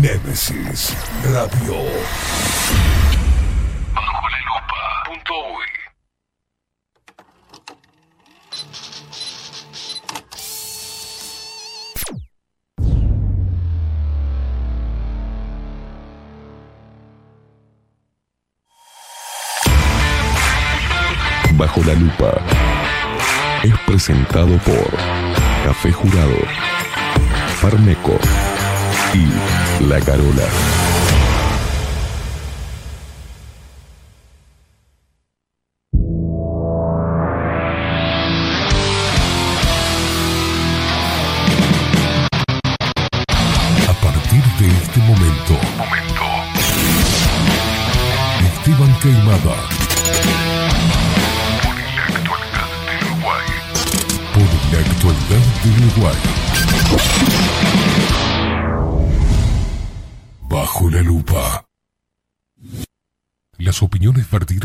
Nemesis Radio. Bajo la lupa. Bajo la lupa es presentado por Café Jurado, Farmeco y la Carola.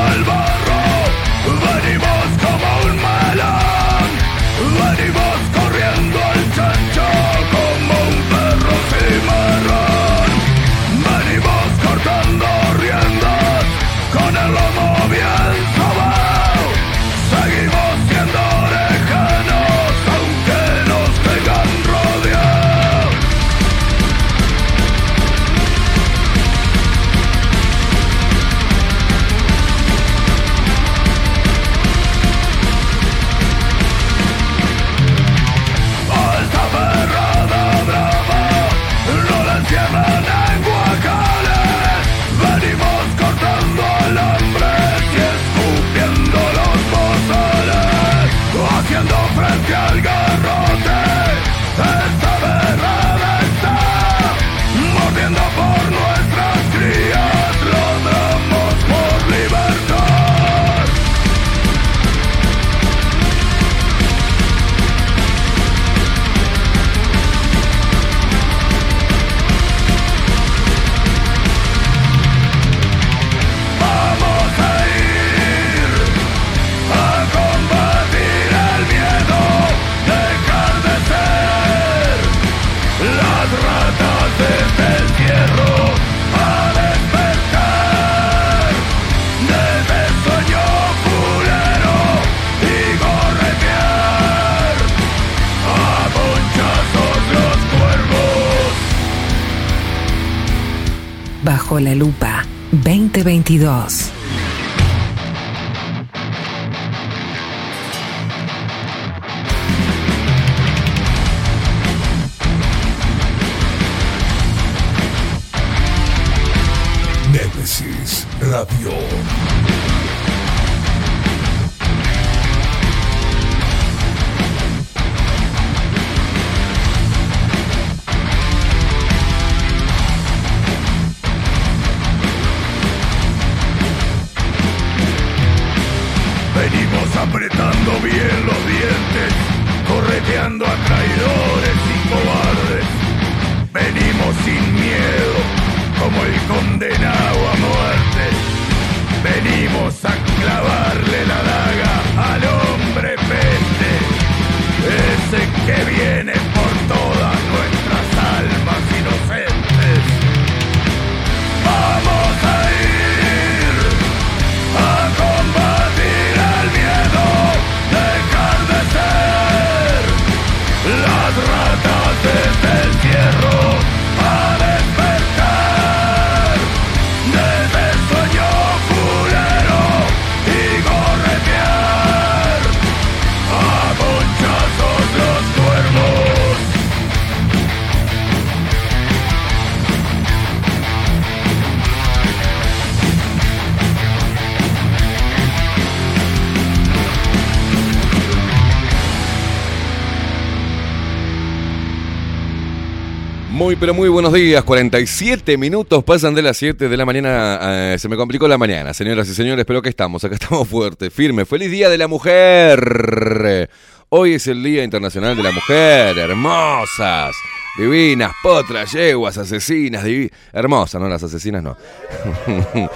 alma. 2022. Pero muy buenos días. 47 minutos pasan de las 7 de la mañana. eh, se me complicó la mañana, señoras y señores, pero acá estamos, acá estamos fuertes, firmes. ¡Feliz Día de la Mujer! Hoy es el Día Internacional de la Mujer. Hermosas, divinas, potras, yeguas, asesinas, hermosas, no las asesinas, no.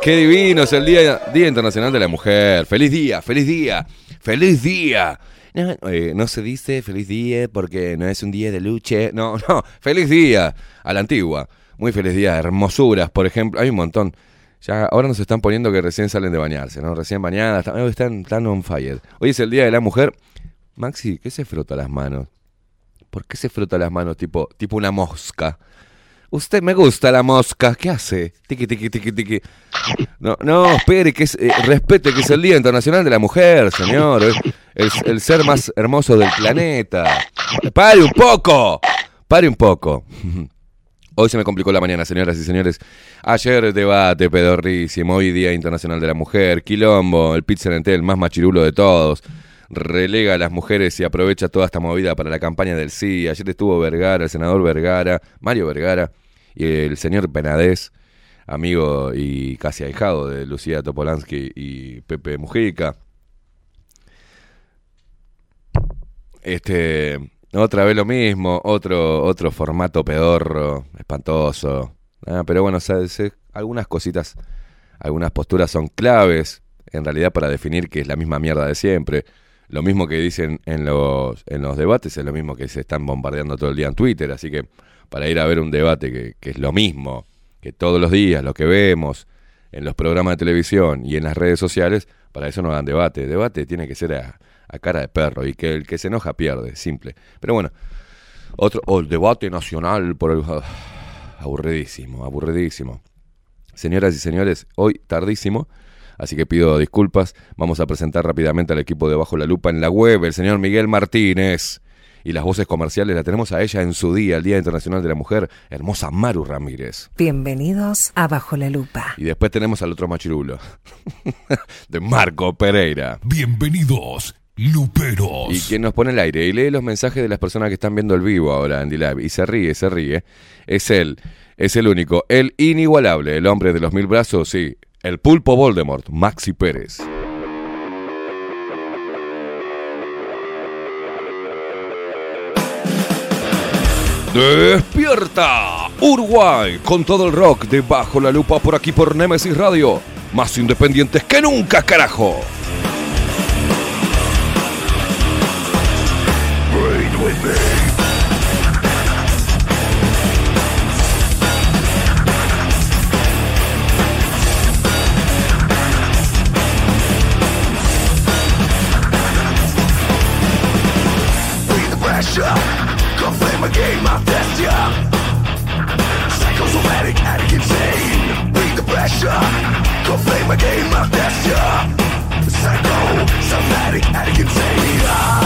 Qué divino es el Día, Día Internacional de la Mujer. Feliz día, feliz día, feliz día. No, eh, no se dice feliz día porque no es un día de lucha. No, no, feliz día a la antigua. Muy feliz día. Hermosuras, por ejemplo. Hay un montón. Ya ahora nos están poniendo que recién salen de bañarse, ¿no? Recién bañadas. Están, están, están on fire. Hoy es el Día de la Mujer. Maxi, ¿qué se frota las manos? ¿Por qué se frota las manos tipo, tipo una mosca? Usted me gusta la mosca. ¿Qué hace? Tiki, tiki, tiki, tiki. No, no, espere, que es, eh, respete que es el Día Internacional de la Mujer, señor. El, el ser más hermoso del planeta. ¡Pare un poco! ¡Pare un poco! Hoy se me complicó la mañana, señoras y señores. Ayer debate pedorrísimo, hoy Día Internacional de la Mujer, Quilombo, el pizza el más machirulo de todos. Relega a las mujeres y aprovecha toda esta movida para la campaña del sí. Ayer estuvo Vergara, el senador Vergara, Mario Vergara y el señor Penadez, amigo y casi ahijado de Lucía Topolansky y Pepe Mujica. Este, otra vez lo mismo, otro, otro formato pedorro, espantoso. Ah, pero bueno, algunas cositas, algunas posturas son claves, en realidad para definir que es la misma mierda de siempre. Lo mismo que dicen en los, en los debates es lo mismo que se están bombardeando todo el día en Twitter, así que para ir a ver un debate que, que es lo mismo, que todos los días, lo que vemos en los programas de televisión y en las redes sociales, para eso no dan debate. Debate tiene que ser a, a cara de perro y que el que se enoja pierde, simple. Pero bueno, otro, oh, el debate nacional por el... ah, aburridísimo, aburridísimo. Señoras y señores, hoy tardísimo, así que pido disculpas. Vamos a presentar rápidamente al equipo de Bajo la Lupa en la web, el señor Miguel Martínez. Y las voces comerciales la tenemos a ella en su día, el Día Internacional de la Mujer, hermosa Maru Ramírez. Bienvenidos a Bajo la Lupa. Y después tenemos al otro machirulo, de Marco Pereira. Bienvenidos, Luperos. Y quien nos pone el aire y lee los mensajes de las personas que están viendo el vivo ahora en D-Lab y se ríe, se ríe, es él, es el único, el inigualable, el hombre de los mil brazos, sí, el pulpo Voldemort, Maxi Pérez. Despierta Uruguay con todo el rock de Bajo la Lupa por aquí por Nemesis Radio, más independientes que nunca, carajo. With me. Breathe the pressure. Come play my game, I'll test ya. Psychosomatic, addict, insane. Breathe the pressure. Come play my game, I'll test ya. Psycho, somatic, addict, insane.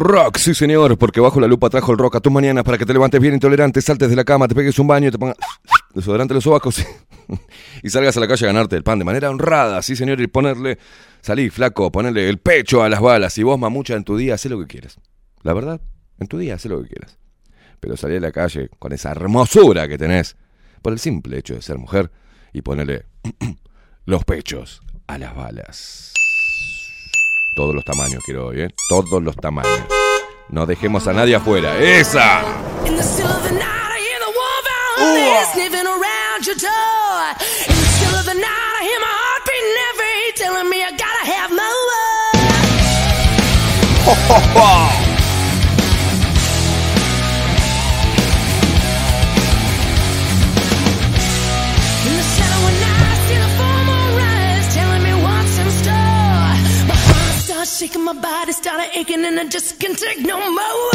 Rock, sí señor, porque bajo la lupa trajo el rock a tus mañanas para que te levantes bien intolerante, saltes de la cama, te pegues un baño, te pongas desodorante los sobacos y salgas a la calle a ganarte el pan de manera honrada, sí señor, y ponerle, salí flaco, ponerle el pecho a las balas y vos mamucha en tu día, haz lo que quieras. La verdad, en tu día, haz lo que quieras. Pero salí a la calle con esa hermosura que tenés, por el simple hecho de ser mujer, y ponerle los pechos a las balas. Todos los tamaños quiero hoy, ¿eh? Todos los tamaños. No dejemos a nadie afuera. ¡Esa! In shaking, my body started aching, and I just can't take no more.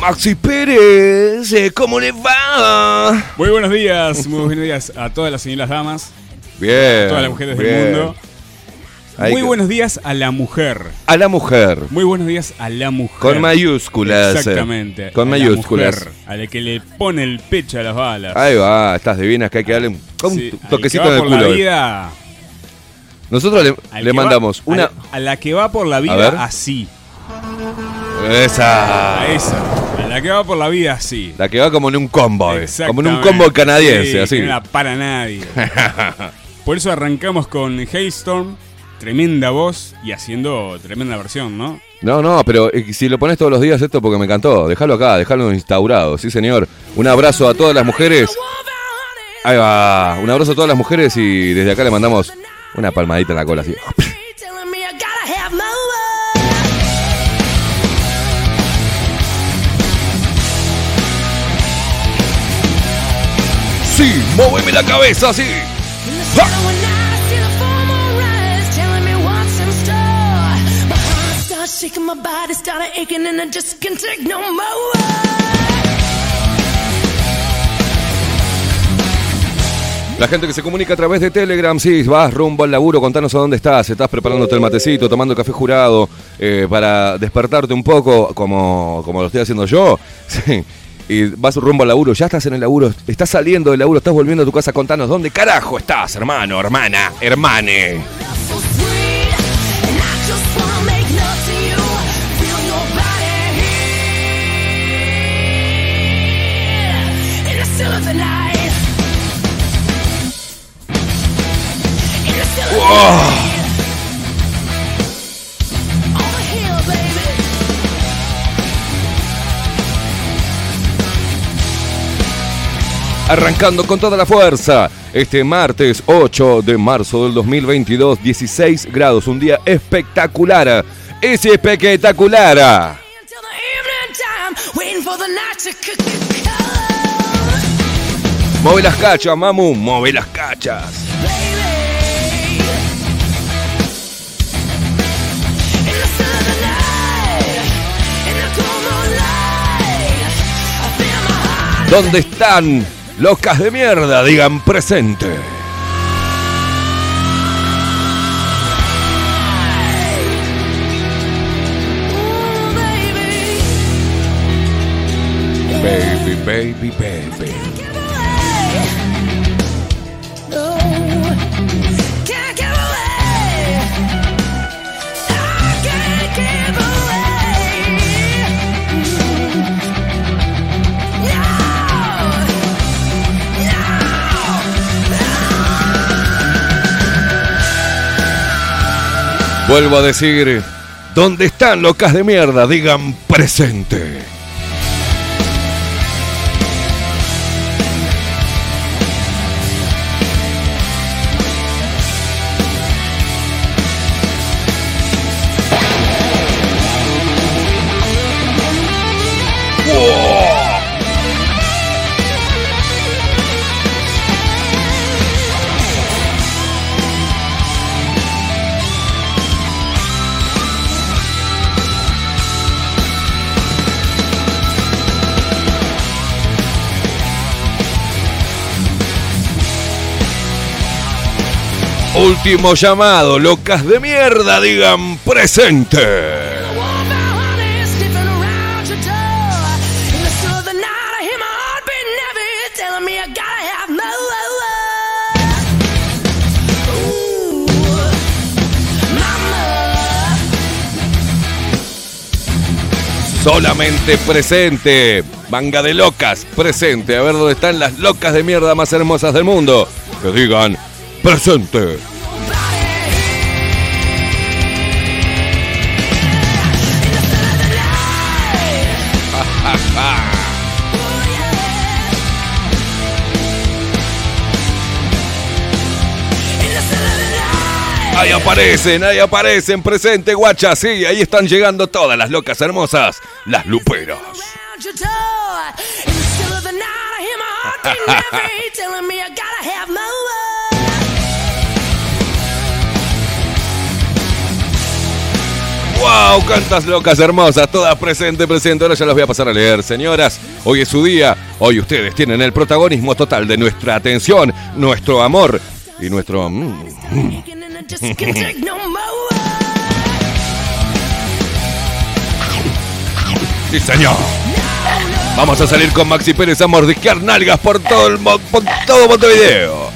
Maxi Pérez, eh, ¿cómo le va? Muy buenos días, muy buenos días a todas las señoras damas, Bien. a todas las mujeres bien. del mundo. Hay Muy que- buenos días a la mujer. A la mujer. Muy buenos días a la mujer. Con mayúsculas. eh. Exactamente. Con a la mayúsculas. mujer, a la que le pone el pecho a las balas. Ahí va, estás divinas que hay que darle un, un Sí, al toquecito que en va el por culo. la vida, Nosotros le, al le que va- mandamos una. A, la que va por la ver. vida así. Esa. A esa. A la que va por la vida así. La que va como en un combo, eh, como en un Exactamente. combo canadiense, Sí, así. Que no la para nadie. Por eso arrancamos con Hailstorm, tremenda voz y haciendo tremenda versión, ¿no? No, no, pero eh, si lo pones todos los días esto porque me encantó. Déjalo acá, déjalo instaurado, sí señor. Un abrazo a todas las mujeres. Ahí va, un abrazo a todas las mujeres y desde acá le mandamos una palmadita en la cola así. Sí, móveme la cabeza, sí. Shaking, my body started aching, and I just can't take no more. La gente que se comunica a través de Telegram, sí, vas rumbo al laburo, contanos a dónde estás, estás preparándote el matecito, tomando café jurado, eh, para despertarte un poco, como, como lo estoy haciendo yo, y vas rumbo al laburo, ya estás en el laburo, estás saliendo del laburo, estás volviendo a tu casa, contanos dónde carajo estás, hermano, hermana, hermane. Arrancando con toda la fuerza, este martes 8 de marzo del 2022, 16 grados, un día espectacular, es espectacular. Mueve las cachas, mamu, mueve las cachas. ¿Dónde están locas de mierda? Digan presente. Baby. Baby, baby, Vuelvo a decir, ¿dónde están locas de mierda? Digan presente. Último llamado, locas de mierda, digan presente. Solamente presente. Manga de locas, presente. A ver dónde están las locas de mierda más hermosas del mundo. Que digan presente. Ahí aparecen, ahí aparecen, presente, guacha. Sí, ahí están llegando todas las locas hermosas, las luperas. ¡Wow! Cantas locas hermosas, todas presente, presente. Ahora ya las voy a pasar a leer, señoras. Hoy es su día. Hoy ustedes tienen el protagonismo total de nuestra atención, nuestro amor y nuestro. mm, I just can't take no more. Sí, señor. Vamos a salir con Maxi Pérez a mordisquear nalgas por todo el mo- por todo Montevideo.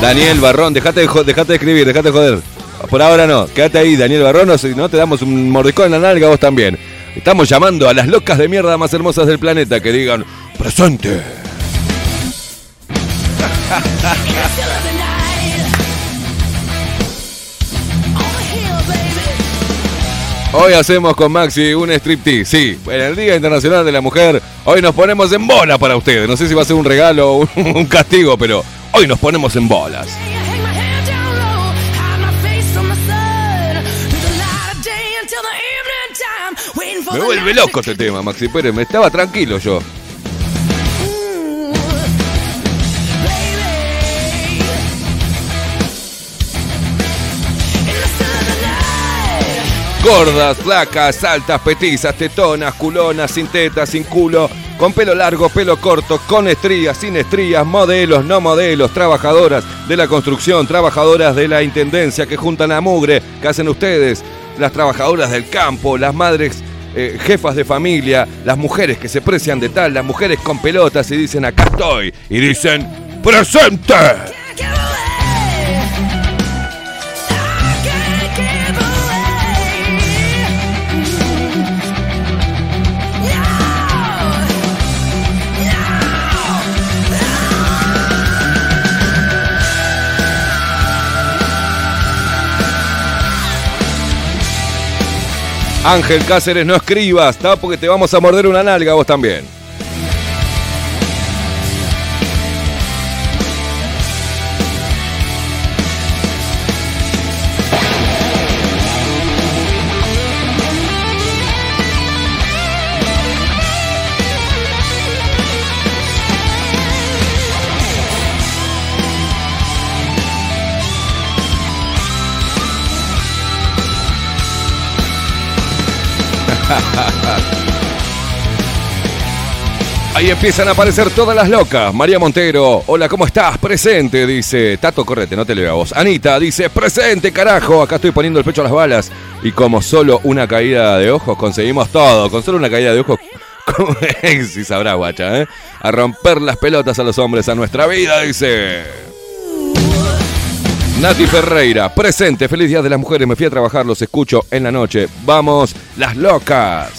Daniel Barrón, dejate de, dejate de escribir, dejate de joder. Por ahora no, quédate ahí, Daniel Barrón, si no te damos un mordiscón en la nalga vos también. Estamos llamando a las locas de mierda más hermosas del planeta que digan presente. Hoy hacemos con Maxi un striptease, sí, en el Día Internacional de la Mujer, hoy nos ponemos en bola para ustedes. No sé si va a ser un regalo o un castigo, pero hoy nos ponemos en bolas. Me vuelve loco este tema, Maxi Pérez, me estaba tranquilo yo. Gordas, flacas, altas, petizas, tetonas, culonas, sin tetas, sin culo, con pelo largo, pelo corto, con estrías, sin estrías, modelos, no modelos, trabajadoras de la construcción, trabajadoras de la intendencia que juntan a mugre, que hacen ustedes, las trabajadoras del campo, las madres eh, jefas de familia, las mujeres que se precian de tal, las mujeres con pelotas y dicen acá estoy, y dicen presente. Ángel Cáceres, no escribas, está porque te vamos a morder una nalga vos también. Ahí empiezan a aparecer todas las locas. María Montero, hola, ¿cómo estás? Presente, dice. Tato, correte, no te leo a vos. Anita dice, presente, carajo. Acá estoy poniendo el pecho a las balas. Y como solo una caída de ojos, conseguimos todo. Con solo una caída de ojos, si sabrá, guacha, ¿eh? A romper las pelotas a los hombres a nuestra vida, dice. Nati Ferreira, presente, feliz día de las mujeres. Me fui a trabajar, los escucho en la noche. Vamos, las locas.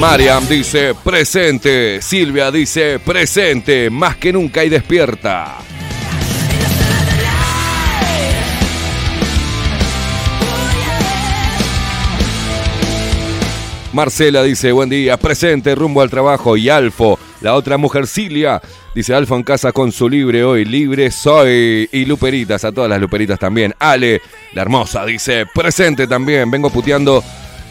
Mariam dice presente, Silvia dice presente, más que nunca y despierta. Marcela dice buen día, presente, rumbo al trabajo y Alfo, la otra mujer Cilia, dice Alfo en casa con su libre hoy, libre soy y Luperitas, a todas las Luperitas también. Ale, la hermosa, dice presente también, vengo puteando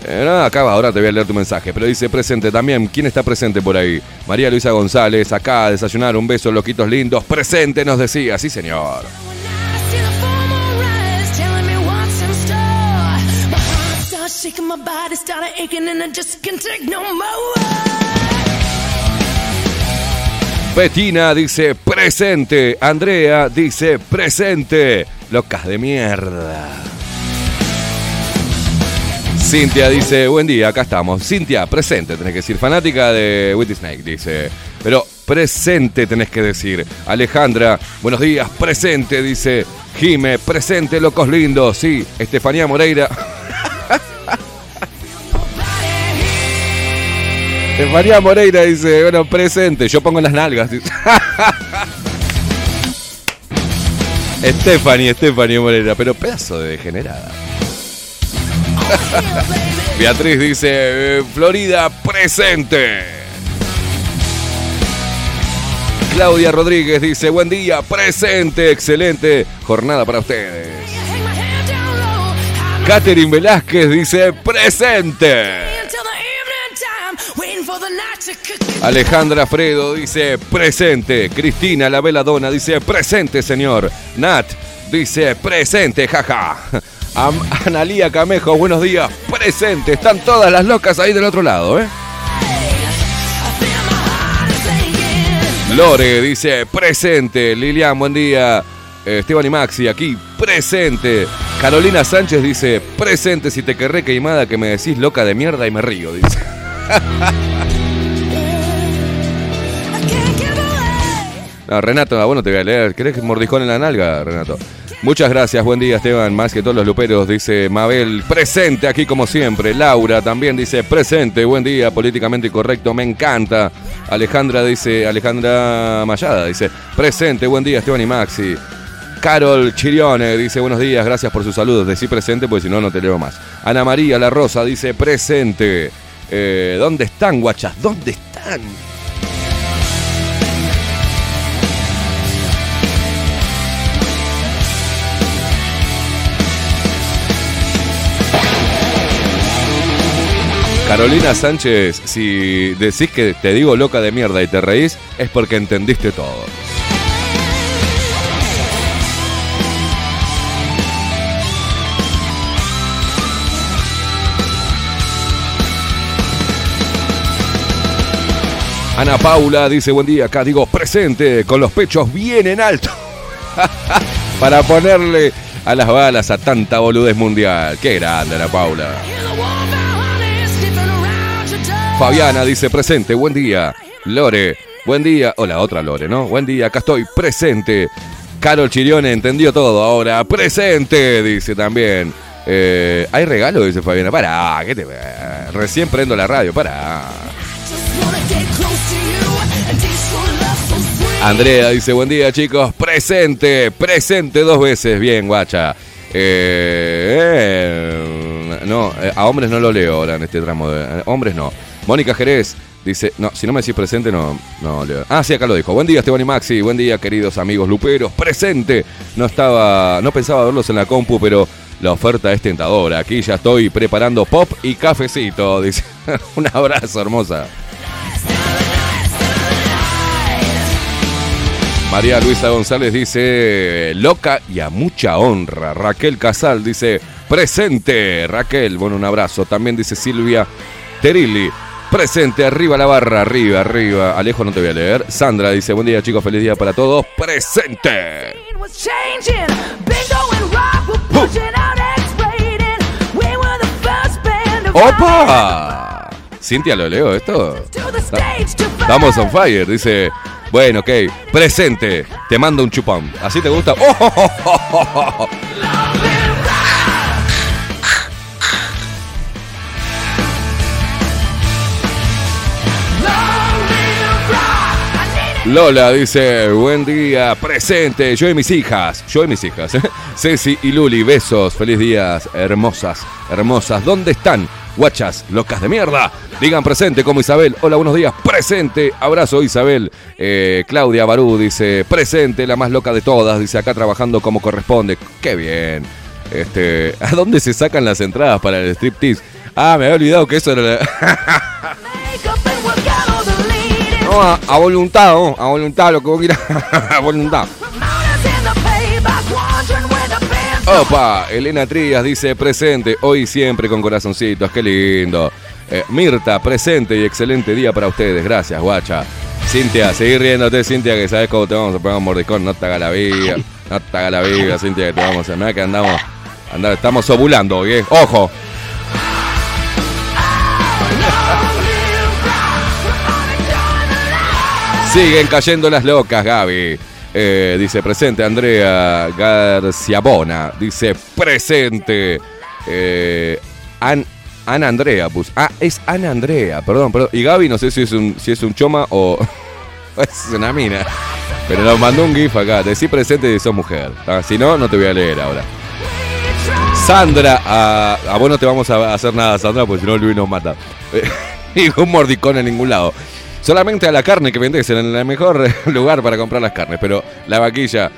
eh, acaba, ahora te voy a leer tu mensaje. Pero dice presente también. ¿Quién está presente por ahí? María Luisa González, acá a desayunar. Un beso, loquitos lindos. Presente, nos decía. Sí, señor. Betina dice presente. Andrea dice presente. Locas de mierda. Cintia dice, buen día, acá estamos. Cintia, presente, tenés que decir. Fanática de Whitney Snake, dice. Pero presente tenés que decir. Alejandra, buenos días, presente, dice. Jime, presente, locos lindos. Sí, Estefanía Moreira. Estefanía Moreira dice, bueno, presente, yo pongo las nalgas. dice. Stephanie, Stephanie Moreira, pero pedazo de degenerada. Beatriz dice, eh, Florida, presente. Claudia Rodríguez dice, buen día, presente, excelente jornada para ustedes. Catherine Velázquez dice, presente. Alejandra Fredo dice presente. Cristina la veladona dice presente, señor. Nat dice presente, jaja. Am- Analía Camejo, buenos días. Presente. Están todas las locas ahí del otro lado, ¿eh? Lore dice presente. Lilian, buen día. Esteban y Maxi aquí, presente. Carolina Sánchez dice presente si te querré queimada que me decís loca de mierda y me río, dice. Renato, a vos no te voy a leer. ¿Querés que mordijón en la nalga, Renato? Muchas gracias, buen día Esteban, más que todos los luperos, dice Mabel, presente aquí como siempre. Laura también dice presente, buen día, políticamente correcto, me encanta. Alejandra dice, Alejandra Mayada dice, presente, buen día Esteban y Maxi. Carol Chirione dice, buenos días, gracias por sus saludos. Decí presente, porque si no, no te leo más. Ana María La Rosa dice, presente. Eh, ¿Dónde están, guachas? ¿Dónde están? Carolina Sánchez, si decís que te digo loca de mierda y te reís, es porque entendiste todo. Ana Paula dice buen día, acá digo presente, con los pechos bien en alto. Para ponerle a las balas a tanta boludez mundial. Qué grande Ana Paula. Fabiana dice presente, buen día. Lore, buen día. Hola, otra Lore, ¿no? Buen día, acá estoy presente. Carol Chirione entendió todo ahora. Presente, dice también. Eh, ¿Hay regalo? Dice Fabiana. Pará, ¿qué te Recién prendo la radio, pará. Andrea dice, buen día chicos, presente, presente dos veces, bien guacha. Eh, eh, no, a hombres no lo leo ahora en este tramo, de, hombres no. Mónica Jerez dice, no, si no me decís presente no, no leo. Ah, sí, acá lo dijo. Buen día Esteban y Maxi, buen día queridos amigos luperos, presente. No estaba, no pensaba verlos en la compu, pero la oferta es tentadora. Aquí ya estoy preparando pop y cafecito, dice. Un abrazo, hermosa. María Luisa González dice, loca y a mucha honra. Raquel Casal dice, presente. Raquel, bueno, un abrazo. También dice Silvia Terilli, presente, arriba la barra, arriba, arriba. Alejo, no te voy a leer. Sandra dice, buen día chicos, feliz día para todos. Presente. To ¡Opa! Cintia, ¿lo leo esto? Estamos on fire, dice. Bueno, ok. Presente. Te mando un chupón. ¿Así te gusta? ¡Oh, oh, oh, Lola dice, buen día, presente, yo y mis hijas, yo y mis hijas, ¿eh? Ceci y Luli, besos, feliz días, hermosas, hermosas, ¿dónde están? Guachas, locas de mierda, digan presente como Isabel, hola, buenos días, presente, abrazo Isabel, Eh, Claudia Barú dice, presente, la más loca de todas, dice acá trabajando como corresponde, qué bien, este, ¿a dónde se sacan las entradas para el striptease? Ah, me había olvidado que eso era la... No, a, a voluntad, a voluntad, lo que vos quieras, a voluntad. Opa, Elena Trías dice presente, hoy siempre con corazoncitos, qué lindo. Eh, Mirta, presente y excelente día para ustedes, gracias, guacha. Cintia, seguí riéndote, Cintia, que sabes cómo te vamos a pegar un mordicón, no te haga la vida, no te haga la vida, Cintia, que te vamos a hacer, que andamos, andamos, estamos ovulando hoy, eh. Ojo. Siguen cayendo las locas, Gaby. Eh, dice presente Andrea García Bona. Dice presente. Eh, An- Ana Andrea. pus- Ah, es Ana Andrea, perdón, perdón. Y Gaby no sé si es un, si es un choma o es una mina. Pero nos mandó un gif acá. Decí presente y sos mujer. Ah, Si no, no te voy a leer ahora. Sandra, a, a vos no te vamos a hacer nada, Sandra, porque si no Luis nos mata. Ningún mordicón en ningún lado. Solamente a la carne que vendés en el mejor lugar para comprar las carnes. Pero la vaquilla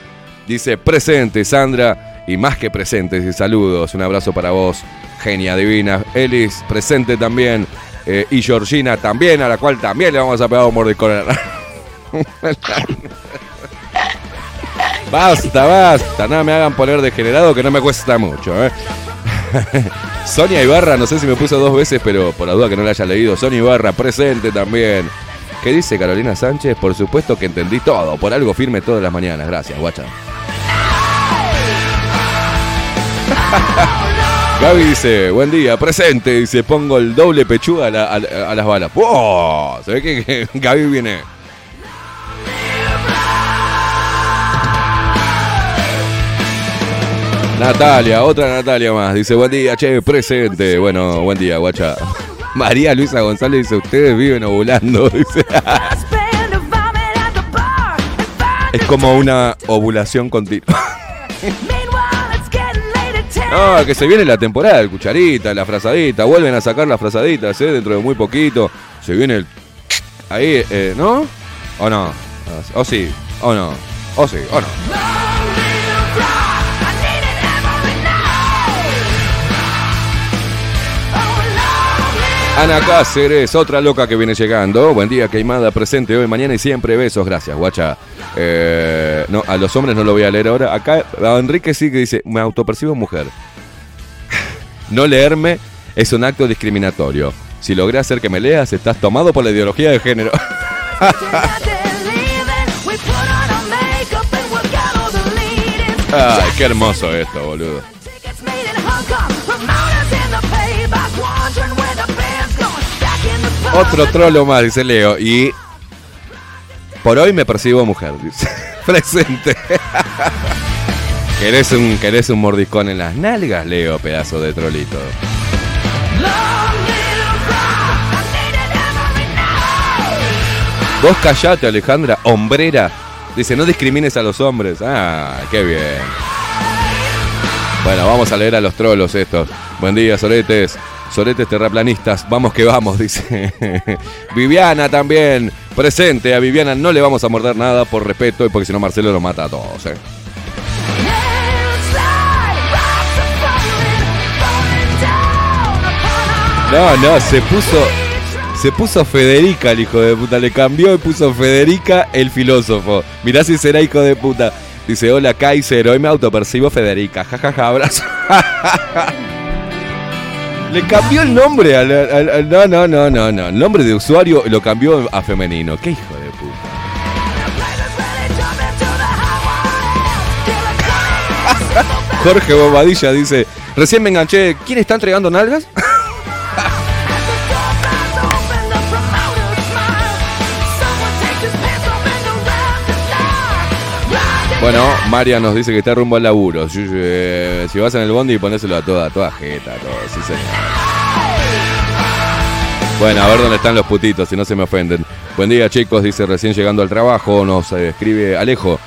dice presente, Sandra, y más que presentes y saludos. Un abrazo para vos, genia divina. Elis, presente también. eh, y Georgina también, a la cual también le vamos a pegar un mordicón. Basta, basta, no me hagan poner degenerado que no me cuesta mucho. ¿eh? Sonia Ibarra, no sé si me puso dos veces, pero por la duda que no la haya leído. Sonia Ibarra, presente también. ¿Qué dice Carolina Sánchez? Por supuesto que entendí todo, por algo firme todas las mañanas. Gracias, guacha. Gaby dice, buen día, presente. Dice, pongo el doble pechuga a, la- a- a las balas. ¡Wow! Se ve que Gaby viene. Natalia, otra Natalia más. Dice, buen día, che, presente. Bueno, buen día, guacha. María Luisa González dice, ustedes viven ovulando. Es como una ovulación continua. No, que se viene la temporada del cucharita, la frazadita. Vuelven a sacar las frazaditas, ¿eh? Dentro de muy poquito. Se viene el... Ahí, eh, ¿no? ¿O no? ¿O sí? ¿O no? ¿O sí? ¿O no? Ana Cáceres, otra loca que viene llegando. Buen día, Queimada, presente hoy, mañana y siempre. Besos, gracias, guacha. Eh, no, a los hombres no lo voy a leer ahora. Acá, a Enrique sí que dice, me autopercibo mujer. No leerme es un acto discriminatorio. Si logré hacer que me leas, estás tomado por la ideología de género. Ay, qué hermoso esto, boludo. Otro trolo más, dice Leo. Y por hoy me percibo mujer, dice. Presente. ¿Querés un, ¿Querés un mordiscón en las nalgas, Leo, pedazo de trolito? Vos callate, Alejandra, hombrera. Dice, no discrimines a los hombres. Ah, qué bien. Bueno, vamos a leer a los trolos estos. Buen día, soletes. Soletes terraplanistas. Vamos que vamos, dice. Viviana también. Presente. A Viviana no le vamos a morder nada por respeto y porque si no Marcelo nos mata a todos. eh. No, no, se puso. Se puso Federica el hijo de puta. Le cambió y puso Federica el filósofo. Mirá si será hijo de puta. Dice, hola Kaiser, hoy me autopercibo Federica. Jajaja, abrazo. Le cambió el nombre al, al- al- No, no, no, no, no. El nombre de usuario lo cambió a femenino. Qué hijo de puta. Jorge Bobadilla dice, recién me enganché. ¿Quién está entregando nalgas? Bueno, María nos dice que está rumbo al laburo. Si, eh, si vas en el bondi, ponéselo a toda, a toda jeta, a todo, sí señor. Bueno, a ver dónde están los putitos, si no se me ofenden. Buen día, chicos, dice recién llegando al trabajo, nos eh, escribe Alejo.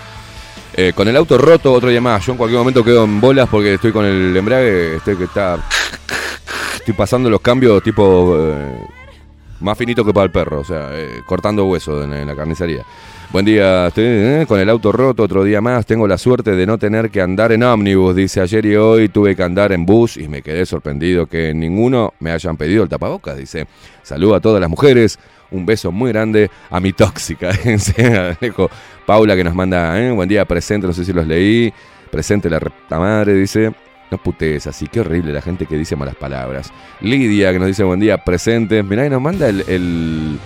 Eh, con el auto roto, otro día más. Yo en cualquier momento quedo en bolas porque estoy con el embrague, este que está. Estoy pasando los cambios tipo. más finito que para el perro, o sea, cortando hueso en la carnicería. Buen día, estoy eh, con el auto roto otro día más. Tengo la suerte de no tener que andar en ómnibus. Dice ayer y hoy tuve que andar en bus y me quedé sorprendido que ninguno me hayan pedido el tapabocas. Dice, saludo a todas las mujeres. Un beso muy grande a mi tóxica. Alejo. Paula que nos manda, eh, buen día presente, no sé si los leí. Presente la repta madre, dice. No putees así, qué horrible la gente que dice malas palabras. Lidia, que nos dice buen día, presente. Mirá, y nos manda el-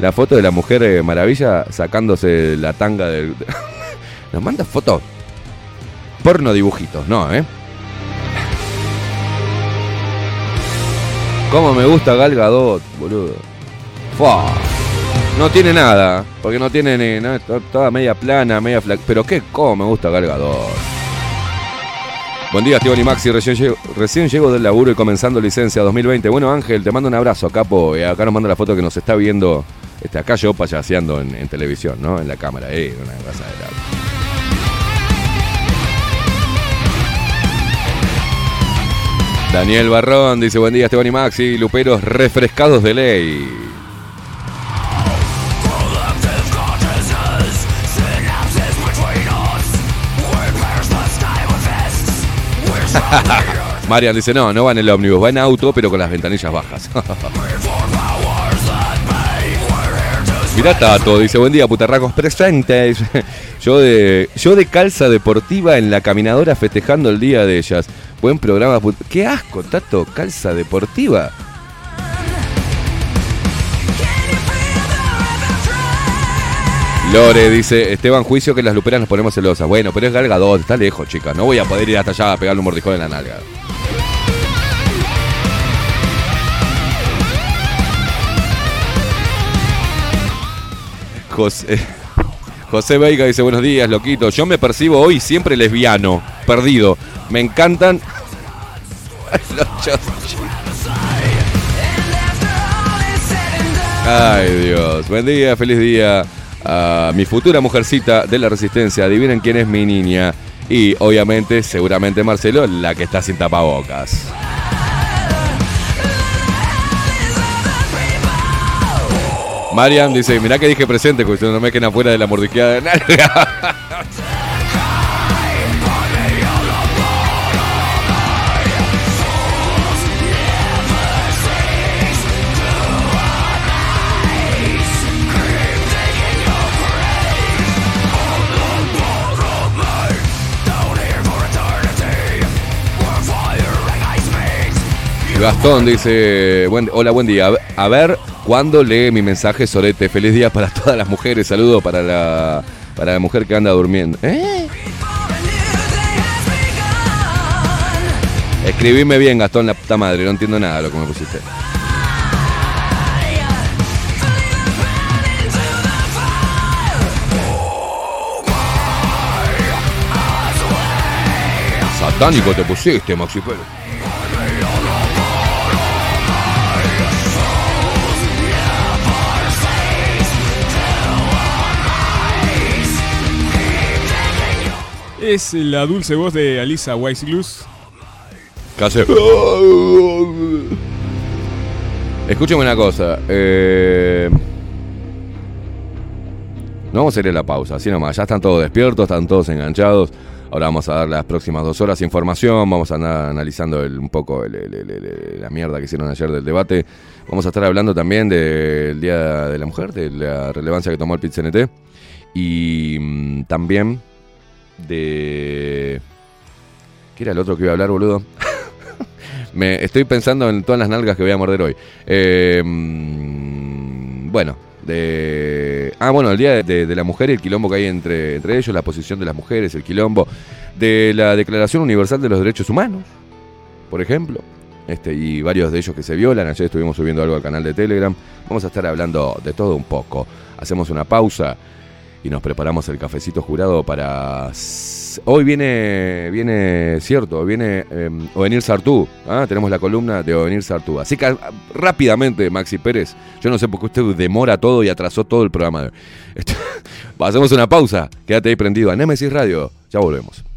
la foto de la mujer eh, maravilla sacándose la tanga del. nos manda fotos. Porno dibujitos, no, ¿eh? Cómo me gusta Gal Gadot, boludo. No tiene nada, porque no tiene ni. toda media plana, media flaca. Pero qué, cómo me gusta Gal. Buen día, Esteban y Maxi. Recién llego, recién llego del laburo y comenzando licencia 2020. Bueno, Ángel, te mando un abrazo, capo. Y acá nos manda la foto que nos está viendo. Este, acá yo payaseando en, televisión, ¿no? En la cámara. Eh, una cosa de la- Daniel Barrón dice: Buen día, Esteban y Maxi. Luperos refrescados de ley. Marian dice, no, no va en el ómnibus, va en auto, pero con las ventanillas bajas. Mirá Tato, dice, buen día, putarracos presentes. Yo de, yo de calza deportiva en la caminadora festejando el día de ellas. Buen programa. Qué asco, Tato, calza deportiva. Lore dice, Esteban Juicio que las luperas nos ponemos celosas. Bueno, pero es Gal Gadot, está lejos, chicas. No voy a poder ir hasta allá a pegarle un mordijón en la nalga. José, José Veiga dice, buenos días, loquito. Yo me percibo hoy siempre lesbiano, perdido. Me encantan... Ay, Dios. Buen día, feliz día mi futura mujercita de la resistencia. Adivinen quién es mi niña. Y obviamente, seguramente Marcelo, la que está sin tapabocas. Marian dice, mirá que dije presente, que no me queden afuera de la mordisqueada Gastón dice, hola, buen día. A ver- cuándo lee mi mensaje Sorete. Feliz día para todas las mujeres. Saludo para la, para la mujer que anda durmiendo. ¿Eh? Escribime bien, Gastón, la puta madre. No entiendo nada lo que me pusiste. Satánico te pusiste, Maxi Pérez. Es la dulce voz de Alisa Weissglus. Casi. Escúcheme una cosa. eh, No vamos a ir a la pausa, así nomás. Ya están todos despiertos, están todos enganchados. Ahora vamos a dar las próximas dos horas información. Vamos a andar analizando un poco la mierda que hicieron ayer del debate. Vamos a estar hablando también del Día de la Mujer, de la relevancia que tomó el PIT-CNT. Y mm, también de. ¿Qué era el otro que iba a hablar, boludo? Me estoy pensando en todas las nalgas que voy a morder hoy. Eh, mm, bueno, de. Ah, bueno, el día de, la mujer y el quilombo que hay entre, entre ellos, la posición de las mujeres, el quilombo. De la Declaración Universal de los Derechos Humanos, por ejemplo. Este, y varios de ellos que se violan. Ayer estuvimos subiendo algo al canal de Telegram. Vamos a estar hablando de todo un poco. Hacemos una pausa y nos preparamos el cafecito jurado para... Hoy viene, viene cierto, viene eh, Ovenir Sartú, ¿ah? tenemos la columna de Ovenir Sartú. Así que ah, rápidamente, Maxi Pérez, yo no sé por qué usted demora todo y atrasó todo el programa. Hacemos una pausa, quédate ahí prendido a Nemesis Radio, ya volvemos.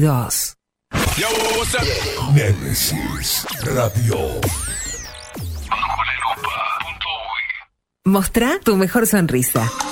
2022. Nemesis Radio. Mostrá tu mejor sonrisa.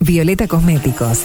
Violeta Cosméticos.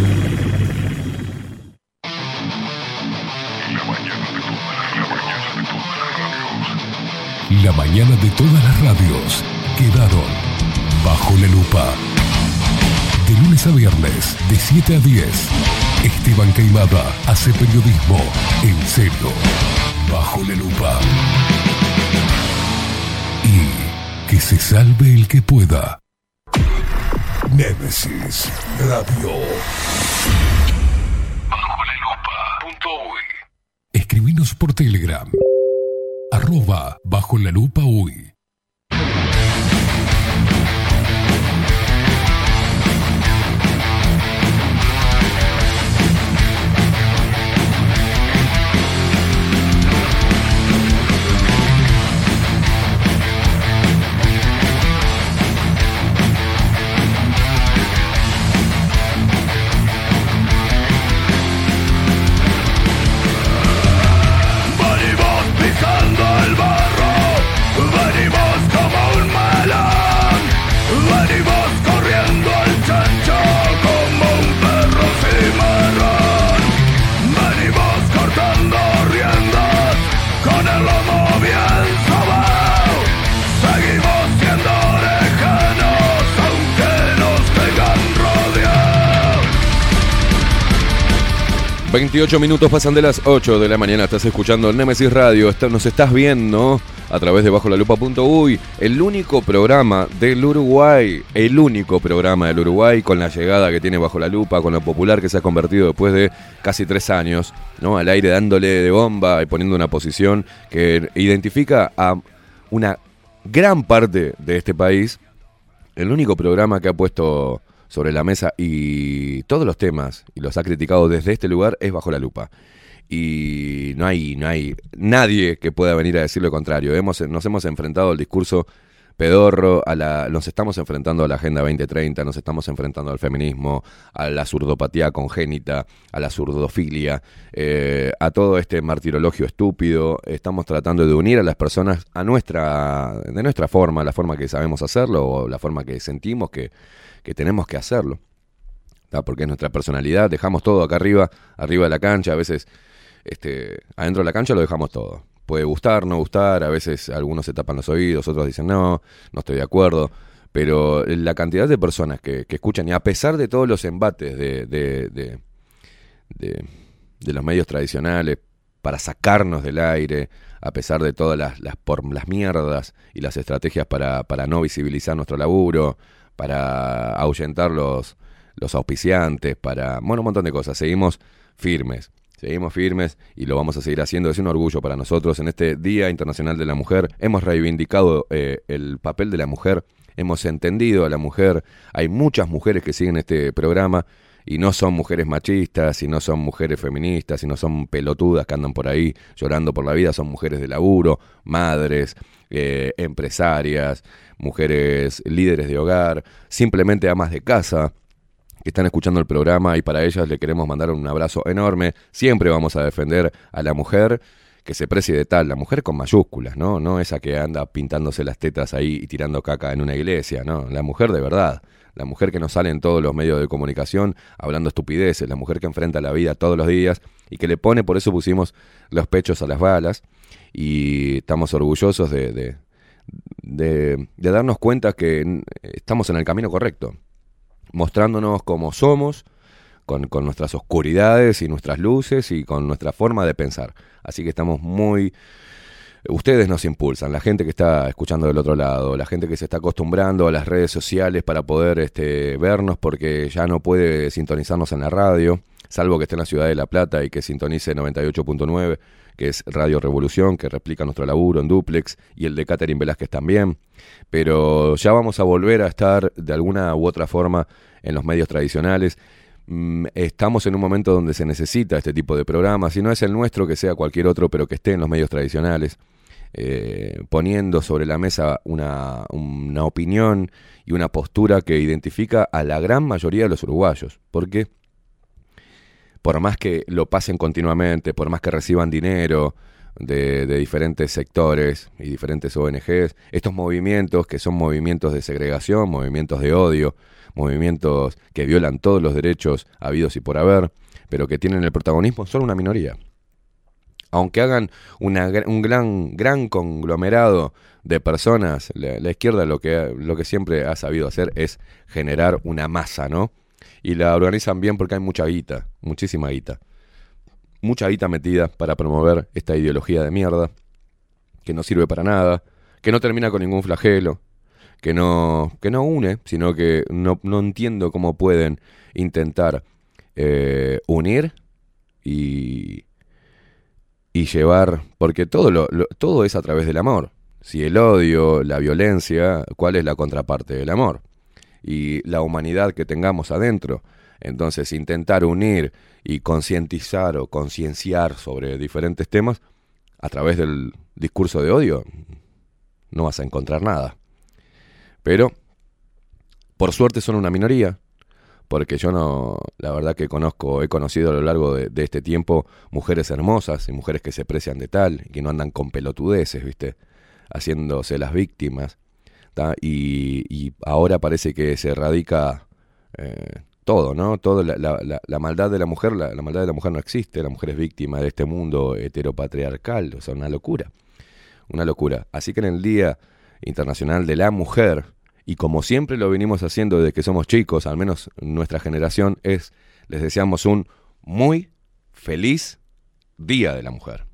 La mañana de todas las radios quedaron bajo la lupa. De lunes a viernes, de 7 a 10, Esteban Caimada hace periodismo en serio, bajo la lupa. Y que se salve el que pueda. Némesis Radio. Escribinos por Telegram. Arroba bajo la lupa uy. 28 minutos pasan de las 8 de la mañana. Estás escuchando Nemesis Radio. Nos estás viendo a través de bajo la. El único programa del Uruguay. El único programa del Uruguay con la llegada que tiene bajo la lupa, con lo popular que se ha convertido después de casi tres años. ¿no? Al aire dándole de bomba y poniendo una posición que identifica a una gran parte de este país. El único programa que ha puesto sobre la mesa y todos los temas y los ha criticado desde este lugar es bajo la lupa. Y no hay, no hay nadie que pueda venir a decir lo contrario. Hemos, nos hemos enfrentado al discurso pedorro, a la, nos estamos enfrentando a la Agenda 2030, nos estamos enfrentando al feminismo, a la surdopatía congénita, a la surdofilia, eh, a todo este martirologio estúpido. Estamos tratando de unir a las personas a nuestra, de nuestra forma, la forma que sabemos hacerlo o la forma que sentimos que, que tenemos que hacerlo. Porque es nuestra personalidad, dejamos todo acá arriba, arriba de la cancha, a veces este, adentro de la cancha lo dejamos todo. Puede gustar, no gustar, a veces algunos se tapan los oídos, otros dicen no, no estoy de acuerdo, pero la cantidad de personas que, que escuchan, y a pesar de todos los embates de, de, de, de- de los medios tradicionales para sacarnos del aire, a pesar de todas las, las, por, las mierdas y las estrategias para, para no visibilizar nuestro laburo, para ahuyentar los, los auspiciantes, para, bueno, un montón de cosas. Seguimos firmes, seguimos firmes y lo vamos a seguir haciendo. Es un orgullo para nosotros. En este Día Internacional de la Mujer hemos reivindicado eh, el papel de la mujer, hemos entendido a la mujer. Hay muchas mujeres que siguen este programa y no son mujeres machistas, y no son mujeres feministas, y no son pelotudas que andan por ahí llorando por la vida, son mujeres de laburo, madres, eh, empresarias, mujeres líderes de hogar, simplemente amas de casa que están escuchando el programa y para ellas le queremos mandar un abrazo enorme. Siempre vamos a defender a la mujer que se precie de tal, la mujer con mayúsculas, ¿no? No esa que anda pintándose las tetas ahí y tirando caca en una iglesia, ¿no? La mujer de verdad. La mujer que nos sale en todos los medios de comunicación hablando estupideces, la mujer que enfrenta la vida todos los días y que le pone, por eso pusimos los pechos a las balas y estamos orgullosos de, de, de- de darnos cuenta que estamos en el camino correcto, mostrándonos como somos, con, con nuestras oscuridades y nuestras luces y con nuestra forma de pensar. Así que estamos muy... Ustedes nos impulsan, la gente que está escuchando del otro lado, la gente que se está acostumbrando a las redes sociales para poder este, vernos porque ya no puede sintonizarnos en la radio, salvo que esté en la ciudad de La Plata y que sintonice 98.9, que es Radio Revolución, que replica nuestro laburo en duplex, y el de Catherine Velázquez también. Pero ya vamos a volver a estar de alguna u otra forma en los medios tradicionales. Mm, Estamos en un momento donde se necesita este tipo de programas, si no es el nuestro, que sea cualquier otro, pero que esté en los medios tradicionales, eh, poniendo sobre la mesa una, una opinión y una postura que identifica a la gran mayoría de los uruguayos. Porque por más que lo pasen continuamente, por más que reciban dinero de, de diferentes sectores y diferentes ONGs, estos movimientos que son movimientos de segregación, movimientos de odio, movimientos que violan todos los derechos habidos y por haber, pero que tienen el protagonismo, son una minoría. Aunque hagan un gran, gran conglomerado de personas, la, la izquierda lo que, lo que siempre ha sabido hacer es generar una masa, ¿no? Y la organizan bien porque hay mucha guita, muchísima guita. Mucha guita metida para promover esta ideología de mierda, que no sirve para nada, que no termina con ningún flagelo, que no, que no une, sino que no, no entiendo cómo pueden intentar eh, unir y, y llevar, porque todo, lo, lo- todo es a través del amor. Si el odio, la violencia, ¿cuál es la contraparte del amor? Y la humanidad que tengamos adentro. Entonces, intentar unir y concientizar o concienciar sobre diferentes temas a través del discurso de odio, no vas a encontrar nada. Pero, por suerte son una minoría, porque yo no, la verdad que conozco, he conocido a lo largo de, este tiempo mujeres hermosas y mujeres que se precian de tal, que no andan con pelotudeces, ¿viste? Haciéndose las víctimas. Y, ahora parece que se erradica eh, todo, ¿no? Todo la maldad de la mujer, la, la maldad de la mujer no existe, la mujer es víctima de este mundo heteropatriarcal, o sea, una locura, una locura. Así que en el Día Internacional de la Mujer, y como siempre lo venimos haciendo desde que somos chicos, al menos nuestra generación, es, les deseamos un muy Feliz Día de la Mujer.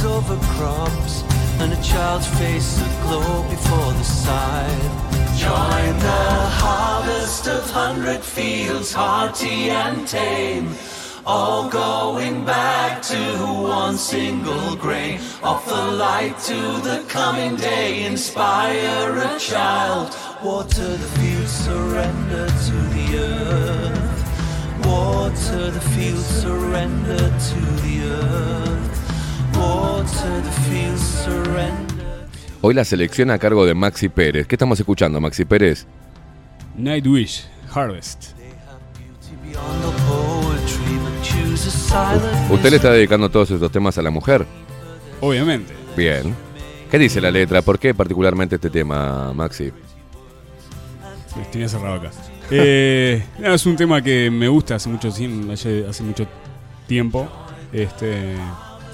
Over crops and a child's face aglow before the sight. Join the harvest of hundred fields, hearty and tame, all going back to one single grain. Offer light to the coming day, inspire a child. Water the fields, surrender to the earth. Water the fields, surrender to the earth. Hoy la selección a cargo de Maxi Pérez. ¿Qué estamos escuchando, Maxi Pérez? Nightwish, Harvest. ¿Usted le está dedicando todos estos temas a la mujer? Obviamente. Bien. ¿Qué dice la letra? ¿Por qué particularmente este tema, Maxi? Sí, Tenía cerrado acá. Eh, no, es un tema que me gusta hace mucho, hace mucho tiempo. Este,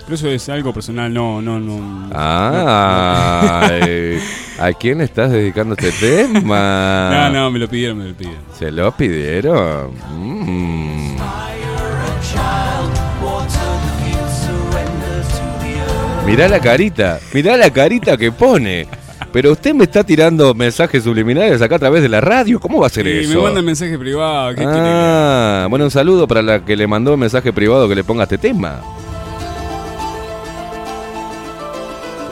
pero eso es algo personal, no, no, no. Ah, eh, ¿a quién estás dedicando este tema? No, no, me lo pidieron, me lo pidieron. ¿Se lo pidieron? Mm. Mirá la carita, mirá la carita que pone. Pero usted me está tirando mensajes subliminales acá a través de la radio. ¿Cómo va a ser Y eso? me mandan mensaje privado. ¿qué quiere? ah, bueno, un saludo para la que le mandó un mensaje privado que le ponga este tema.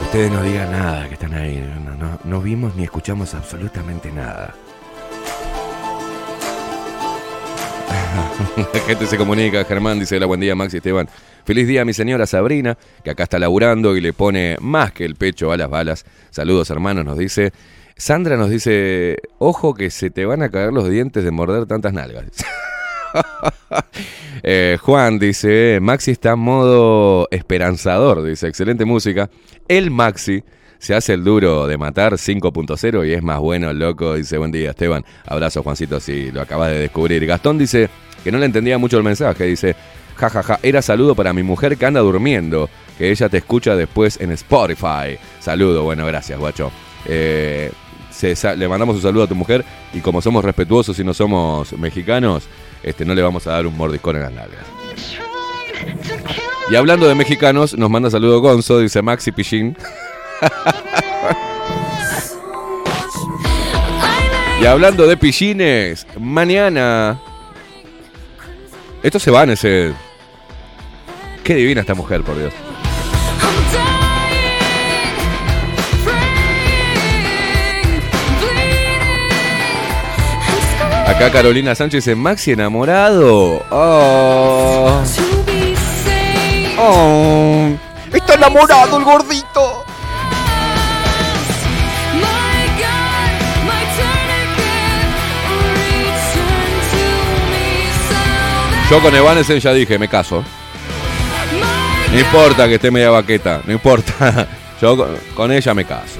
Ustedes no digan nada que están ahí. No, no- no vimos ni escuchamos absolutamente nada. La gente se comunica, Germán dice, hola, buen día Maxi Esteban. Feliz día mi señora Sabrina, que acá está laburando y le pone más que el pecho a las balas. Saludos hermanos, nos dice. Sandra nos dice, ojo que se te van a caer los dientes de morder tantas nalgas. Eh, Juan dice, Maxi está en modo esperanzador, dice, excelente música. El Maxi se hace el duro de matar 5.0 y es más bueno, loco, dice, buen día Esteban. Abrazo Juancito si lo acabas de descubrir. Gastón dice que no le entendía mucho el mensaje, dice, jajaja, era saludo para mi mujer que anda durmiendo, que ella te escucha después en Spotify. Saludo, bueno, gracias, guacho. Eh, se le mandamos un saludo a tu mujer y como somos respetuosos y no somos mexicanos, este, no le vamos a dar un mordiscón en las nalgas. Y hablando de mexicanos, nos manda saludo Gonzo, dice Maxi Pichín. y hablando de pichines, mañana. Esto se va en ese. Qué divina esta mujer, por Dios. Acá Carolina Sánchez dice, Maxi enamorado. Oh. Está enamorado el gordito. Yo con Evanescence ya dije, me caso. No importa que esté media baqueta, no importa. Yo con ella me caso.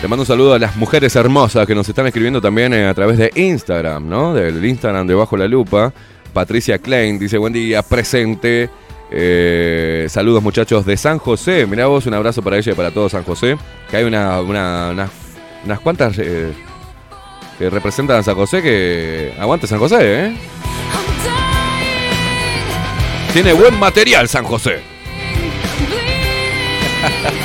Te mando un saludo a las mujeres hermosas que nos están escribiendo también eh, a través de Instagram, ¿no? Del Instagram de Bajo la Lupa. Patricia Klein dice, buen día, presente. Eh, saludos muchachos de San José. Mirá vos, un abrazo para ella y para todo San José. Que hay una, una- unas, unas cuantas eh, que representan a San José que... Aguante San José, ¿eh? Tiene buen material San José.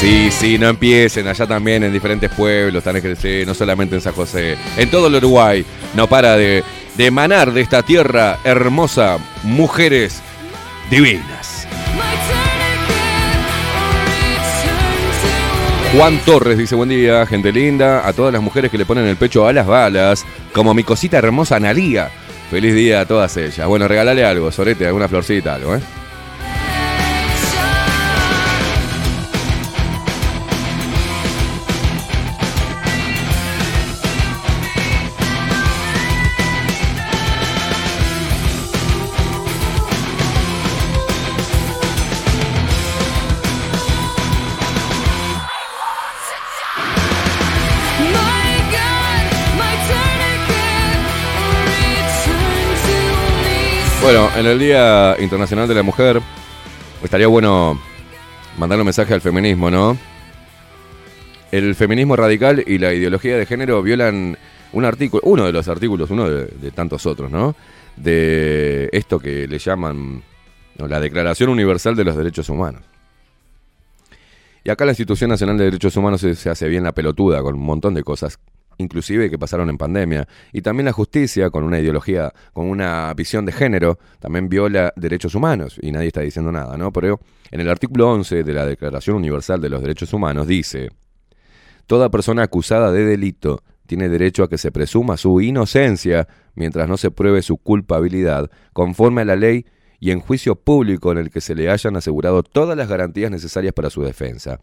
Sí, sí, no empiecen. Allá también en diferentes pueblos, están no solamente en San José. En todo el Uruguay no para de, de emanar de esta tierra hermosa mujeres divinas. Juan Torres dice buen día, gente linda, a todas las mujeres que le ponen el pecho a las balas, como mi cosita hermosa Analía. Feliz día a todas ellas. Bueno, regalale algo, Sorete, alguna florcita, algo, ¿eh? Bueno, en el Día Internacional de la Mujer, estaría bueno mandarle un mensaje al feminismo, ¿no? El feminismo radical y la ideología de género violan un artículo, uno de los artículos, uno de, tantos otros, ¿no? De esto que le llaman la Declaración Universal de los Derechos Humanos. Y acá la Institución Nacional de Derechos Humanos se hace bien la pelotuda con un montón de cosas, inclusive que pasaron en pandemia. Y también la justicia, con una ideología, con una visión de género, también viola derechos humanos. Y nadie está diciendo nada, ¿no? Pero en el artículo 11 de la Declaración Universal de los Derechos Humanos dice, Toda persona acusada de delito tiene derecho a que se presuma su inocencia mientras no se pruebe su culpabilidad, conforme a la ley y en juicio público en el que se le hayan asegurado todas las garantías necesarias para su defensa.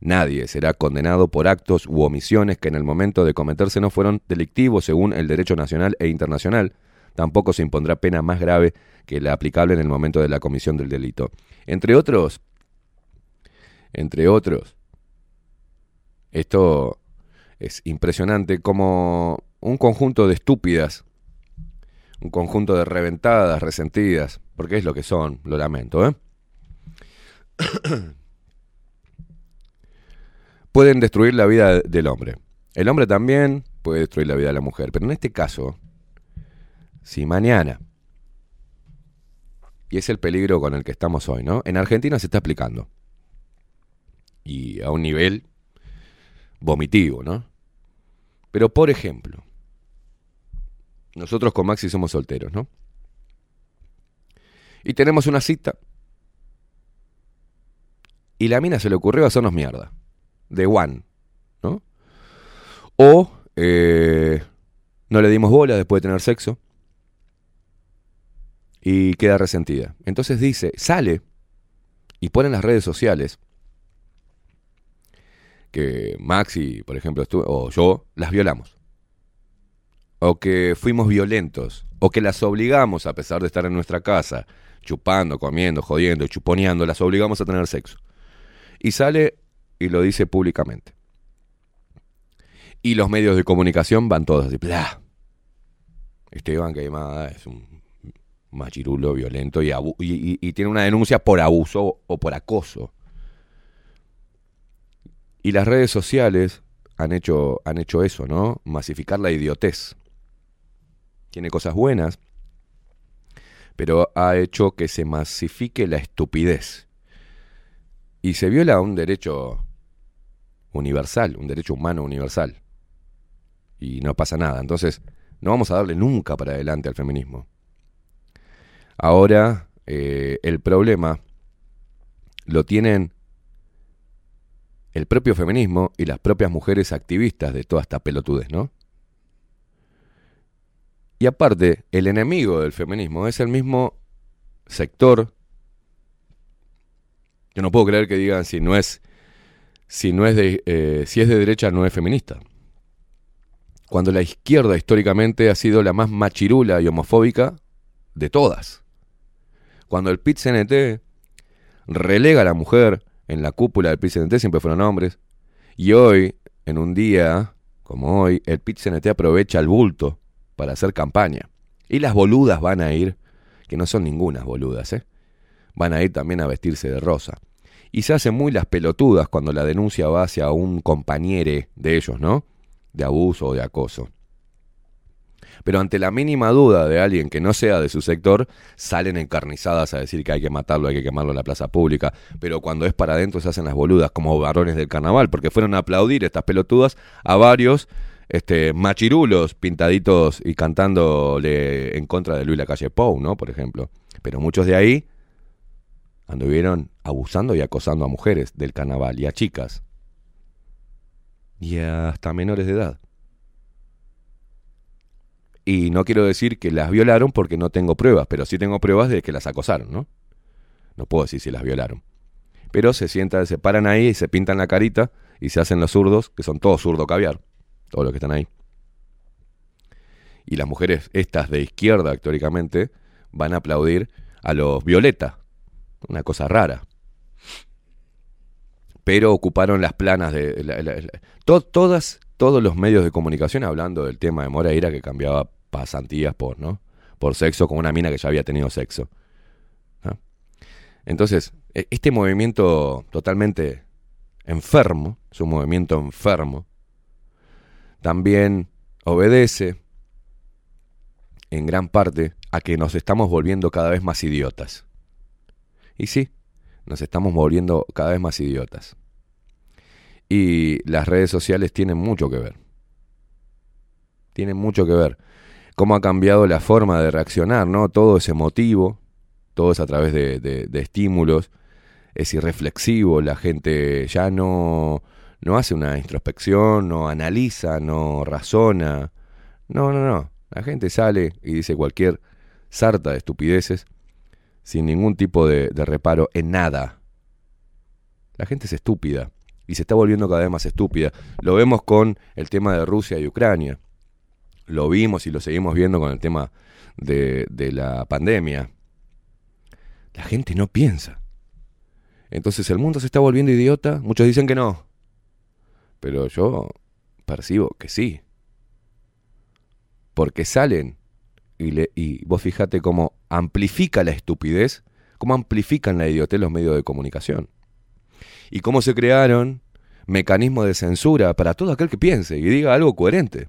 Nadie será condenado por actos u omisiones que en el momento de cometerse no fueron delictivos según el derecho nacional e internacional. Tampoco se impondrá pena más grave que la aplicable en el momento de la comisión del delito. Entre otros, entre otros, esto es impresionante como un conjunto de estúpidas, un conjunto de reventadas, resentidas, porque es lo que son, lo lamento, ¿eh? Pueden destruir la vida del hombre. El hombre también puede destruir la vida de la mujer, pero en este caso, si mañana, y es el peligro con el que estamos hoy, ¿no? En Argentina se está aplicando. Y a un nivel vomitivo, ¿no? Pero por ejemplo, nosotros con Maxi somos solteros, ¿no? Y tenemos una cita. Y la mina se le ocurrió hacernos mierda. De one, ¿no? O eh, no le dimos bola después de tener sexo. Y queda resentida. Entonces dice, sale y pone en las redes sociales que Maxi, por ejemplo, o yo, las violamos. O que fuimos violentos. O que las obligamos, a pesar de estar en nuestra casa, chupando, comiendo, jodiendo, chuponeando, las obligamos a tener sexo. Y sale y lo dice públicamente. Y los medios de comunicación van todos así, bla. Esteban Queimada es un machirulo violento y, abu- y- tiene una denuncia por abuso o por acoso. Y las redes sociales han hecho, han hecho eso, ¿no? Masificar la idiotez. Tiene cosas buenas, pero ha hecho que se masifique la estupidez. Y se viola un derecho universal, un derecho humano universal. Y no pasa nada. Entonces, no vamos a darle nunca para adelante al feminismo. Ahora, eh, el problema lo tienen el propio feminismo y las propias mujeres activistas de toda esta pelotudez, ¿no? Y aparte, el enemigo del feminismo es el mismo sector. Yo no puedo creer que digan si no es si no es de eh, si es de derecha no es feminista. Cuando la izquierda históricamente ha sido la más machirula y homofóbica de todas. Cuando el PIT-CNT relega a la mujer en la cúpula del PIT-CNT siempre fueron hombres. Y hoy, en un día como hoy, el PIT-CNT aprovecha el bulto para hacer campaña. Y las boludas van a ir, que no son ningunas boludas, ¿eh? Van a ir también a vestirse de rosa. Y se hacen muy las pelotudas cuando la denuncia va hacia un compañere de ellos, ¿no? De abuso o de acoso. Pero ante la mínima duda de alguien que no sea de su sector, salen encarnizadas a decir que hay que matarlo, hay que quemarlo en la plaza pública. Pero cuando es para adentro se hacen las boludas, como varones del carnaval, porque fueron a aplaudir estas pelotudas a varios este, machirulos pintaditos y cantándole en contra de Luis Lacalle Pou, ¿no? Por ejemplo. Pero muchos de ahí anduvieron abusando y acosando a mujeres del carnaval y a chicas. y hasta menores de edad. Y no quiero decir que las violaron porque no tengo pruebas, pero sí tengo pruebas de que las acosaron, ¿no? No puedo decir si las violaron. Pero se sientan, se paran ahí y se pintan la carita y se hacen los zurdos, que son todos zurdo caviar, todos los que están ahí. Y las mujeres, estas de izquierda, teóricamente, van a aplaudir a los violeta. Una cosa rara. Pero ocuparon las planas de. todas, todos los medios de comunicación hablando del tema de Moreira que cambiaba pasantías por, ¿no? Por sexo con una mina que ya había tenido sexo. Entonces, e- este movimiento totalmente enfermo, es un movimiento enfermo, también obedece en gran parte a que nos estamos volviendo cada vez más idiotas. Y sí, nos estamos volviendo cada vez más idiotas. Y las redes sociales tienen mucho que ver. Tienen mucho que ver. Cómo ha cambiado la forma de reaccionar, ¿no? Todo es emotivo, todo es a través de, de- de estímulos, es irreflexivo, la gente ya no, no hace una introspección, no analiza, no razona. No, no, no. La gente sale y dice cualquier sarta de estupideces sin ningún tipo de, reparo en nada. La gente es estúpida y se está volviendo cada vez más estúpida. Lo vemos con el tema de Rusia y Ucrania. Lo vimos y lo seguimos viendo con el tema de, de la pandemia. La gente no piensa. Entonces el mundo se está volviendo idiota. Muchos dicen que no. Pero yo percibo que sí. Porque salen y, vos fíjate cómo amplifica la estupidez, cómo amplifican la idiotez los medios de comunicación. Y cómo se crearon mecanismos de censura para todo aquel que piense y diga algo coherente.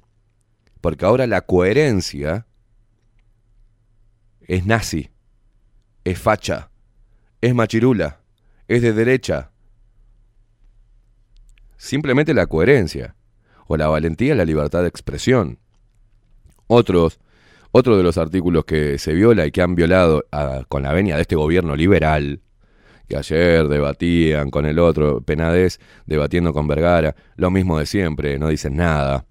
Porque ahora la coherencia es nazi, es facha, es machirula, es de derecha. Simplemente la coherencia, o la valentía, la libertad de expresión. Otros, otro de los artículos que se viola y que han violado con la venia de este gobierno liberal, que ayer debatían con el otro, Penades debatiendo con Vergara, lo mismo de siempre, no dicen nada.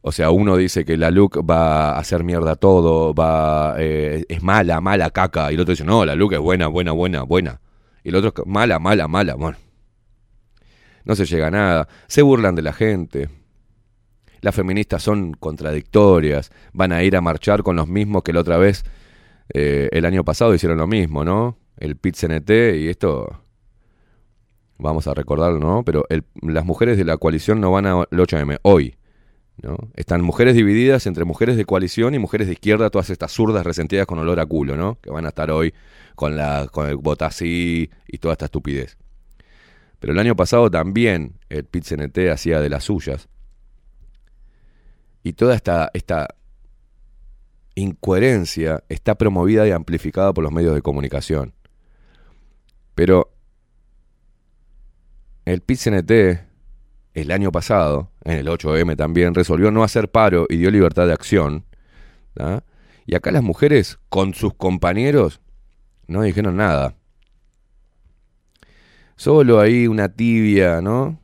O sea, uno dice que la LUC va a hacer mierda todo, va eh, es mala, mala caca, y el otro dice, no, la LUC es buena, buena, buena, buena. Y el otro es mala, mala, mala, bueno. No se llega a nada, se burlan de la gente. Las feministas son contradictorias, van a ir a marchar con los mismos que la otra vez, eh, el año pasado hicieron lo mismo, ¿no? El PIT-CNT y esto, vamos a recordarlo, ¿no? Pero las mujeres de la coalición no van al 8M hoy, ¿no? Están mujeres divididas entre mujeres de coalición y mujeres de izquierda, todas estas zurdas resentidas con olor a culo, ¿no? Que van a estar hoy con, el botasí y toda esta estupidez. Pero el año pasado también el PIT-CNT hacía de las suyas. Y toda esta, esta incoherencia está promovida y amplificada por los medios de comunicación. Pero el PIT-CNT el año pasado, en el 8M también, resolvió no hacer paro y dio libertad de acción. Y acá las mujeres, con sus compañeros, no dijeron nada. Solo ahí una tibia, ¿no?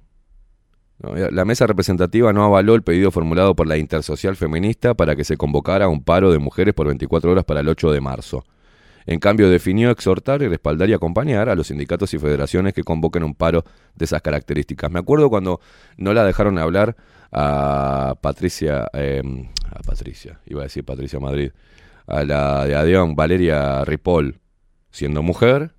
La mesa representativa no avaló el pedido formulado por la Intersocial Feminista para que se convocara un paro de mujeres por 24 horas para el 8 de marzo. En cambio, definió exhortar y respaldar y acompañar a los sindicatos y federaciones que convoquen un paro de esas características. Me acuerdo cuando no la dejaron hablar a Patricia, eh, a Patricia, iba a decir Patricia Madrid, a la de Adión, Valeria Ripoll, siendo mujer,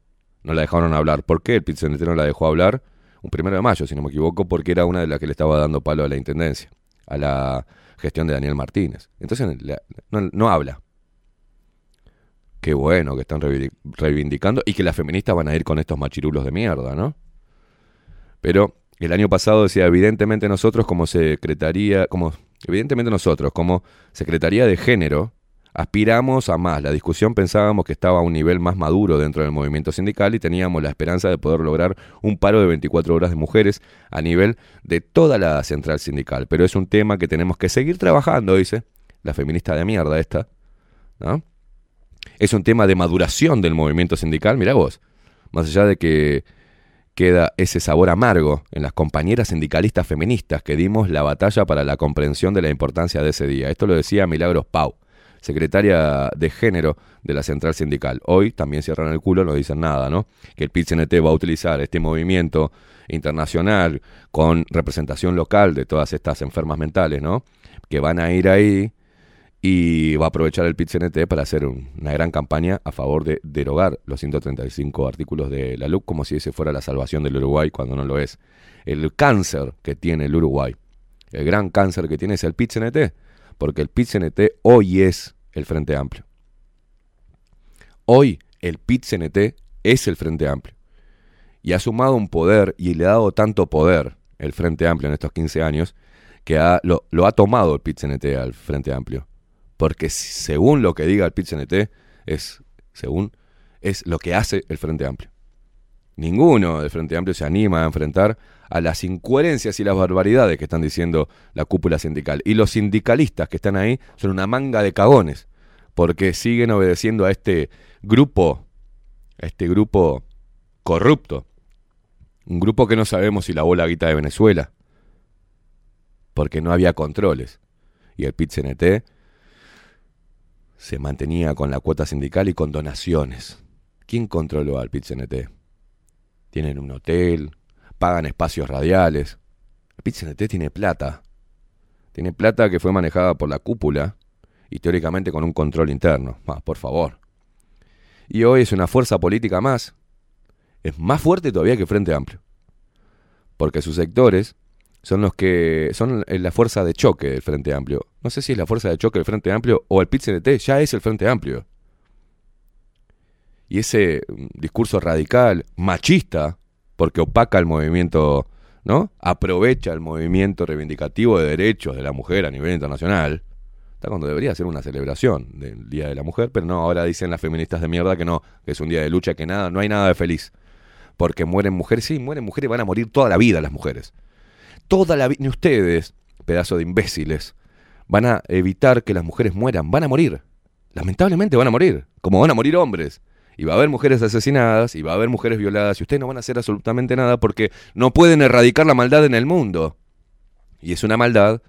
no la dejaron hablar. ¿Por qué el pit no la dejó hablar? Un primero de mayo, si no me equivoco, porque era una de las que le estaba dando palo a la intendencia, a la gestión de Daniel Martínez. Entonces no, no habla. Qué bueno que están reivindic- reivindicando y que las feministas van a ir con estos machirulos de mierda, ¿no? Pero el año pasado decía, evidentemente nosotros como secretaría, como evidentemente nosotros como Secretaría de Género aspiramos a más. La discusión pensábamos que estaba a un nivel más maduro dentro del movimiento sindical y teníamos la esperanza de poder lograr un paro de 24 horas de mujeres a nivel de toda la central sindical. Pero es un tema que tenemos que seguir trabajando, dice la feminista de mierda esta. Es un tema de maduración del movimiento sindical, mirá vos. Más allá de que, queda ese sabor amargo en las compañeras sindicalistas feministas que dimos la batalla para la comprensión de la importancia de ese día. Esto lo decía Milagros Pau, secretaria de género de la central sindical. Hoy también cierran el culo, no dicen nada, ¿no? Que el PIT-CNT va a utilizar este movimiento internacional con representación local de todas estas enfermas mentales, ¿no? Que van a ir ahí y va a aprovechar el PIT-CNT para hacer un- una gran campaña a favor de derogar los 135 artículos de la LUC como si ese fuera la salvación del Uruguay cuando no lo es. El cáncer que tiene el Uruguay, el gran cáncer que tiene es el PIT-CNT, porque el PIT-CNT hoy es el Frente Amplio. Hoy el PIT-CNT es el Frente Amplio. Y ha sumado un poder y le ha dado tanto poder el Frente Amplio en estos 15 años que ha- lo, ha tomado el PIT-CNT al Frente Amplio. Porque según lo que diga el PIT-CNT, es, según, es lo que hace el Frente Amplio. Ninguno del Frente Amplio se anima a enfrentar a las incoherencias y las barbaridades que están diciendo la cúpula sindical. Y los sindicalistas que están ahí son una manga de cagones, porque siguen obedeciendo a este grupo, a este grupo corrupto. Un grupo que no sabemos si lavó la guita de Venezuela, porque no había controles. Y el PIT-CNT se mantenía con la cuota sindical y con donaciones. ¿Quién controló al PIT-CNT? Tienen un hotel, pagan espacios radiales. El PIT-CNT tiene plata. Tiene plata que fue manejada por la cúpula y teóricamente con un control interno. Ah, por favor. Y hoy es una fuerza política más. Es más fuerte todavía que Frente Amplio. Porque sus sectores son los que son la fuerza de choque del Frente Amplio. No sé si es la fuerza de choque del Frente Amplio o el PIT-CNT ya es el Frente Amplio. Y ese mm, discurso radical, machista, porque opaca el movimiento, ¿no? Aprovecha el movimiento reivindicativo de derechos de la mujer a nivel internacional. Está cuando debería ser una celebración del Día de la Mujer, pero no, ahora dicen las feministas de mierda que no, que es un día de lucha, que nada, no hay nada de feliz. Porque mueren mujeres, sí, mueren mujeres, van a morir toda la vida las mujeres. Toda la vida, ni ustedes, pedazo de imbéciles, van a evitar que las mujeres mueran, van a morir. Lamentablemente van a morir, como van a morir hombres. Y va a haber mujeres asesinadas, y va a haber mujeres violadas, y ustedes no van a hacer absolutamente nada porque no pueden erradicar la maldad en el mundo. Y es una maldad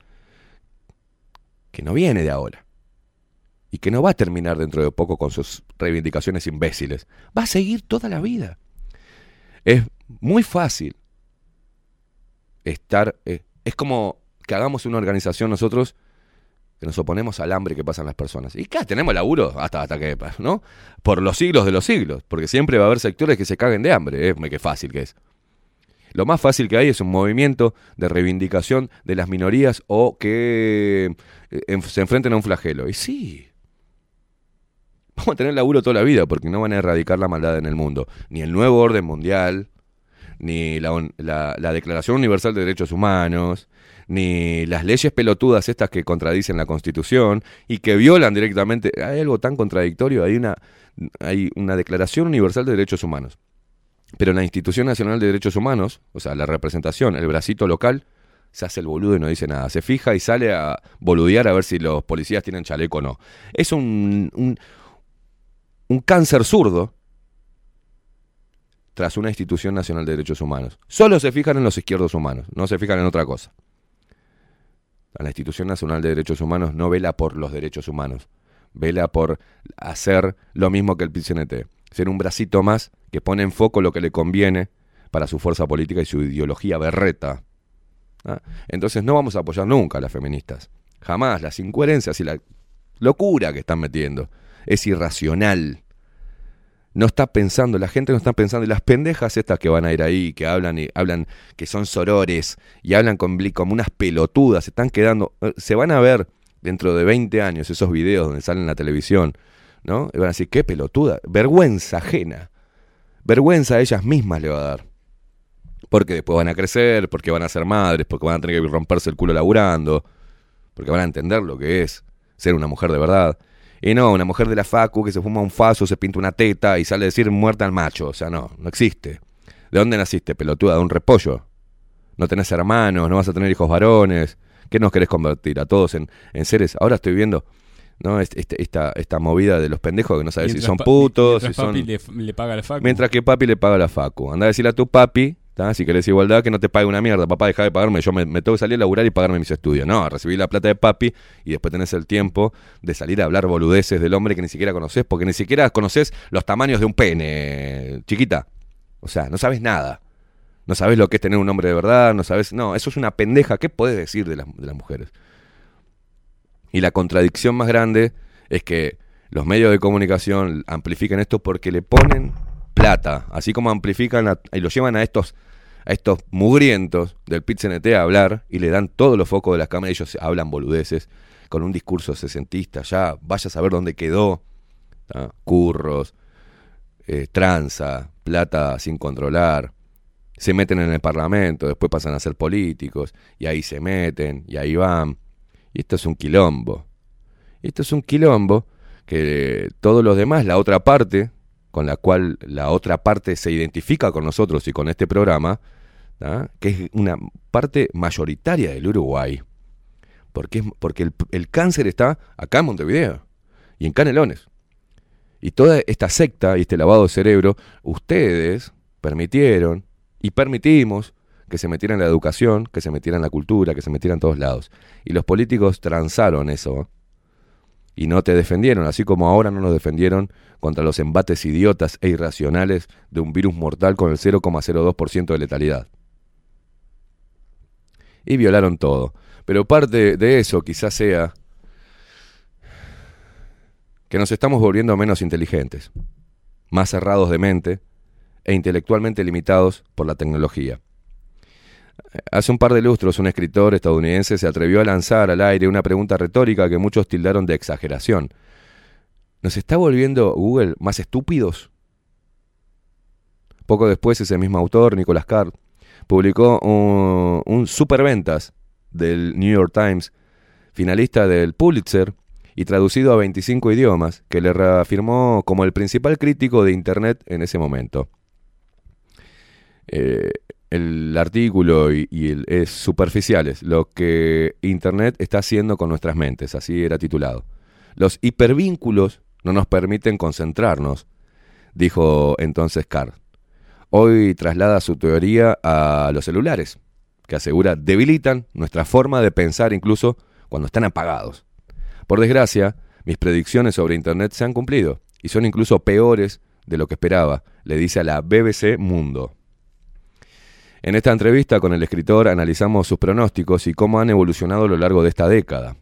que no viene de ahora. Y que no va a terminar dentro de poco con sus reivindicaciones imbéciles. Va a seguir toda la vida. Es muy fácil estar... eh, es como que hagamos una organización nosotros que nos oponemos al hambre que pasan las personas. Y acá tenemos laburo hasta, hasta que, ¿no? Por los siglos de los siglos. Porque siempre va a haber sectores que se caguen de hambre. ¿eh? Qué fácil que es. Lo más fácil que hay es un movimiento de reivindicación de las minorías o que eh, se enfrenten a un flagelo. Y sí. Vamos a tener laburo toda la vida porque no van a erradicar la maldad en el mundo. Ni el nuevo orden mundial, ni la- la Declaración Universal de Derechos Humanos, ni las leyes pelotudas estas que contradicen la Constitución y que violan directamente. Hay algo tan contradictorio. Hay una, hay una Declaración Universal de Derechos Humanos. Pero la Institución Nacional de Derechos Humanos, o sea, la representación, el bracito local, se hace el boludo y no dice nada. Se fija y sale a boludear a ver si los policías tienen chaleco o no. Es un, un, un cáncer zurdo tras una institución nacional de derechos humanos. Solo se fijan en los izquierdos humanos, no se fijan en otra cosa. La institución nacional de derechos humanos no vela por los derechos humanos, vela por hacer lo mismo que el PCNT, ser un bracito más que pone en foco lo que le conviene para su fuerza política y su ideología berreta. ¿Ah? Entonces no vamos a apoyar nunca a las feministas. Jamás. Las incoherencias y la locura que están metiendo. Es irracional. No está pensando, la gente no está pensando. Y las pendejas estas que van a ir ahí, que hablan y hablan que son sorores y hablan con, como unas pelotudas, se están quedando. eh, Se van a ver dentro de 20 años esos videos donde salen en la televisión, ¿no? Y van a decir, qué pelotuda. Vergüenza ajena. Vergüenza a ellas mismas le va a dar. Porque después van a crecer, porque van a ser madres, porque van a tener que romperse el culo laburando, porque van a entender lo que es ser una mujer de verdad. Y no, una mujer de la facu que se fuma un faso, se pinta una teta y sale a decir muerta al macho. O sea, no, no existe. ¿De dónde naciste, pelotuda? ¿De un repollo? No tenés hermanos, no vas a tener hijos varones. ¿Qué nos querés convertir? A todos en, en seres. Ahora estoy viendo ¿no? Este- esta, esta movida de los pendejos que no sabes si son putos, si mientras son... papi le, le paga la facu. Mientras que papi le paga la facu. Anda a decirle a tu papi, ¿tá? si querés igualdad, que no te pague una mierda. Papá, deja de pagarme. Yo me, tengo que salir a laburar y pagarme mis estudios. No, recibí la plata de papi y después tenés el tiempo de salir a hablar boludeces del hombre que ni siquiera conoces, porque ni siquiera conoces los tamaños de un pene, chiquita. O sea, no sabes nada. No sabes lo que es tener un hombre de verdad, no sabes. No, eso es una pendeja. ¿Qué podés decir de las, de las mujeres? Y la contradicción más grande es que los medios de comunicación amplifican esto porque le ponen plata, así como amplifican y lo llevan a estos a estos mugrientos del PIT-CNT a hablar y le dan todos los focos de las cámaras, ellos hablan boludeces con un discurso sesentista, ya vaya a saber dónde quedó, curros, eh, tranza, plata sin controlar, se meten en el parlamento, después pasan a ser políticos, y ahí se meten, y ahí van, y esto es un quilombo. Esto es un quilombo que todos los demás, la otra parte, con la cual la otra parte se identifica con nosotros y con este programa, que es una parte mayoritaria del Uruguay, porque, es, porque el, cáncer está acá en Montevideo y en Canelones. Y toda esta secta y este lavado de cerebro, ustedes permitieron y permitimos que se metiera en la educación, que se metiera en la cultura, que se metiera en todos lados. Y los políticos transaron eso y no te defendieron, así como ahora no nos defendieron contra los embates idiotas e irracionales de un virus mortal con el 0,02% de letalidad. Y violaron todo. Pero parte de eso quizás sea que nos estamos volviendo menos inteligentes, más cerrados de mente e intelectualmente limitados por la tecnología. Hace un par de lustros un escritor estadounidense se atrevió a lanzar al aire una pregunta retórica que muchos tildaron de exageración. ¿Nos está volviendo Google más estúpidos? Poco después ese mismo autor, Nicolas Carr, publicó un, un superventas del New York Times, finalista del Pulitzer y traducido a 25 idiomas, que le reafirmó como el principal crítico de Internet en ese momento. Eh, el artículo y, es superficiales, lo que Internet está haciendo con nuestras mentes, así era titulado. Los hipervínculos no nos permiten concentrarnos, dijo entonces Carr. Hoy traslada su teoría a los celulares, que asegura debilitan nuestra forma de pensar incluso cuando están apagados. Por desgracia, mis predicciones sobre Internet se han cumplido y son incluso peores de lo que esperaba, le dice a la BBC Mundo. En esta entrevista con el escritor analizamos sus pronósticos y cómo han evolucionado a lo largo de esta década.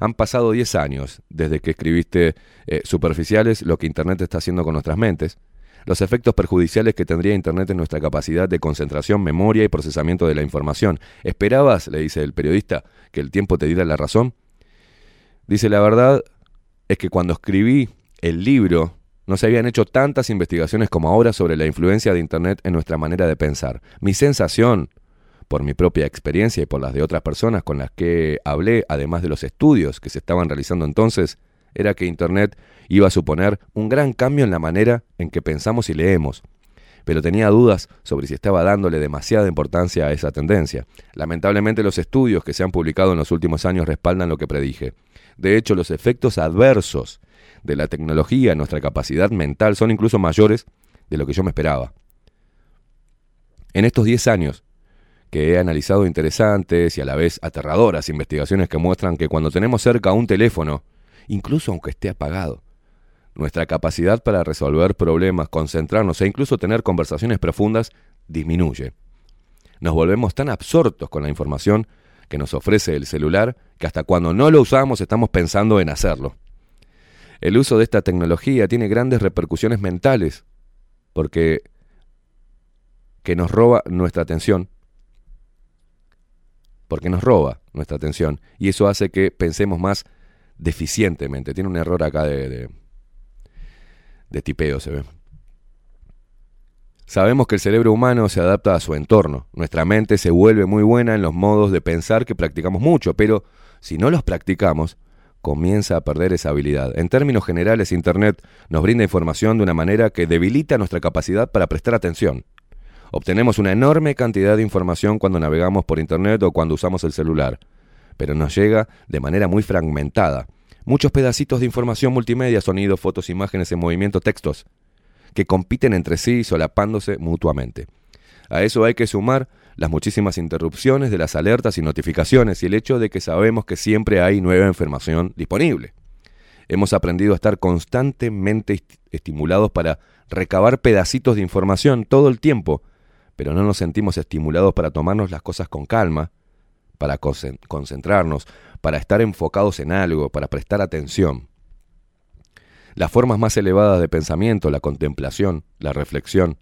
Han pasado 10 años desde que escribiste eh, Superficiales, lo que Internet está haciendo con nuestras mentes, los efectos perjudiciales que tendría Internet en nuestra capacidad de concentración, memoria y procesamiento de la información. ¿Esperabas, le dice el periodista, que el tiempo te diera la razón? Dice, la verdad es que cuando escribí el libro no se habían hecho tantas investigaciones como ahora sobre la influencia de Internet en nuestra manera de pensar. Mi sensación, por mi propia experiencia y por las de otras personas con las que hablé, además de los estudios que se estaban realizando entonces, era que Internet iba a suponer un gran cambio en la manera en que pensamos y leemos. Pero tenía dudas sobre si estaba dándole demasiada importancia a esa tendencia. Lamentablemente los estudios que se han publicado en los últimos años respaldan lo que predije. De hecho, los efectos adversos de la tecnología en nuestra capacidad mental son incluso mayores de lo que yo me esperaba. En estos 10 años que he analizado interesantes y a la vez aterradoras investigaciones que muestran que cuando tenemos cerca un teléfono, incluso aunque esté apagado, nuestra capacidad para resolver problemas, concentrarnos e incluso tener conversaciones profundas disminuye. Nos volvemos tan absortos con la información que nos ofrece el celular que hasta cuando no lo usamos estamos pensando en hacerlo. El uso de esta tecnología tiene grandes repercusiones mentales porque que nos roba nuestra atención, porque nos roba nuestra atención y eso hace que pensemos más deficientemente. Tiene un error acá de, de, de tipeo, se ve. Sabemos que el cerebro humano se adapta a su entorno. Nuestra mente se vuelve muy buena en los modos de pensar que practicamos mucho, pero si no los practicamos, comienza a perder esa habilidad. En términos generales, Internet nos brinda información de una manera que debilita nuestra capacidad para prestar atención. Obtenemos una enorme cantidad de información cuando navegamos por Internet o cuando usamos el celular, pero nos llega de manera muy fragmentada. Muchos pedacitos de información multimedia, sonidos, fotos, imágenes en movimiento, textos, que compiten entre sí solapándose mutuamente. A eso hay que sumar las muchísimas interrupciones de las alertas y notificaciones y el hecho de que sabemos que siempre hay nueva información disponible. Hemos aprendido a estar constantemente est- estimulados para recabar pedacitos de información todo el tiempo, pero no nos sentimos estimulados para tomarnos las cosas con calma, para concen- concentrarnos, para estar enfocados en algo, para prestar atención. Las formas más elevadas de pensamiento, la contemplación, la reflexión,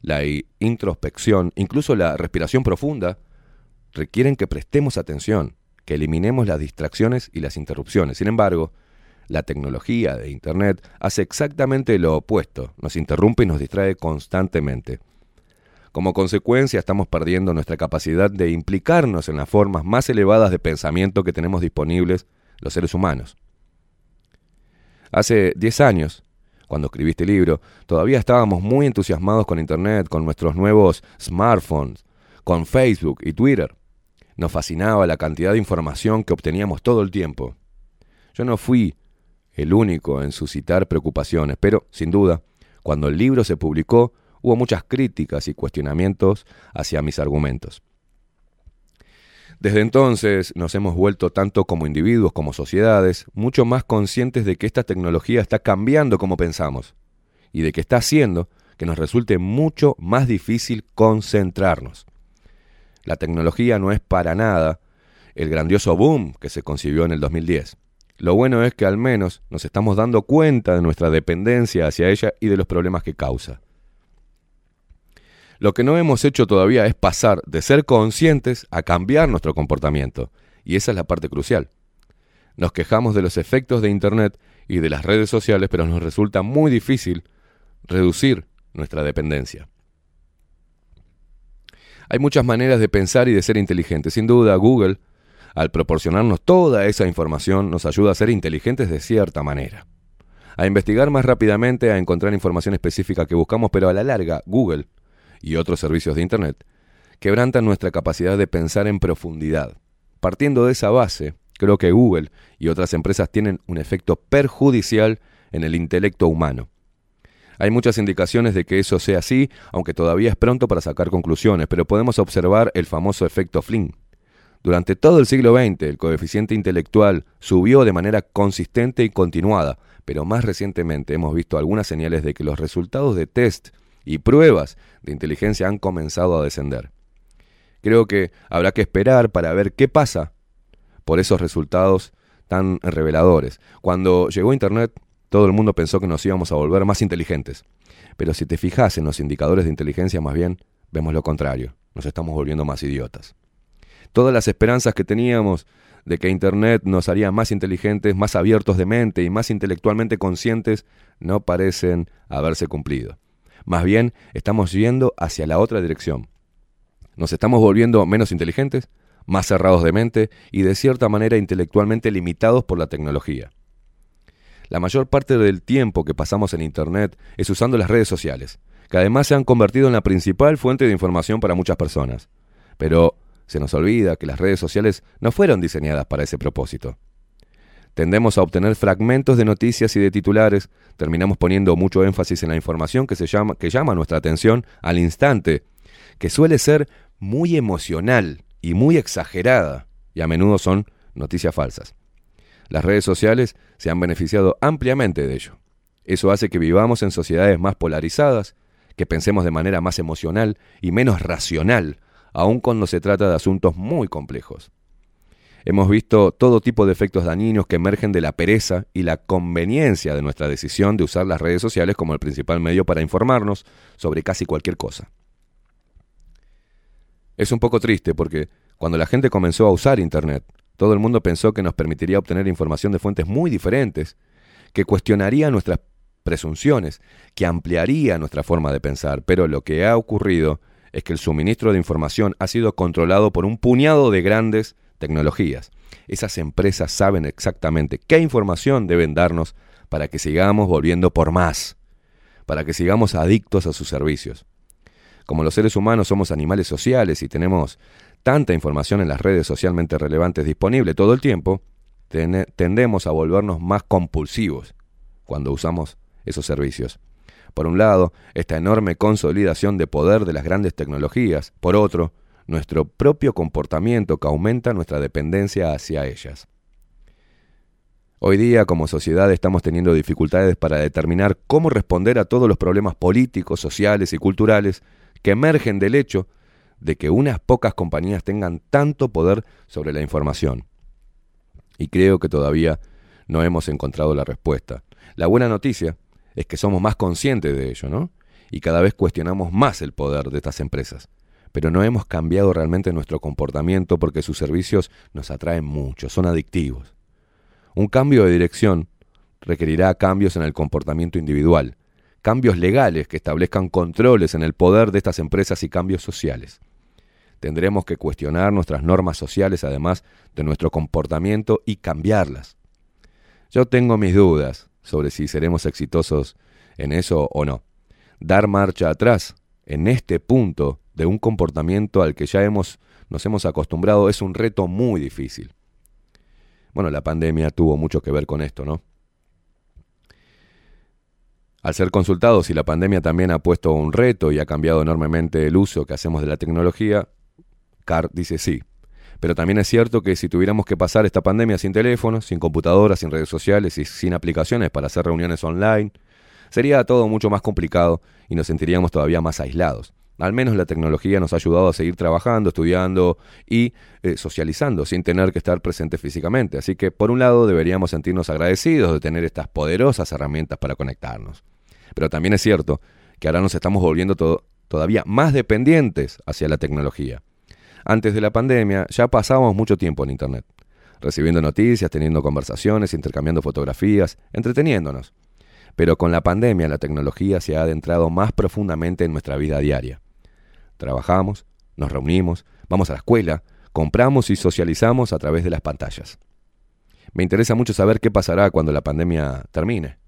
la introspección, incluso la respiración profunda, requieren que prestemos atención, que eliminemos las distracciones y las interrupciones. Sin embargo, la tecnología de Internet hace exactamente lo opuesto, nos interrumpe y nos distrae constantemente. Como consecuencia, estamos perdiendo nuestra capacidad de implicarnos en las formas más elevadas de pensamiento que tenemos disponibles los seres humanos. Hace 10 años, cuando escribí este libro, todavía estábamos muy entusiasmados con Internet, con nuestros nuevos smartphones, con Facebook y Twitter. Nos fascinaba la cantidad de información que obteníamos todo el tiempo. Yo no fui el único en suscitar preocupaciones, pero, sin duda, cuando el libro se publicó, hubo muchas críticas y cuestionamientos hacia mis argumentos. Desde entonces nos hemos vuelto tanto como individuos como sociedades mucho más conscientes de que esta tecnología está cambiando como pensamos y de que está haciendo que nos resulte mucho más difícil concentrarnos. La tecnología no es para nada el grandioso boom que se concibió en el 2010. Lo bueno es que al menos nos estamos dando cuenta de nuestra dependencia hacia ella y de los problemas que causa. Lo que no hemos hecho todavía es pasar de ser conscientes a cambiar nuestro comportamiento, y esa es la parte crucial. Nos quejamos de los efectos de Internet y de las redes sociales, pero nos resulta muy difícil reducir nuestra dependencia. Hay muchas maneras de pensar y de ser inteligentes. Sin duda, Google, al proporcionarnos toda esa información, nos ayuda a ser inteligentes de cierta manera. A investigar más rápidamente, a encontrar información específica que buscamos, pero a la larga, Google y otros servicios de Internet quebrantan nuestra capacidad de pensar en profundidad. Partiendo de esa base, creo que Google y otras empresas tienen un efecto perjudicial en el intelecto humano. Hay muchas indicaciones de que eso sea así, aunque todavía es pronto para sacar conclusiones, pero podemos observar el famoso efecto Flynn. Durante todo el siglo XX, el coeficiente intelectual subió de manera consistente y continuada, pero más recientemente hemos visto algunas señales de que los resultados de test y pruebas de inteligencia han comenzado a descender. Creo que habrá que esperar para ver qué pasa por esos resultados tan reveladores. Cuando llegó Internet, todo el mundo pensó que nos íbamos a volver más inteligentes. Pero si te fijas en los indicadores de inteligencia, más bien, vemos lo contrario. Nos estamos volviendo más idiotas. Todas las esperanzas que teníamos de que Internet nos haría más inteligentes, más abiertos de mente y más intelectualmente conscientes, no parecen haberse cumplido. Más bien, estamos yendo hacia la otra dirección. Nos estamos volviendo menos inteligentes, más cerrados de mente y de cierta manera intelectualmente limitados por la tecnología. La mayor parte del tiempo que pasamos en Internet es usando las redes sociales, que además se han convertido en la principal fuente de información para muchas personas. Pero se nos olvida que las redes sociales no fueron diseñadas para ese propósito. Tendemos a obtener fragmentos de noticias y de titulares, terminamos poniendo mucho énfasis en la información que, se llama, que llama nuestra atención al instante, que suele ser muy emocional y muy exagerada, y a menudo son noticias falsas. Las redes sociales se han beneficiado ampliamente de ello. Eso hace que vivamos en sociedades más polarizadas, que pensemos de manera más emocional y menos racional, aun cuando se trata de asuntos muy complejos. Hemos visto todo tipo de efectos dañinos que emergen de la pereza y la conveniencia de nuestra decisión de usar las redes sociales como el principal medio para informarnos sobre casi cualquier cosa. Es un poco triste porque cuando la gente comenzó a usar Internet, todo el mundo pensó que nos permitiría obtener información de fuentes muy diferentes, que cuestionaría nuestras presunciones, que ampliaría nuestra forma de pensar, pero lo que ha ocurrido es que el suministro de información ha sido controlado por un puñado de grandes tecnologías. Esas empresas saben exactamente qué información deben darnos para que sigamos volviendo por más, para que sigamos adictos a sus servicios. Como los seres humanos somos animales sociales y tenemos tanta información en las redes socialmente relevantes disponible todo el tiempo, tendemos a volvernos más compulsivos cuando usamos esos servicios. Por un lado, esta enorme consolidación de poder de las grandes tecnologías. Por otro, nuestro propio comportamiento que aumenta nuestra dependencia hacia ellas. Hoy día, como sociedad, estamos teniendo dificultades para determinar cómo responder a todos los problemas políticos, sociales y culturales que emergen del hecho de que unas pocas compañías tengan tanto poder sobre la información. Y creo que todavía no hemos encontrado la respuesta. La buena noticia es que somos más conscientes de ello, ¿no? Y cada vez cuestionamos más el poder de estas empresas. Pero no hemos cambiado realmente nuestro comportamiento porque sus servicios nos atraen mucho, son adictivos. Un cambio de dirección requerirá cambios en el comportamiento individual, cambios legales que establezcan controles en el poder de estas empresas y cambios sociales. Tendremos que cuestionar nuestras normas sociales además de nuestro comportamiento y cambiarlas. Yo tengo mis dudas sobre si seremos exitosos en eso o no. Dar marcha atrás en este punto de un comportamiento al que ya hemos, nos hemos acostumbrado es un reto muy difícil. Bueno, la pandemia tuvo mucho que ver con esto, ¿no? Al ser consultado si la pandemia también ha puesto un reto y ha cambiado enormemente el uso que hacemos de la tecnología, Carr dice sí. Pero también es cierto que si tuviéramos que pasar esta pandemia sin teléfonos, sin computadoras, sin redes sociales y sin aplicaciones para hacer reuniones online, sería todo mucho más complicado y nos sentiríamos todavía más aislados. Al menos la tecnología nos ha ayudado a seguir trabajando, estudiando y eh, socializando sin tener que estar presentes físicamente. Así que por un lado deberíamos sentirnos agradecidos de tener estas poderosas herramientas para conectarnos. Pero también es cierto que ahora nos estamos volviendo to- todavía más dependientes hacia la tecnología. Antes de la pandemia ya pasábamos mucho tiempo en Internet, recibiendo noticias, teniendo conversaciones, intercambiando fotografías, entreteniéndonos. Pero con la pandemia la tecnología se ha adentrado más profundamente en nuestra vida diaria. Trabajamos, nos reunimos, vamos a la escuela, compramos y socializamos a través de las pantallas. Me interesa mucho saber qué pasará cuando la pandemia termine.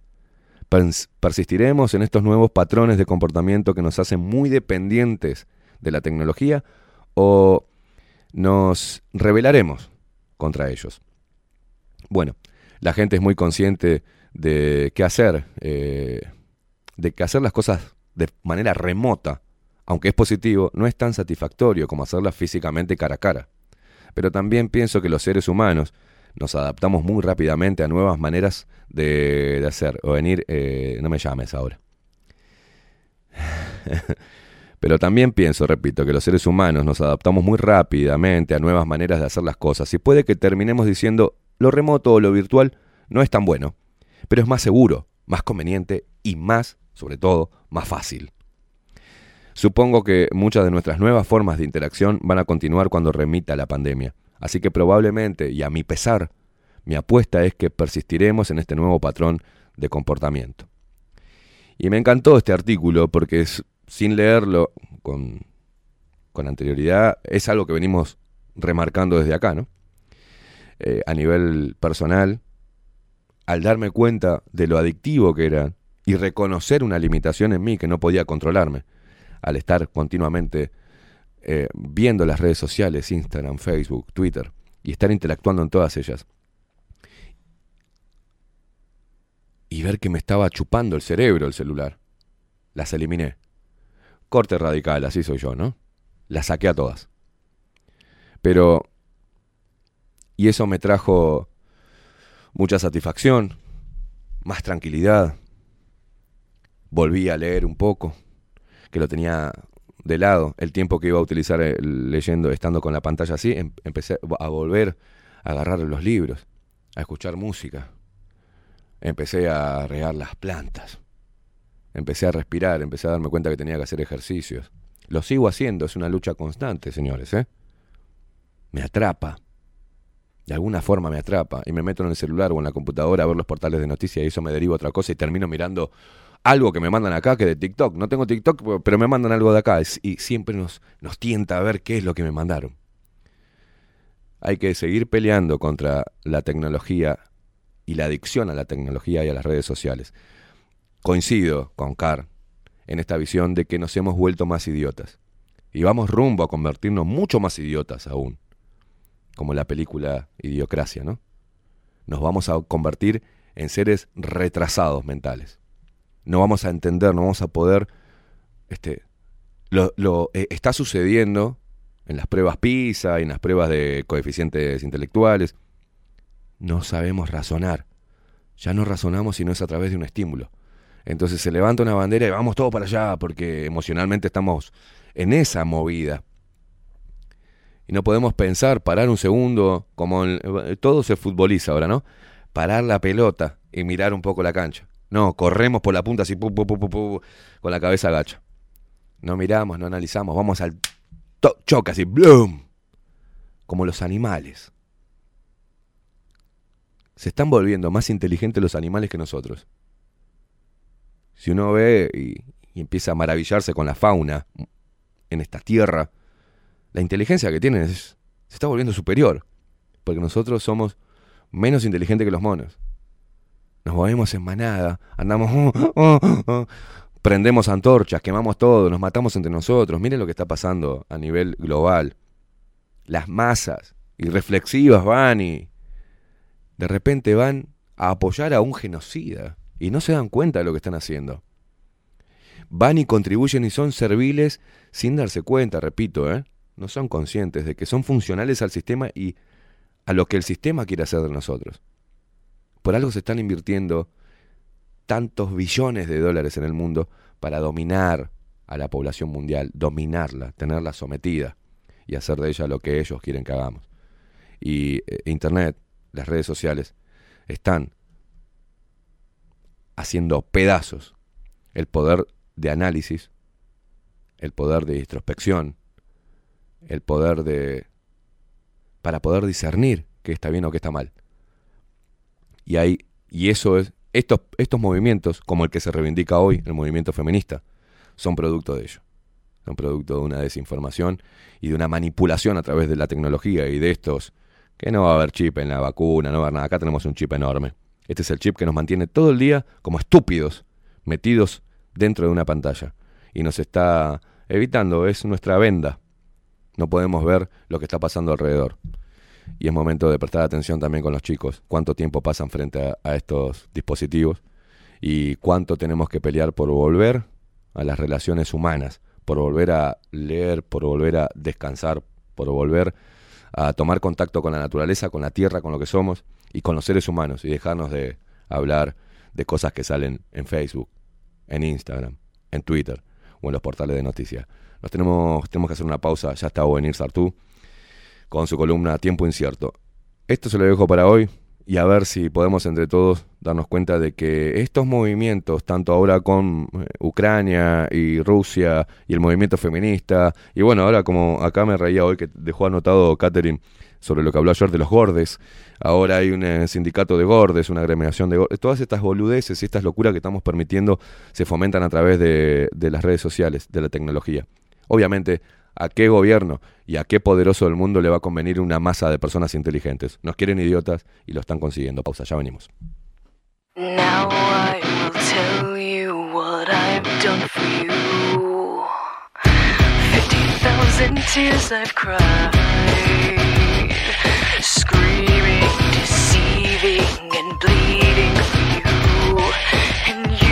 Pers- ¿Persistiremos en estos nuevos patrones de comportamiento que nos hacen muy dependientes de la tecnología o nos rebelaremos contra ellos? Bueno, la gente es muy consciente de qué hacer, eh, de que hacer las cosas de manera remota, aunque es positivo, no es tan satisfactorio como hacerlas físicamente cara a cara. Pero también pienso que los seres humanos nos adaptamos muy rápidamente a nuevas maneras de, hacer o venir. eh, no me llames ahora. Pero también pienso, repito, que los seres humanos nos adaptamos muy rápidamente a nuevas maneras de hacer las cosas y puede que terminemos diciendo lo remoto o lo virtual no es tan bueno, pero es más seguro, más conveniente y más, sobre todo, más fácil. Supongo que muchas de nuestras nuevas formas de interacción van a continuar cuando remita la pandemia, así que probablemente, y a mi pesar, mi apuesta es que persistiremos en este nuevo patrón de comportamiento. Y me encantó este artículo porque es, sin leerlo con, con anterioridad, es algo que venimos remarcando desde acá, ¿no? Eh, a nivel personal, al darme cuenta de lo adictivo que era y reconocer una limitación en mí que no podía controlarme, al estar continuamente eh, viendo las redes sociales, Instagram, Facebook, Twitter, y estar interactuando en todas ellas. Y ver que me estaba chupando el cerebro el celular. Las eliminé. Corte radical, así soy yo, ¿no? Las saqué a todas. Pero... Y eso me trajo mucha satisfacción, más tranquilidad. Volví a leer un poco, que lo tenía de lado, el tiempo que iba a utilizar eh, leyendo, estando con la pantalla así, em- empecé a volver a agarrar los libros, a escuchar música. Empecé a regar las plantas. Empecé a respirar, empecé a darme cuenta que tenía que hacer ejercicios. Lo sigo haciendo, es una lucha constante, señores, ¿eh? Me atrapa. De alguna forma me atrapa y me meto en el celular o en la computadora a ver los portales de noticias y eso me deriva a otra cosa y termino mirando algo que me mandan acá que de TikTok. No tengo TikTok, pero me mandan algo de acá y siempre nos, nos tienta a ver qué es lo que me mandaron. Hay que seguir peleando contra la tecnología y la adicción a la tecnología y a las redes sociales. Coincido con Carr en esta visión de que nos hemos vuelto más idiotas y vamos rumbo a convertirnos mucho más idiotas aún como la película Idiocracia, ¿no? nos vamos a convertir en seres retrasados mentales. No vamos a entender, no vamos a poder... Este, lo, eh, está sucediendo en las pruebas PISA y en las pruebas de coeficientes intelectuales. No sabemos razonar. Ya no razonamos si no es a través de un estímulo. Entonces se levanta una bandera y vamos todos para allá porque emocionalmente estamos en esa movida. Y no podemos pensar, parar un segundo, como en- todo se futboliza ahora, ¿no? Parar la pelota y mirar un poco la cancha. No, corremos por la punta así, con la cabeza agacha. No miramos, no analizamos, vamos al choque así, ¡blum! Como los animales. Se están volviendo más inteligentes los animales que nosotros. Si uno ve y, empieza a maravillarse con la fauna en esta tierra, la inteligencia que tienen se está volviendo superior. Porque nosotros somos menos inteligentes que los monos. Nos movemos en manada, andamos, oh, oh, oh, prendemos antorchas, quemamos todo, nos matamos entre nosotros. Miren lo que está pasando a nivel global. Las masas irreflexivas van y de repente van a apoyar a un genocida y no se dan cuenta de lo que están haciendo. Van y contribuyen y son serviles sin darse cuenta, repito, ¿eh? no son conscientes de que son funcionales al sistema y a lo que el sistema quiere hacer de nosotros. Por algo se están invirtiendo tantos billones de dólares en el mundo para dominar a la población mundial, dominarla, tenerla sometida y hacer de ella lo que ellos quieren que hagamos. Y eh, Internet, las redes sociales, están haciendo pedazos el poder de análisis, el poder de introspección, el poder de... para poder discernir qué está bien o qué está mal. Y, hay, y eso es, estos, estos movimientos, como el que se reivindica hoy, el movimiento feminista, son producto de ello. Son producto de una desinformación y de una manipulación a través de la tecnología y de estos, que no va a haber chip en la vacuna, no va a haber nada. Acá tenemos un chip enorme. Este es el chip que nos mantiene todo el día como estúpidos, metidos dentro de una pantalla. Y nos está evitando, es nuestra venda. No podemos ver lo que está pasando alrededor. Y es momento de prestar atención también con los chicos. Cuánto tiempo pasan frente a, estos dispositivos y cuánto tenemos que pelear por volver a las relaciones humanas, por volver a leer, por volver a descansar, por volver a tomar contacto con la naturaleza, con la tierra, con lo que somos y con los seres humanos y dejarnos de hablar de cosas que salen en Facebook, en Instagram, en Twitter o en los portales de noticias. Nos tenemos, tenemos que hacer una pausa, ya está Buenir Sartú con su columna Tiempo Incierto. Esto se lo dejo para hoy y a ver si podemos entre todos darnos cuenta de que estos movimientos, tanto ahora con eh, Ucrania y Rusia y el movimiento feminista, y bueno, ahora como acá me reía hoy que dejó anotado Catherine sobre lo que habló ayer de los gordes, ahora hay un eh, sindicato de gordes, una agremiación de gordes, todas estas boludeces y estas locuras que estamos permitiendo se fomentan a través de, de las redes sociales, de la tecnología. Obviamente, ¿a qué gobierno y a qué poderoso del mundo le va a convenir una masa de personas inteligentes? Nos quieren idiotas y lo están consiguiendo. Pausa, ya venimos. Screaming, deceiving, and bleeding for you, and you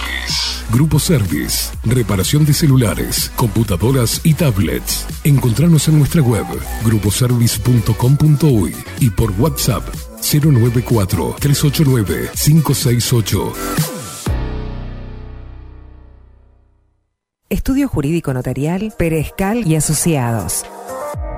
Grupo Service. Reparación de celulares, computadoras y tablets. Encontrarnos en nuestra web gruposervice.com.uy y por WhatsApp 094 389 568. Estudio Jurídico Notarial, Perezcal y Asociados.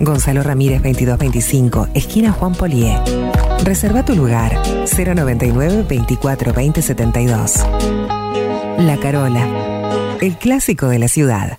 Gonzalo Ramírez 2225, esquina Juan Polié. Reserva tu lugar 099 24 20 72. La Carola, el clásico de la ciudad.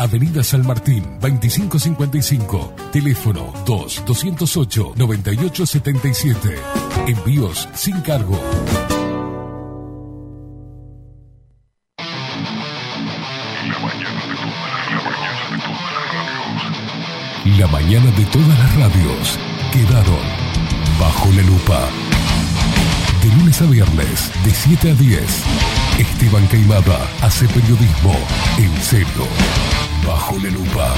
Avenida San Martín, 2555. Teléfono 2-208-9877. Envíos sin cargo. La mañana de todas las radios quedaron bajo la lupa. De lunes a viernes, de 7 a 10, Esteban Queimada hace periodismo en serio, bajo la lupa.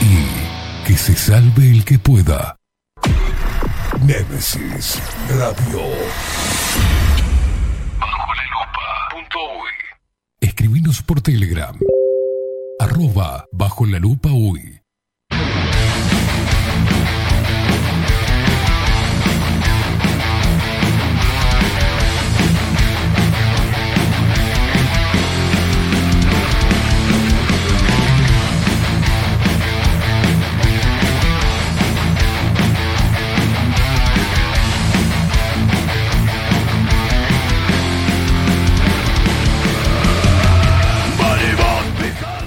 Y que se salve el que pueda. Némesis Radio. Escribinos por Telegram. Arroba bajo la lupa uy.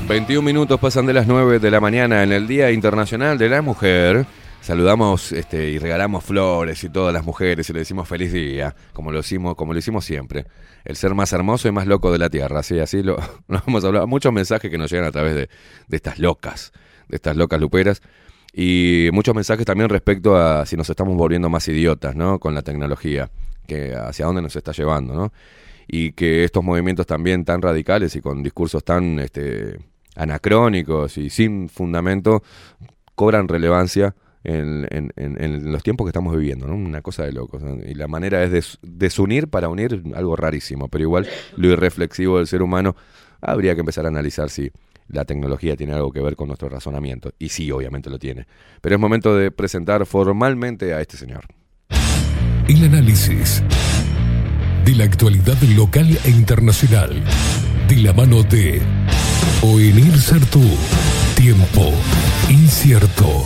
21 minutos pasan de las 9 de la mañana en el Día Internacional de la Mujer. Saludamos este, y regalamos flores y todas las mujeres y le decimos feliz día, como lo hicimos, como lo hicimos siempre. El ser más hermoso y más loco de la tierra, así, así lo, lo hemos hablado. Muchos mensajes que nos llegan a través de, de estas locas, de estas locas luperas. Y muchos mensajes también respecto a si nos estamos volviendo más idiotas, ¿no? Con la tecnología, que hacia dónde nos está llevando, ¿no? Y que estos movimientos también tan radicales y con discursos tan este, anacrónicos y sin fundamento cobran relevancia en, en- en- los tiempos que estamos viviendo, ¿no? Una cosa de locos. Y la manera es des- desunir para unir algo rarísimo, pero igual lo irreflexivo del ser humano habría que empezar a analizar si la tecnología tiene algo que ver con nuestro razonamiento. Y sí, obviamente lo tiene. Pero es momento de presentar formalmente a este señor. El análisis de la actualidad local e internacional. De la mano de Oenir Sartú. Tiempo incierto.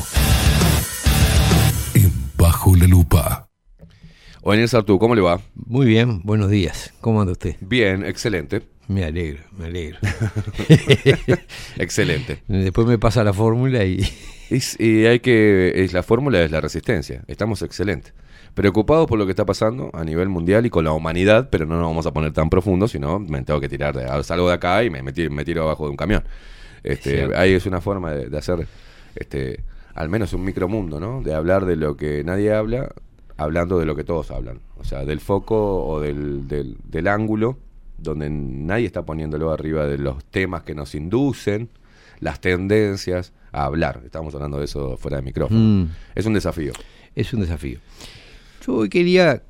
En Bajo la Lupa. Oenir Sartú, ¿cómo le va? Muy bien, buenos días. ¿Cómo anda usted? Bien, excelente. Me alegro, me alegro. Excelente. Después me pasa la fórmula y Es- y hay que. Es, la fórmula es la resistencia. Estamos excelentes. Preocupados por lo que está pasando a nivel mundial y con la humanidad, pero no nos vamos a poner tan profundo, sino me tengo que tirar. De, salgo de acá y me, me tiro, me tiro abajo de un camión. Este, ahí es una forma de, de hacer este, al menos un micromundo, ¿no? De hablar de lo que nadie habla, hablando de lo que todos hablan. O sea, del foco o del, del, del ángulo donde nadie está poniéndolo arriba de los temas que nos inducen, las tendencias a hablar. Estamos hablando de eso fuera de micrófono. Mm. Es un desafío. Es un desafío. Yo hoy quería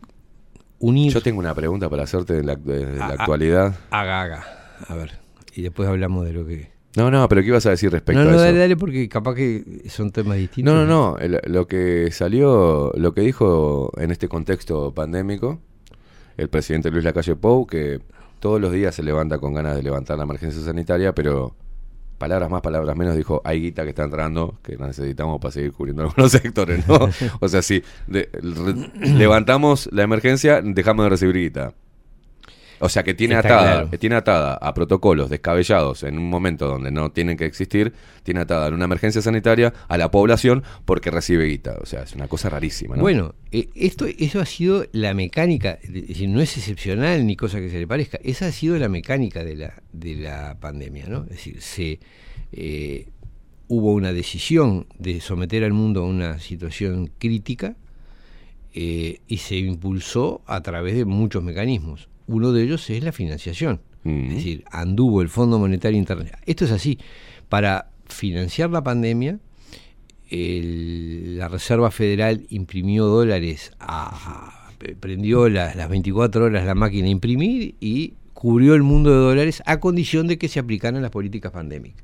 unir. Yo tengo una pregunta para hacerte de la, de- de la Ah, ah. actualidad. Haga, haga. A ver. Y después hablamos de lo que. No, no, pero ¿qué ibas a decir respecto No, no, a eso? dale, dale, porque capaz que son temas distintos. No, no, no. el- lo que salió, lo que dijo en este contexto pandémico, el presidente Luis Lacalle Pou, que todos los días se levanta con ganas de levantar la emergencia sanitaria, pero palabras más, palabras menos, dijo, hay guita que está entrando, que necesitamos para seguir cubriendo algunos sectores, ¿no? o sea, si de- levantamos la emergencia, dejamos de recibir guita. O sea que tiene Está atada, claro. que tiene atada a protocolos descabellados en un momento donde no tienen que existir, tiene atada en una emergencia sanitaria a la población porque recibe guita. O sea, es una cosa rarísima, ¿no? Bueno, eh, esto, eso ha sido la mecánica, es decir, no es excepcional ni cosa que se le parezca, esa ha sido la mecánica de la, de la pandemia, ¿no? Es decir, se, eh, hubo una decisión de someter al mundo a una situación crítica eh, y se impulsó a través de muchos mecanismos. Uno de ellos es la financiación, es decir, anduvo el Fondo Monetario Internacional. Esto es así, para financiar la pandemia, el- la Reserva Federal imprimió dólares, a- prendió la- las 24 horas la máquina a imprimir y cubrió el mundo de dólares a condición de que se aplicaran las políticas pandémicas.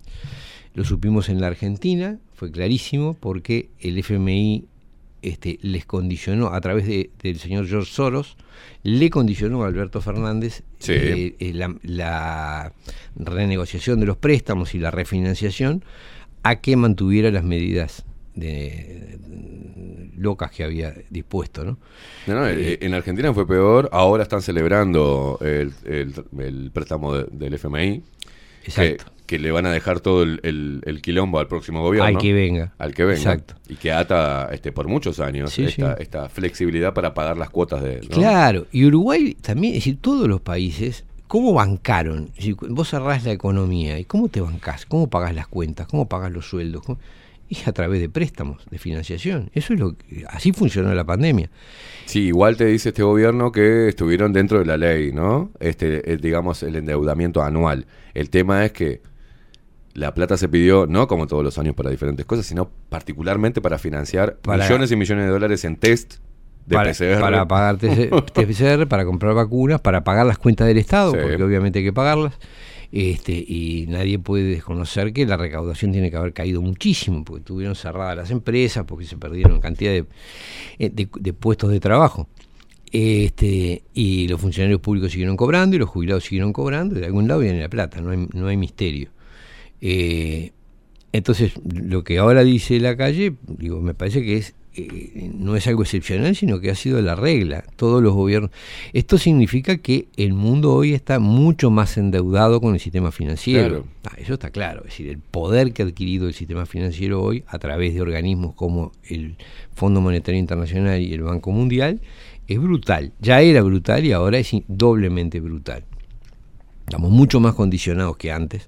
Lo supimos en la Argentina, fue clarísimo, porque el FMI este, les condicionó, a través de- del señor George Soros, le condicionó a Alberto Fernández Sí. eh, eh, la, la renegociación de los préstamos y la refinanciación a que mantuviera las medidas de, locas que había dispuesto, ¿no? No, no, eh, en Argentina fue peor. Ahora están celebrando el, el- el préstamo de- del FMI. Exacto. Que, que le van a dejar todo el, el- el quilombo al próximo gobierno. Al que venga. Al que venga. Exacto. Y que ata este, por muchos años Sí, esta, sí. esta flexibilidad para pagar las cuotas de. ¿no? Claro, y Uruguay también, es decir, todos los países, ¿cómo bancaron? Es decir, vos cerrás la economía, ¿y cómo te bancás? ¿Cómo pagás las cuentas? ¿Cómo pagás los sueldos? ¿Cómo? Y a través de préstamos, de financiación. Eso es lo que, así funcionó la pandemia. Sí, igual te dice este gobierno que estuvieron dentro de la ley, ¿no? Este, eh, digamos, el endeudamiento anual. El tema es que la plata se pidió no como todos los años para diferentes cosas, sino particularmente para financiar Para- millones y millones de dólares en test de para, PCR. para pagar TC PCR, para comprar vacunas, para pagar las cuentas del Estado, Sí. porque obviamente hay que pagarlas. Este, y nadie puede desconocer que la recaudación tiene que haber caído muchísimo, porque tuvieron cerradas las empresas, porque se perdieron cantidad de, eh, de- de puestos de trabajo. Este, y los funcionarios públicos siguieron cobrando y los jubilados siguieron cobrando, y de algún lado viene la plata, no hay, no hay misterio. Eh, entonces, lo que ahora dice la calle, digo, me parece que es eh, no es algo excepcional, sino que ha sido la regla. Todos los gobiernos. Esto significa que el mundo hoy está mucho más endeudado con el sistema financiero. Claro. Ah, eso está claro. Es decir, el poder que ha adquirido el sistema financiero hoy a través de organismos como el Fondo Monetario Internacional y el Banco Mundial es brutal. Ya era brutal y ahora es doblemente brutal. Estamos mucho más condicionados que antes,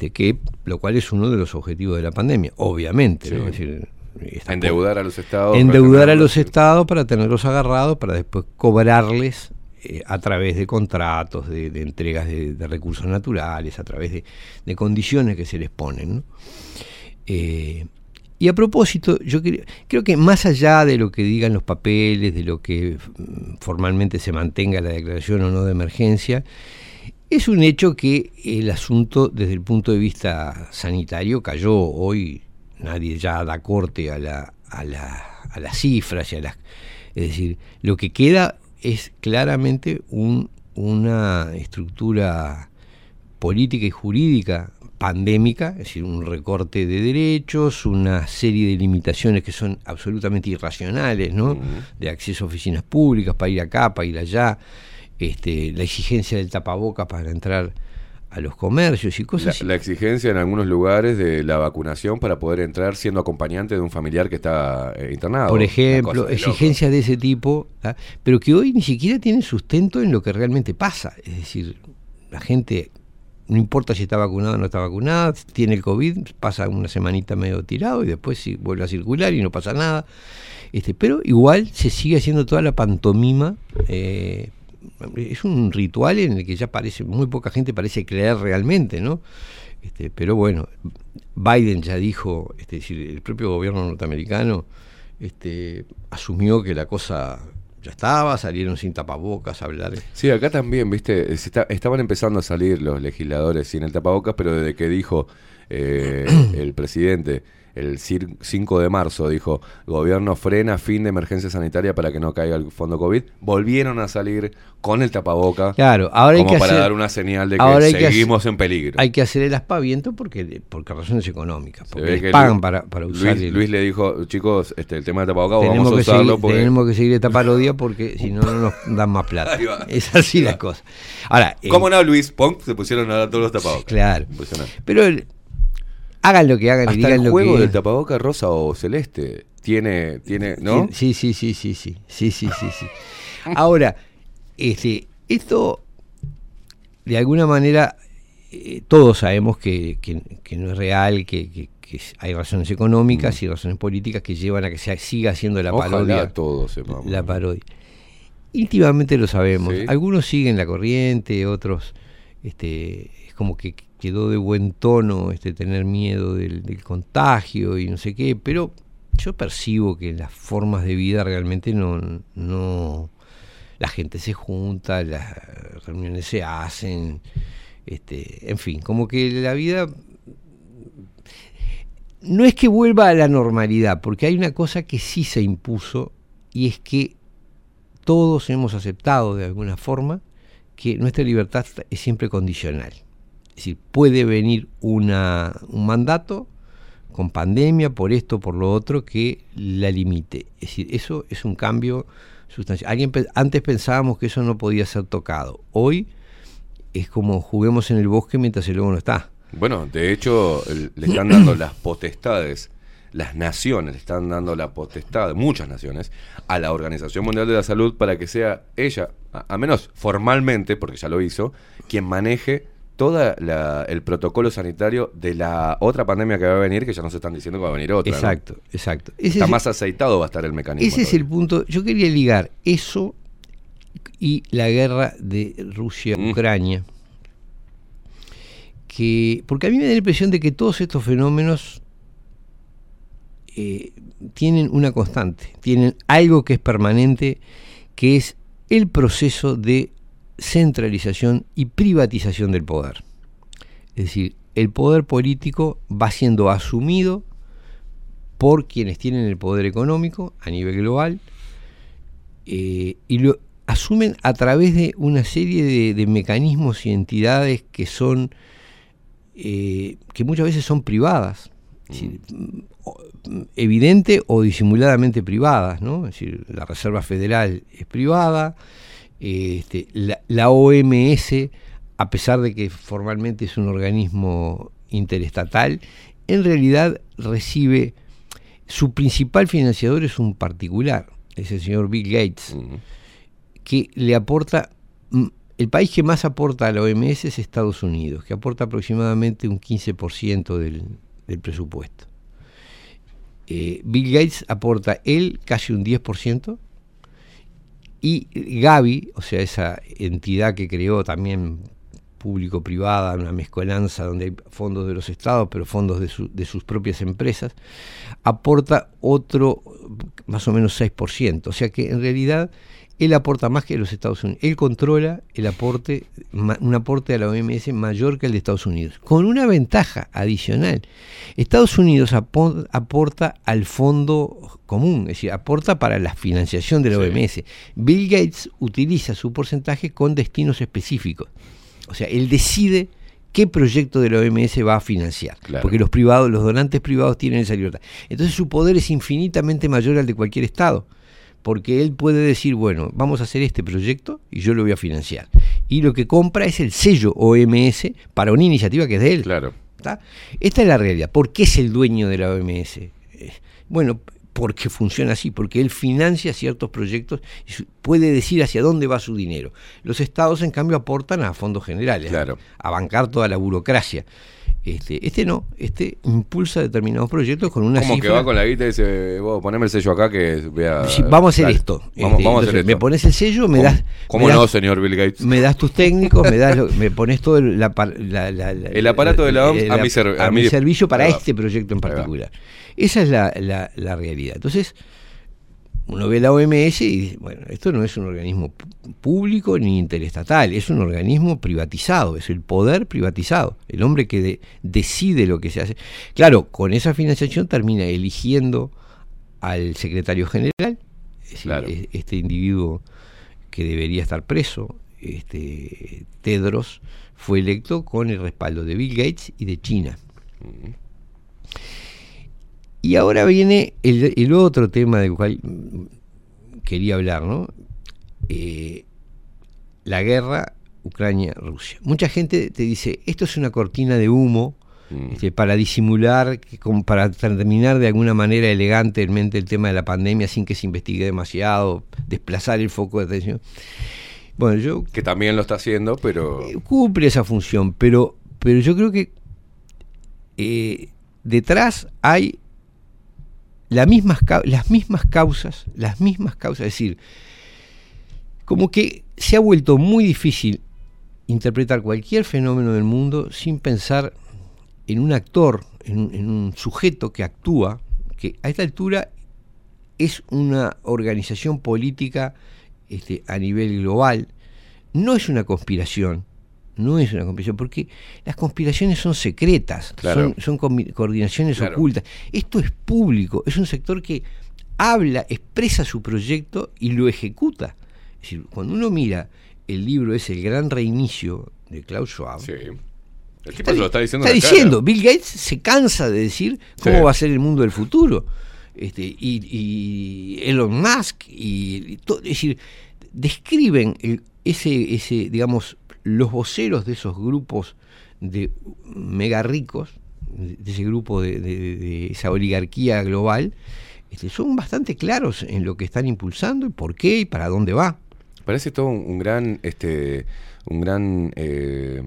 de que, lo cual es uno de los objetivos de la pandemia, obviamente. ¿no? Sí. Es decir, está Endeudar a los estados. endeudar a los estados para tenerlos agarrados, para después cobrarles eh, a través de contratos, de, de entregas de, de recursos naturales, a través de, de condiciones que se les ponen. ¿no? Eh, y a propósito, yo cre- creo que más allá de lo que digan los papeles, de lo que mm, formalmente se mantenga la declaración o no de emergencia, es un hecho que el asunto desde el punto de vista sanitario cayó. Hoy, nadie ya da corte a, la, a, la- a las cifras y a las... Es decir, lo que queda es claramente un- una estructura política y jurídica pandémica, es decir, un recorte de derechos, una serie de limitaciones que son absolutamente irracionales, ¿no? De acceso a oficinas públicas, para ir acá, para ir allá, este, la exigencia del tapabocas para entrar a los comercios y La, cosas así. la exigencia en algunos lugares de la vacunación para poder entrar siendo acompañante de un familiar que está eh, internado. Por ejemplo, de exigencias de ese tipo, ¿ah? pero que hoy ni siquiera tienen sustento en lo que realmente pasa. Es decir, la gente no importa si está vacunado o no está vacunada, tiene el COVID, pasa una semanita medio tirado y después sí, vuelve a circular y no pasa nada. Este, pero igual se sigue haciendo toda la pantomima. eh, es un ritual en el que ya parece, muy poca gente parece creer realmente, ¿no? Este, pero bueno, Biden ya dijo, este, es decir, el propio gobierno norteamericano este, asumió que la cosa ya estaba, salieron sin tapabocas a hablar. Sí, acá también, viste, se está- estaban empezando a salir los legisladores sin el tapabocas, pero desde que dijo eh, el presidente el cir- 5 de marzo, dijo, gobierno frena fin de emergencia sanitaria para que no caiga el fondo COVID, volvieron a salir con el tapaboca Claro, ahora hay como que para hacer- dar una señal de que ahora hay que seguimos hacer- en peligro. Hay que hacer el aspaviento porque, porque razones económicas, porque les pagan para, para usar Luis, el- Luis le dijo, chicos, este, el tema del tapabocas tenemos, vamos a que usarlo seguir, porque... tenemos que seguir esta parodia porque si no, no nos dan más plata. Es así la cosa. Ahora, eh, ¿Cómo no, Luis? Pum, se pusieron a dar todos los tapabocas. Claro. Pero el- hagan lo que hagan y Hasta digan el lo juego que del tapaboca rosa o celeste tiene, tiene, ¿no? Sí, sí, sí, sí, sí, sí, sí, sí, sí. Ahora, este, esto, de alguna manera, eh, todos sabemos que, que- que no es real, que, hay razones económicas y razones políticas que llevan a que se siga haciendo la Mm. Ojalá parodia. todos sepamos. La parodia. Íntimamente lo sabemos. Sí. Algunos siguen la corriente, otros, este, es como que quedó de buen tono este tener miedo del, contagio y no sé qué, pero yo percibo que las formas de vida realmente no, no la gente se junta, las reuniones se hacen, este, en fin, como que la vida no es que vuelva a la normalidad, porque hay una cosa que sí se impuso y es que todos hemos aceptado de alguna forma que nuestra libertad es siempre condicional. Es decir, puede venir una, un mandato con pandemia, por esto, por lo otro, que la limite. Es decir, eso es un cambio sustancial. Alguien, antes pensábamos que eso no podía ser tocado. Hoy es como juguemos en el bosque mientras el lobo no está. Bueno, de hecho, le están dando las potestades, las naciones le están dando la potestad, muchas naciones, a la Organización Mundial de la Salud para que sea ella, a menos formalmente, porque ya lo hizo, quien maneje todo el protocolo sanitario de la otra pandemia que va a venir, que ya nos están diciendo que va a venir otra. ¿no? Exacto, exacto. Ese Está es- más aceitado va a estar el mecanismo. Ese es el punto. Yo quería ligar eso y la guerra de Rusia-Ucrania. Que, porque a mí me da la impresión de que todos estos fenómenos eh, tienen una constante, tienen algo que es permanente, que es el proceso de centralización y privatización del poder. Es decir, el poder político va siendo asumido por quienes tienen el poder económico a nivel global eh, y lo asumen a través de una serie de, mecanismos y entidades que son eh, que muchas veces son privadas mm, evidente o disimuladamente privadas ¿no? es decir la Reserva Federal es privada este, la, la OMS a pesar de que formalmente es un organismo interestatal en realidad recibe su principal financiador es un particular, es el señor Bill Gates, que le aporta, mm, el país que más aporta a la OMS es Estados Unidos, que aporta aproximadamente un 15% del, del presupuesto. Eh, Bill Gates aporta él casi un 10%, y Gavi, o sea, esa entidad que creó también público-privada, una mezcolanza donde hay fondos de los estados, pero fondos de, de sus propias empresas, aporta otro más o menos 6%. O sea que en realidad él aporta más que los Estados Unidos. Él controla el aporte, un aporte a la OMS mayor que el de Estados Unidos, con una ventaja adicional. Estados Unidos apo- aporta al fondo común, es decir, aporta para la financiación de la OMS. Bill Gates utiliza su porcentaje con destinos específicos. O sea, él decide qué proyecto de la OMS va a financiar. Claro. Porque los privados, los donantes privados tienen esa libertad. Entonces su poder es infinitamente mayor al de cualquier Estado. Porque él puede decir, bueno, vamos a hacer este proyecto y yo lo voy a financiar. Y lo que compra es el sello OMS para una iniciativa que es de él. Claro. ¿Está? Esta es la realidad. ¿Por qué es el dueño de la OMS? Eh, Bueno, porque funciona así, porque él financia ciertos proyectos y puede decir hacia dónde va su dinero. Los estados, en cambio, aportan a fondos generales, Claro. a bancar toda la burocracia. Este, este no, este impulsa determinados proyectos con una Como que cifra. va con la guita y dice, vos poneme el sello acá que vea. Sí, vamos a hacer esto. Vamos, Este, vamos a hacer esto. Me pones el sello, me ¿Cómo- das. ¿Cómo me no, das- señor Bill Gates? Me das tus técnicos, me das lo- me pones todo el, la la- la- El aparato de la OMS a mi ser- a a mi mi- servicio para este proyecto en particular. Esa es la realidad. Entonces, uno ve la OMS y dice, bueno, esto no es un organismo público ni interestatal, es un organismo privatizado, es el poder privatizado, el hombre que de- decide lo que se hace. Claro, con esa financiación termina eligiendo al secretario general, es decir, Claro. e- este individuo que debería estar preso, este Tedros, fue electo con el respaldo de Bill Gates y de China. Y ahora viene el, el otro tema del cual quería hablar, ¿no? Eh, la guerra Ucrania-Rusia. Mucha gente te dice, esto es una cortina de humo Mm. este, para disimular, para terminar de alguna manera elegantemente el tema de la pandemia sin que se investigue demasiado, desplazar el foco de atención. Bueno, yo Que también lo está haciendo, pero. cumple esa función, pero, pero yo creo que eh, detrás hay la mismas, las mismas causas, las mismas causas, es decir, como que se ha vuelto muy difícil interpretar cualquier fenómeno del mundo sin pensar en un actor, en en un sujeto que actúa, que a esta altura es una organización política este, a nivel global, no es una conspiración, no es una conspiración, porque las conspiraciones son secretas, Claro. son, coordinaciones Claro. ocultas. Esto es público, es un sector que habla, expresa su proyecto y lo ejecuta. Es decir, cuando uno mira el libro es El Gran Reinicio de Klaus Schwab, Sí. El tipo se lo está diciendo. está diciendo, Bill Gates se cansa de decir cómo Sí. va a ser el mundo del futuro. Este, y, y Elon Musk, y, y to- es decir, describen el- ese, ese, digamos, los voceros de esos grupos de mega ricos, de ese grupo de, esa oligarquía global, este, son bastante claros en lo que están impulsando y por qué y para dónde va. Parece todo un, gran, este, un gran eh,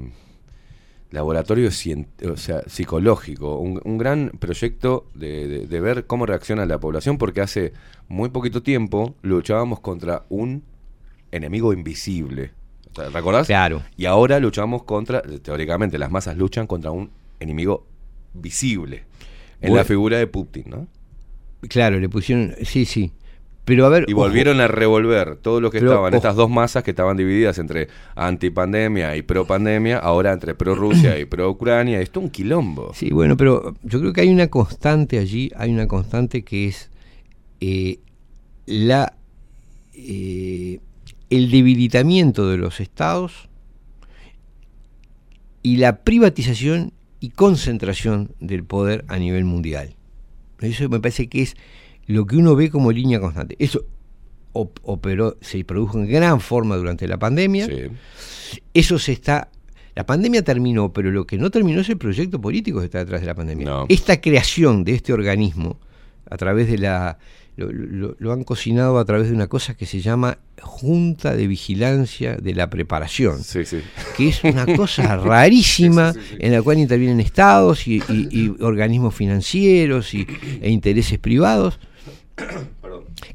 laboratorio psicológico, un, gran proyecto de ver cómo reacciona la población, porque hace muy poquito tiempo luchábamos contra un enemigo invisible. Sea, ¿Recordás? Claro. Y ahora luchamos contra, teóricamente, las masas luchan contra un enemigo visible. En Bueno. la figura de Putin, ¿no? Claro, le pusieron, sí, sí. Pero a ver, Y ojo, volvieron a revolver todo lo que Pero, estaban, ojo. estas dos masas que estaban divididas entre antipandemia y pro-pandemia, ahora entre pro-Rusia y pro-Ucrania. Esto es un quilombo. Sí, bueno, pero yo creo que hay una constante allí, hay una constante que es eh, la eh, el debilitamiento de los estados y la privatización y concentración del poder a nivel mundial. Eso me parece que es lo que uno ve como línea constante. Eso op- operó, se produjo en gran forma durante la pandemia. Sí. Eso se está. La pandemia terminó, pero lo que no terminó es el proyecto político que está detrás de la pandemia. No. Esta creación de este organismo, a través de la. Lo, lo- lo han cocinado a través de una cosa que se llama Junta de Vigilancia de la Preparación, Sí, sí. que es una cosa rarísima Sí, en la cual intervienen estados y, y- y organismos financieros y, e intereses privados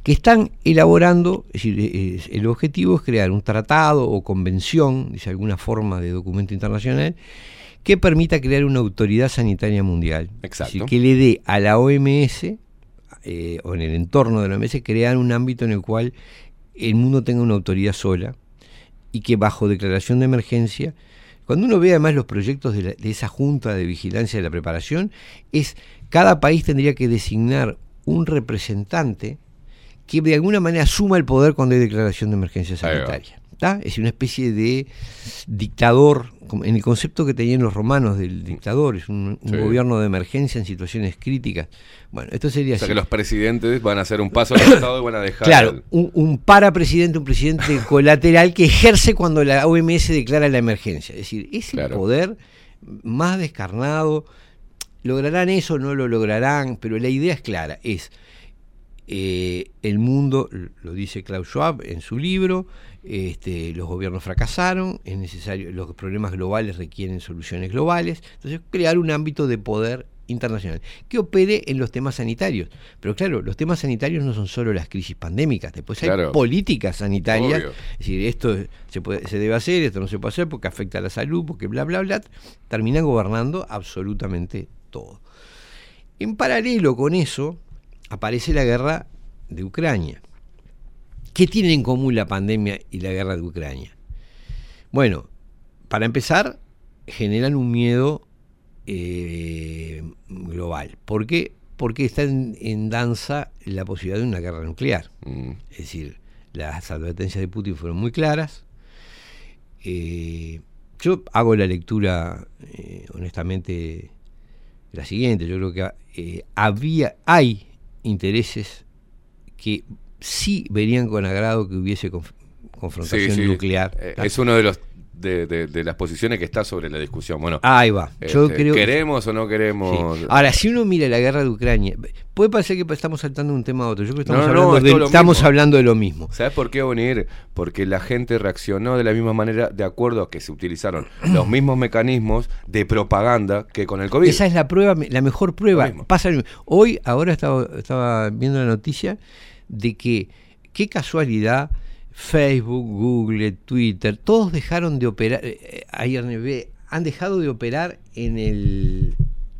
que están elaborando, es decir, eh, el objetivo es crear un tratado o convención, dice alguna forma de documento internacional, que permita crear una autoridad sanitaria mundial. Exacto. Decir, que le dé a la OMS, eh, o en el entorno de la OMS, crear un ámbito en el cual el mundo tenga una autoridad sola y que bajo declaración de emergencia, cuando uno ve además los proyectos de, la- de esa Junta de Vigilancia de la Preparación, es cada país tendría que designar un representante que de alguna manera asuma el poder cuando hay declaración de emergencia sanitaria. ¿Tá? Es una especie de dictador, en el concepto que tenían los romanos del dictador, es un, un Sí. gobierno de emergencia en situaciones críticas. Bueno, esto sería O sea así. que los presidentes van a hacer un paso al costado y van a dejar. Claro, un, un parapresidente, un presidente colateral que ejerce cuando la OMS declara la emergencia. Es decir, es el Claro. poder más descarnado. ¿Lograrán eso? No lo lograrán, pero la idea es clara, es eh, el mundo, lo dice Klaus Schwab en su libro, este, los gobiernos fracasaron, es necesario, los problemas globales requieren soluciones globales, entonces crear un ámbito de poder internacional que opere en los temas sanitarios. Pero claro, los temas sanitarios no son solo las crisis pandémicas, después hay políticas sanitarias, Obvio. es decir, esto se, puede, se debe hacer, esto no se puede hacer porque afecta a la salud, porque bla, bla, bla, terminan gobernando absolutamente todo. En paralelo con eso, aparece la guerra de Ucrania. ¿Qué tienen en común la pandemia y la guerra de Ucrania? Bueno, para empezar, generan un miedo eh, global. ¿Por qué? Porque está en, en danza la posibilidad de una guerra nuclear. Mm. Es decir, las advertencias de Putin fueron muy claras. Eh, yo hago la lectura, eh, honestamente, la siguiente. Yo creo que había, hay intereses que sí verían con agrado que hubiese conf- confrontación Sí, sí. nuclear. Eh, Es uno de los de, de- de las posiciones que está sobre la discusión. Bueno, Ahí va. Yo este, creo ¿queremos o no queremos? Sí. Ahora, si uno mira la guerra de Ucrania, puede parecer que estamos saltando de un tema a otro. Yo creo que estamos, No, no, hablando, es de, estamos mismo. hablando de lo mismo. ¿Sabes por qué venir? Porque la gente reaccionó de la misma manera de acuerdo a que se utilizaron los mismos mecanismos de propaganda que con el COVID. Esa es la prueba, la mejor prueba. Pasa. Hoy, ahora estaba, estaba viendo la noticia de que, qué casualidad, Facebook, Google, Twitter, todos dejaron de operar, eh, ARNB, han dejado de operar en el,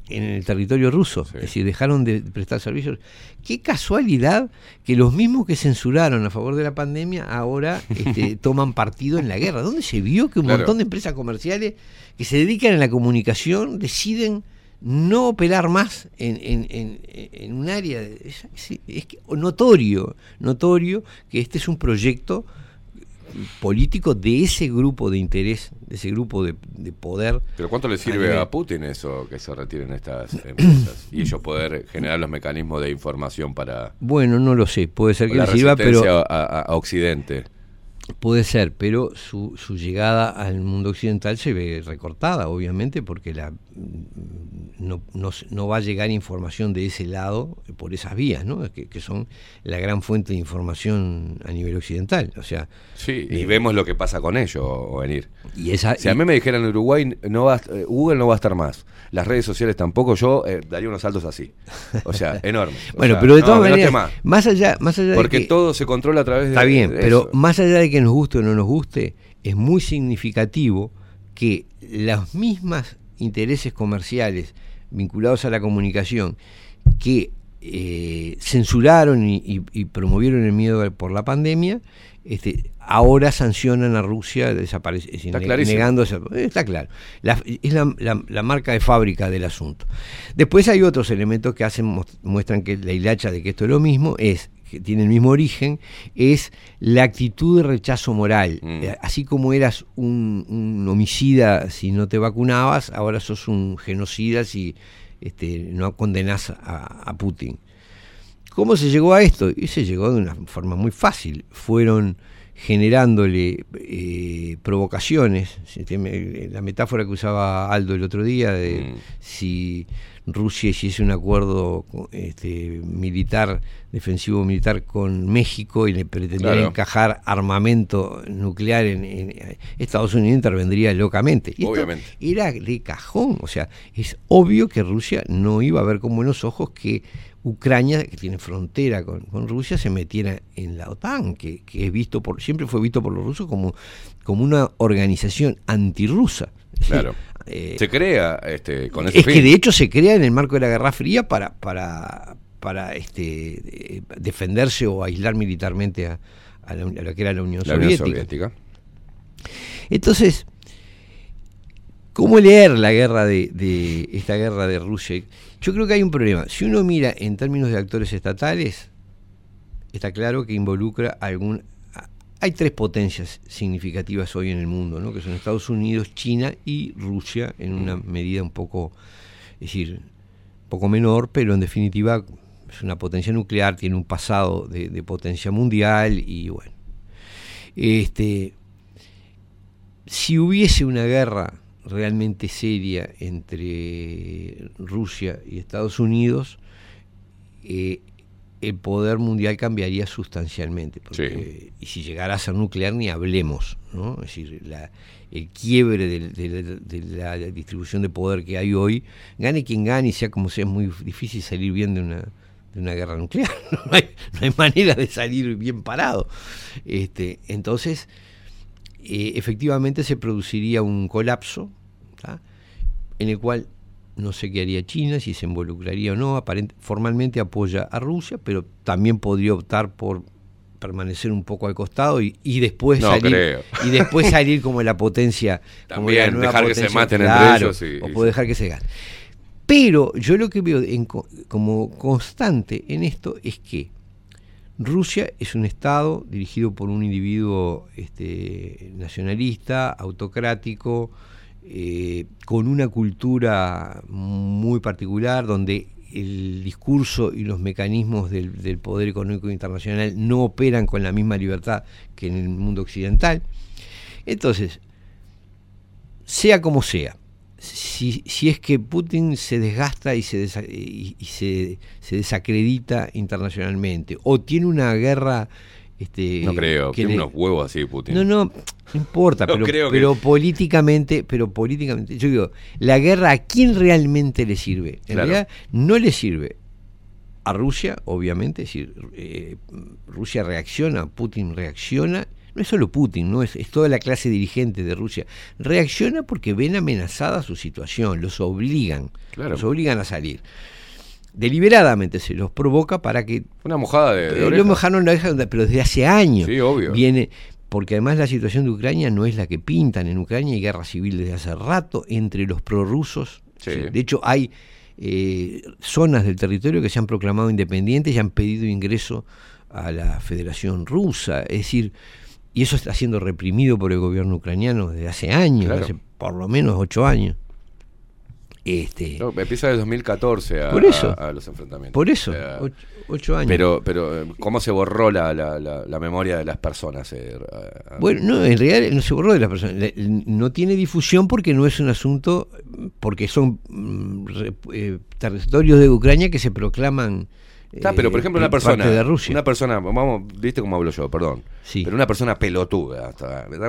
en el territorio ruso, es decir, dejaron de prestar servicios. Qué casualidad que los mismos que censuraron a favor de la pandemia ahora este, toman partido en la guerra. ¿Dónde se vio que un Claro. montón de empresas comerciales que se dedican a la comunicación deciden no operar más en, en- en- en un área? de- es, es- notorio, notorio que este es un proyecto político de ese grupo de interés, de ese grupo de, de poder. Pero ¿cuánto le sirve a Putin eso que se retiren estas empresas y ellos poder generar los mecanismos de información para Bueno, no lo sé, puede ser que la le sirva, pero a, a- a Occidente? Puede ser, pero su, su llegada al mundo occidental se ve recortada, obviamente, porque la, no, no, se- no va a llegar información de ese lado por esas vías, ¿no? que, que son la gran fuente de información a nivel occidental. O sea, Sí, y eh, vemos lo que pasa con ellos, o venir. Y esa, si a mí me dijeran en Uruguay, no va, eh, Google no va a estar más, las redes sociales tampoco, yo eh, daría unos saltos así. O sea, enormes. O Bueno, sea, pero de todas no maneras, más. más allá, más allá Porque de que, todo se controla a través de Está bien, de pero más allá de que nos guste o no nos guste, es muy significativo que los mismos intereses comerciales vinculados a la comunicación que eh, censuraron y, y- y promovieron el miedo por la pandemia, este, ahora sancionan a Rusia clarísimo. negando esa- eh, está claro. La- es la, la- la marca de fábrica del asunto. Después hay otros elementos que hacen muestran que la hilacha de que esto es lo mismo es que tiene el mismo origen, es la actitud de rechazo moral. Mm. Eh, Así como eras un, un homicida si no te vacunabas, ahora sos un genocida si este, no condenás a, a Putin. ¿Cómo se llegó a esto? Y se llegó de una forma muy fácil. Fueron generándole eh, provocaciones. La metáfora que usaba Aldo el otro día de Mm. si Rusia hiciese un acuerdo este, militar, defensivo militar con México y le pretendiera Claro. encajar armamento nuclear en, en- Estados Unidos intervendría locamente. Y esto Obviamente. era de cajón. O sea, es obvio que Rusia no iba a ver con buenos ojos que Ucrania, que tiene frontera con, con Rusia, se metiera en la OTAN, que, que es visto por, siempre fue visto por los rusos como, como una organización antirrusa. Claro. eh, se crea este, con ese es que de hecho se crea en el marco de la Guerra Fría para, para, para este, eh, defenderse o aislar militarmente a, a la, a lo que era la Unión la Unión Soviética. Soviética. Entonces, ¿cómo leer la guerra de, de esta guerra de Rusia? Yo creo que hay un problema. Si uno mira en términos de actores estatales, está claro que involucra algún. Hay tres potencias significativas hoy en el mundo, ¿no? que son Estados Unidos, China y Rusia, en una medida un poco, es decir, un poco menor, pero en definitiva es una potencia nuclear, tiene un pasado de, de potencia mundial y bueno. Este, si hubiese una guerra realmente seria entre Rusia y Estados Unidos, eh, el poder mundial cambiaría sustancialmente. porque- Y si llegara a ser nuclear, ni hablemos. ¿no? Es decir, la- el quiebre de, la distribución de poder que hay hoy, gane quien gane y sea como sea, es muy difícil salir bien de una, de una guerra nuclear. No hay, no hay manera de salir bien parado. Este, entonces, eh, efectivamente se produciría un colapso. En el cual no sé qué haría China, si se involucraría o no, aparent- formalmente apoya a Rusia, pero también podría optar por permanecer un poco al costado y, y después No salir creo. y después salir como la potencia como También, la nueva dejar que se potencia, maten entre claro, ellos y- o puede dejar que se gane pero yo lo que veo en co- como constante en esto es que Rusia es un Estado dirigido por un individuo este, nacionalista, autocrático, eh, con una cultura muy particular, donde el discurso y los mecanismos del, poder económico internacional no operan con la misma libertad que en el mundo occidental. Entonces, sea como sea, si, si es que Putin se desgasta y, y se, se desacredita internacionalmente, o tiene una guerra... Este, No creo, que tiene le- unos huevos así Putin. no, no, no importa, No pero, creo que- pero políticamente, pero políticamente, yo digo, la guerra a quién realmente le sirve. En Claro. realidad no le sirve a Rusia, obviamente, es decir, eh, Rusia reacciona, Putin reacciona, no es solo Putin, no es, es toda la clase dirigente de Rusia, reacciona porque ven amenazada su situación, los obligan, Claro. los obligan a salir. Deliberadamente se los provoca para que Una mojada de, de eh, oreja. lo mojaron la oreja, pero desde hace años Sí, obvio. viene, porque además la situación de Ucrania no es la que pintan. En Ucrania hay guerra civil desde hace rato entre los prorrusos. Sí. De hecho, hay eh, zonas del territorio que se han proclamado independientes y han pedido ingreso a la Federación Rusa. Es decir, y eso está siendo reprimido por el gobierno ucraniano desde hace años, Claro. hace por lo menos ocho años. Este, No, empieza desde 2014 a, Por eso. a- a los enfrentamientos. por eso, ocho, ocho años. pero, pero, eh, ¿cómo se borró la, la, la, la memoria de las personas? eh, Bueno, no, en realidad no se borró de las personas. No tiene difusión porque no es un asunto, porque son mm, eh, territorios de Ucrania que se proclaman. Está, pero por eh, ejemplo, una persona, de Rusia. una persona, vamos, viste cómo hablo yo, perdón. Sí. Pero una persona pelotuda.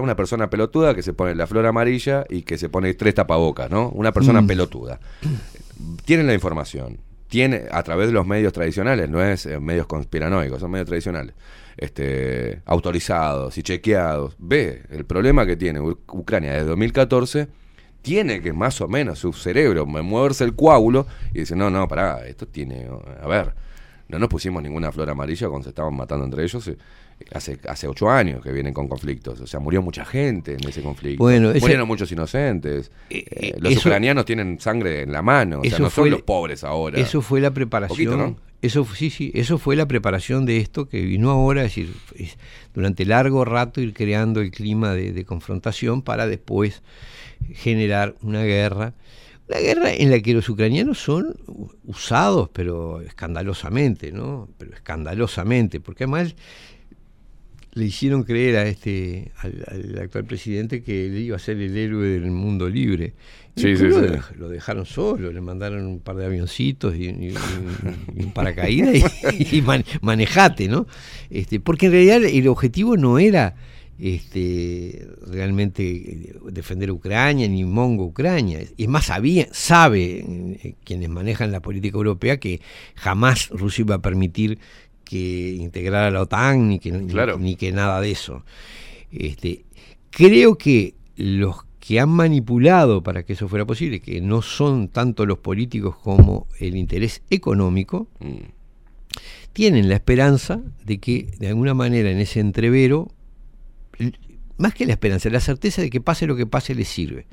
Una persona pelotuda que se pone la flor amarilla y que se pone tres tapabocas, ¿no? Una persona Mm. pelotuda. Tienen la información, tiene a través de los medios tradicionales, no es eh, medios conspiranoicos, son medios tradicionales, este, autorizados y chequeados. Ve el problema que tiene U- Ucrania desde 2014 tiene que más o menos su cerebro moverse el coágulo y dice, no, no, pará, esto tiene, a ver, no nos pusimos ninguna flor amarilla cuando se estaban matando entre ellos. eh, Hace, hace ocho años que vienen con conflictos. O sea, murió mucha gente en ese conflicto. Bueno, ese- Murieron muchos inocentes. Eh, los eso- ucranianos tienen sangre en la mano. O sea, no son fue- los pobres ahora. Eso fue la preparación. Poquito, ¿no? Eso sí, sí, eso fue la preparación de esto que vino ahora, es decir, es durante largo rato ir creando el clima de, de confrontación para después generar una guerra, una guerra en la que los ucranianos son usados, pero escandalosamente, ¿no? Pero escandalosamente, porque además le hicieron creer a este al, al actual presidente que él iba a ser el héroe del mundo libre. Y Sí, sí, lo, sí. dej- lo dejaron solo, le mandaron un par de avioncitos y, y- y- un paracaídas y, y man- manejate, ¿no? Este, porque en realidad el objetivo no era este, realmente eh, defender Ucrania ni Mongo Ucrania. Es más, sabía, sabe eh, quienes manejan la política europea que jamás Rusia iba a permitir que integrara la OTAN ni que, ni- Claro. ni, que nada de eso. Este, creo que los que han manipulado para que eso fuera posible, que no son tanto los políticos como el interés económico, Mm. tienen la esperanza de que de alguna manera en ese entrevero, más que la esperanza, la certeza de que pase lo que pase les sirve.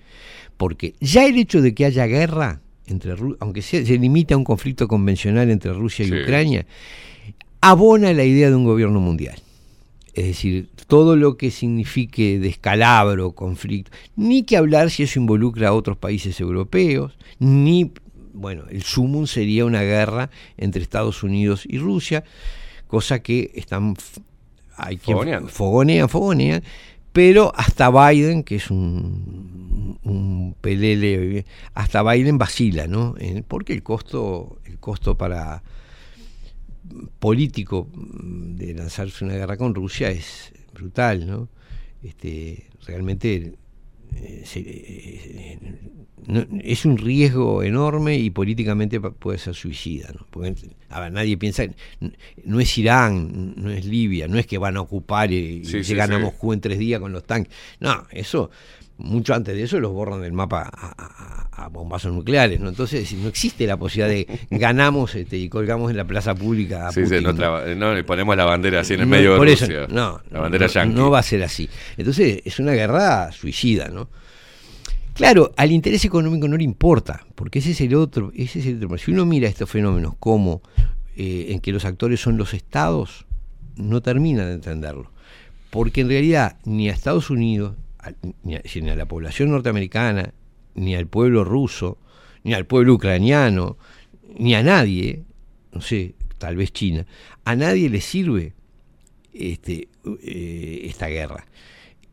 Porque ya el hecho de que haya guerra, entre aunque sea- se limite a un conflicto convencional entre Rusia y Sí. Ucrania, abona la idea de un gobierno mundial. Es decir, todo lo que signifique descalabro, conflicto, ni que hablar si eso involucra a otros países europeos, ni, bueno, el sumum sería una guerra entre Estados Unidos y Rusia, cosa que están, hay quien fogonean, fogonean, pero hasta Biden, que es un, un pelele, hasta Biden vacila, ¿no? Porque el costo, el costo para político mm, de lanzarse una guerra con Rusia es brutal, ¿no? Este, realmente se- eh, no- es un riesgo enorme y políticamente puede ser suicida. ¿no? Porque, a ver, nadie piensa, no es Irán, no es Libia, no es que van a ocupar y, y Sí, sí, llegan a. Moscú en tres días con los tanques. No, eso, mucho antes de eso los borran del mapa a, a- a bombazos nucleares. ¿no? Entonces no existe la posibilidad de ganamos este, y colgamos en la plaza pública a Sí, sí, Putin, no, ¿no? traba- no, le ponemos la bandera así en el No, medio de eso, no, la bandera no, no va a ser así. Entonces es una guerra suicida, ¿no? Claro, al interés económico no le importa, porque ese es el otro, ese es el otro. Si uno mira estos fenómenos como eh, en que los actores son los estados, no termina de entenderlo. Porque en realidad ni a Estados Unidos, ni a, ni a la población norteamericana, ni al pueblo ruso, ni al pueblo ucraniano, ni a nadie, no sé, tal vez China, a nadie le sirve este, eh, esta guerra.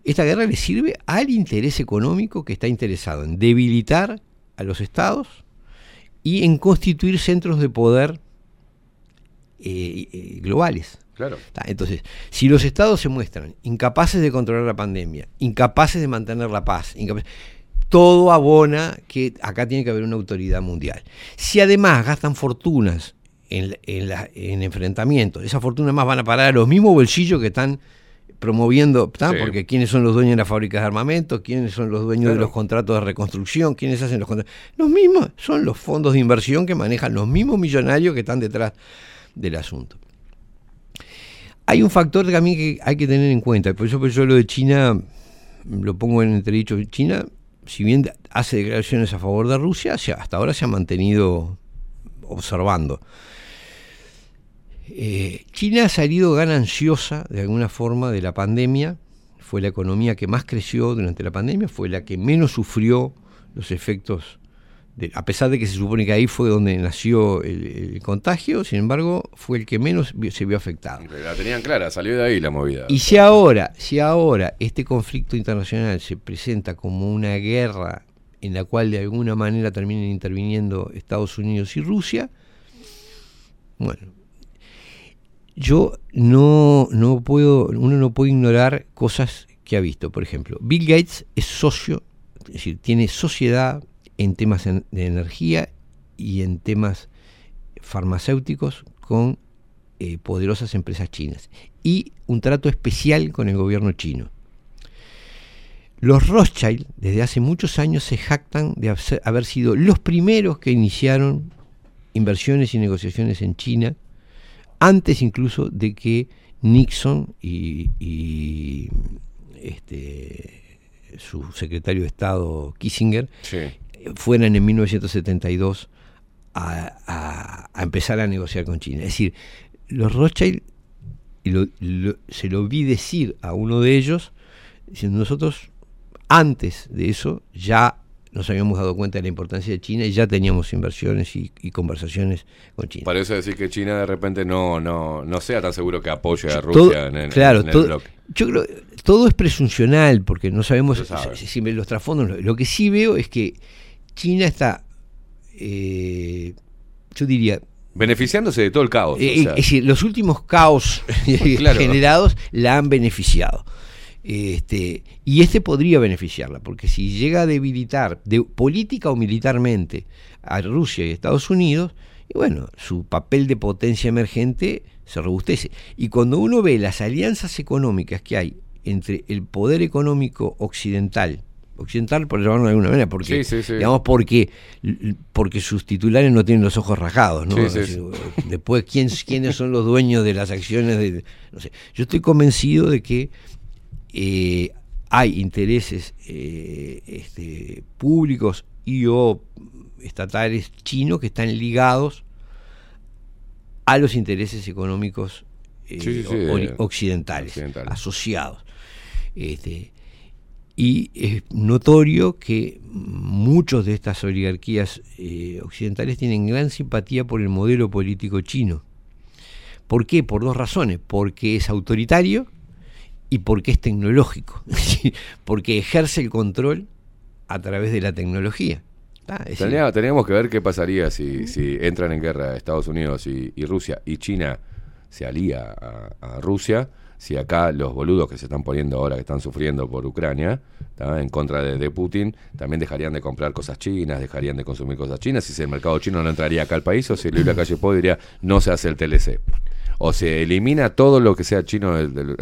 Esta guerra le sirve al interés económico que está interesado en debilitar a los estados y en constituir centros de poder eh, eh, globales. Claro. Entonces, si los estados se muestran incapaces de controlar la pandemia, incapaces de mantener la paz, incapaces- todo abona que acá tiene que haber una autoridad mundial. Si además gastan fortunas en, en, la- en enfrentamientos, esas fortunas más van a parar a los mismos bolsillos que están promoviendo, porque quiénes son los dueños de las fábricas de armamento, quiénes son los dueños de los contratos de reconstrucción, quiénes hacen los contratos. Los mismos son los fondos de inversión que manejan los mismos millonarios que están detrás del asunto. Hay un factor también que hay que tener en cuenta, por eso, por lo de China lo pongo en entredicho. China, si bien hace declaraciones a favor de Rusia, hasta ahora se ha mantenido observando. Eh, China ha salido gananciosa de alguna forma de la pandemia, fue la economía que más creció durante la pandemia, fue la que menos sufrió los efectos, de- a pesar de que se supone que ahí fue donde nació el, el contagio, sin embargo fue el que menos se vio afectado. La tenían clara, salió de ahí la movida. Y si ahora, si ahora este conflicto internacional se presenta como una guerra en la cual de alguna manera terminen interviniendo Estados Unidos y Rusia, bueno, yo no, no puedo, uno no puede ignorar cosas que ha visto. Por ejemplo, Bill Gates es socio, es decir, tiene sociedad en temas de energía y en temas farmacéuticos con eh, poderosas empresas chinas y un trato especial con el gobierno chino. Los Rothschild desde hace muchos años se jactan de haber sido los primeros que iniciaron inversiones y negociaciones en China, antes incluso de que Nixon y, este, su secretario de Estado Kissinger. Fueran en 1972 a, a- a empezar a negociar con China. Es decir, los Rothschild, y lo- lo- se lo vi decir a uno de ellos, diciendo, nosotros antes de eso ya nos habíamos dado cuenta de la importancia de China y ya teníamos inversiones y, y conversaciones con China. Parece decir que China de repente no, no, no sea tan seguro que apoye a Todo- Rusia en, el- claro, en el todo- bloque. Yo creo todo es presuncional porque no sabemos sabe. si- si los trasfondos. Lo que sí veo es que China está, eh, yo diría, Beneficiándose de todo el caos. o eh, sea. es decir, los últimos caos Claro. generados la han beneficiado. Este, y este podría beneficiarla, porque si llega a debilitar de, política o militarmente a Rusia y Estados Unidos, y bueno, su papel de potencia emergente se robustece. Y cuando uno ve las alianzas económicas que hay entre el poder económico occidental, occidental por llamarlo de alguna manera, porque Sí, sí, sí. digamos porque porque sus titulares no tienen los ojos rajados, ¿no? Decir, Después quién quiénes son los dueños de las acciones de no sé. Yo estoy convencido de que eh, hay intereses eh, este, públicos y o estatales chinos que están ligados a los intereses económicos eh, occidentales, occidentales. asociados. Este, y es notorio que muchos de estas oligarquías eh, occidentales tienen gran simpatía por el modelo político chino. ¿Por qué? Por dos razones. Porque es autoritario y porque es tecnológico. porque ejerce el control a través de la tecnología. Tenía- teníamos que ver qué pasaría si, si entran en guerra Estados Unidos y, Rusia y China se alía a Rusia, si acá los boludos que se están poniendo ahora, que están sufriendo por Ucrania, en contra de, Putin, también dejarían de comprar cosas chinas, dejarían de consumir cosas chinas, si el mercado chino no entraría acá al país, o si Luis Lacalle Pou diría, no se hace el TLC. O se elimina todo lo que sea chino del-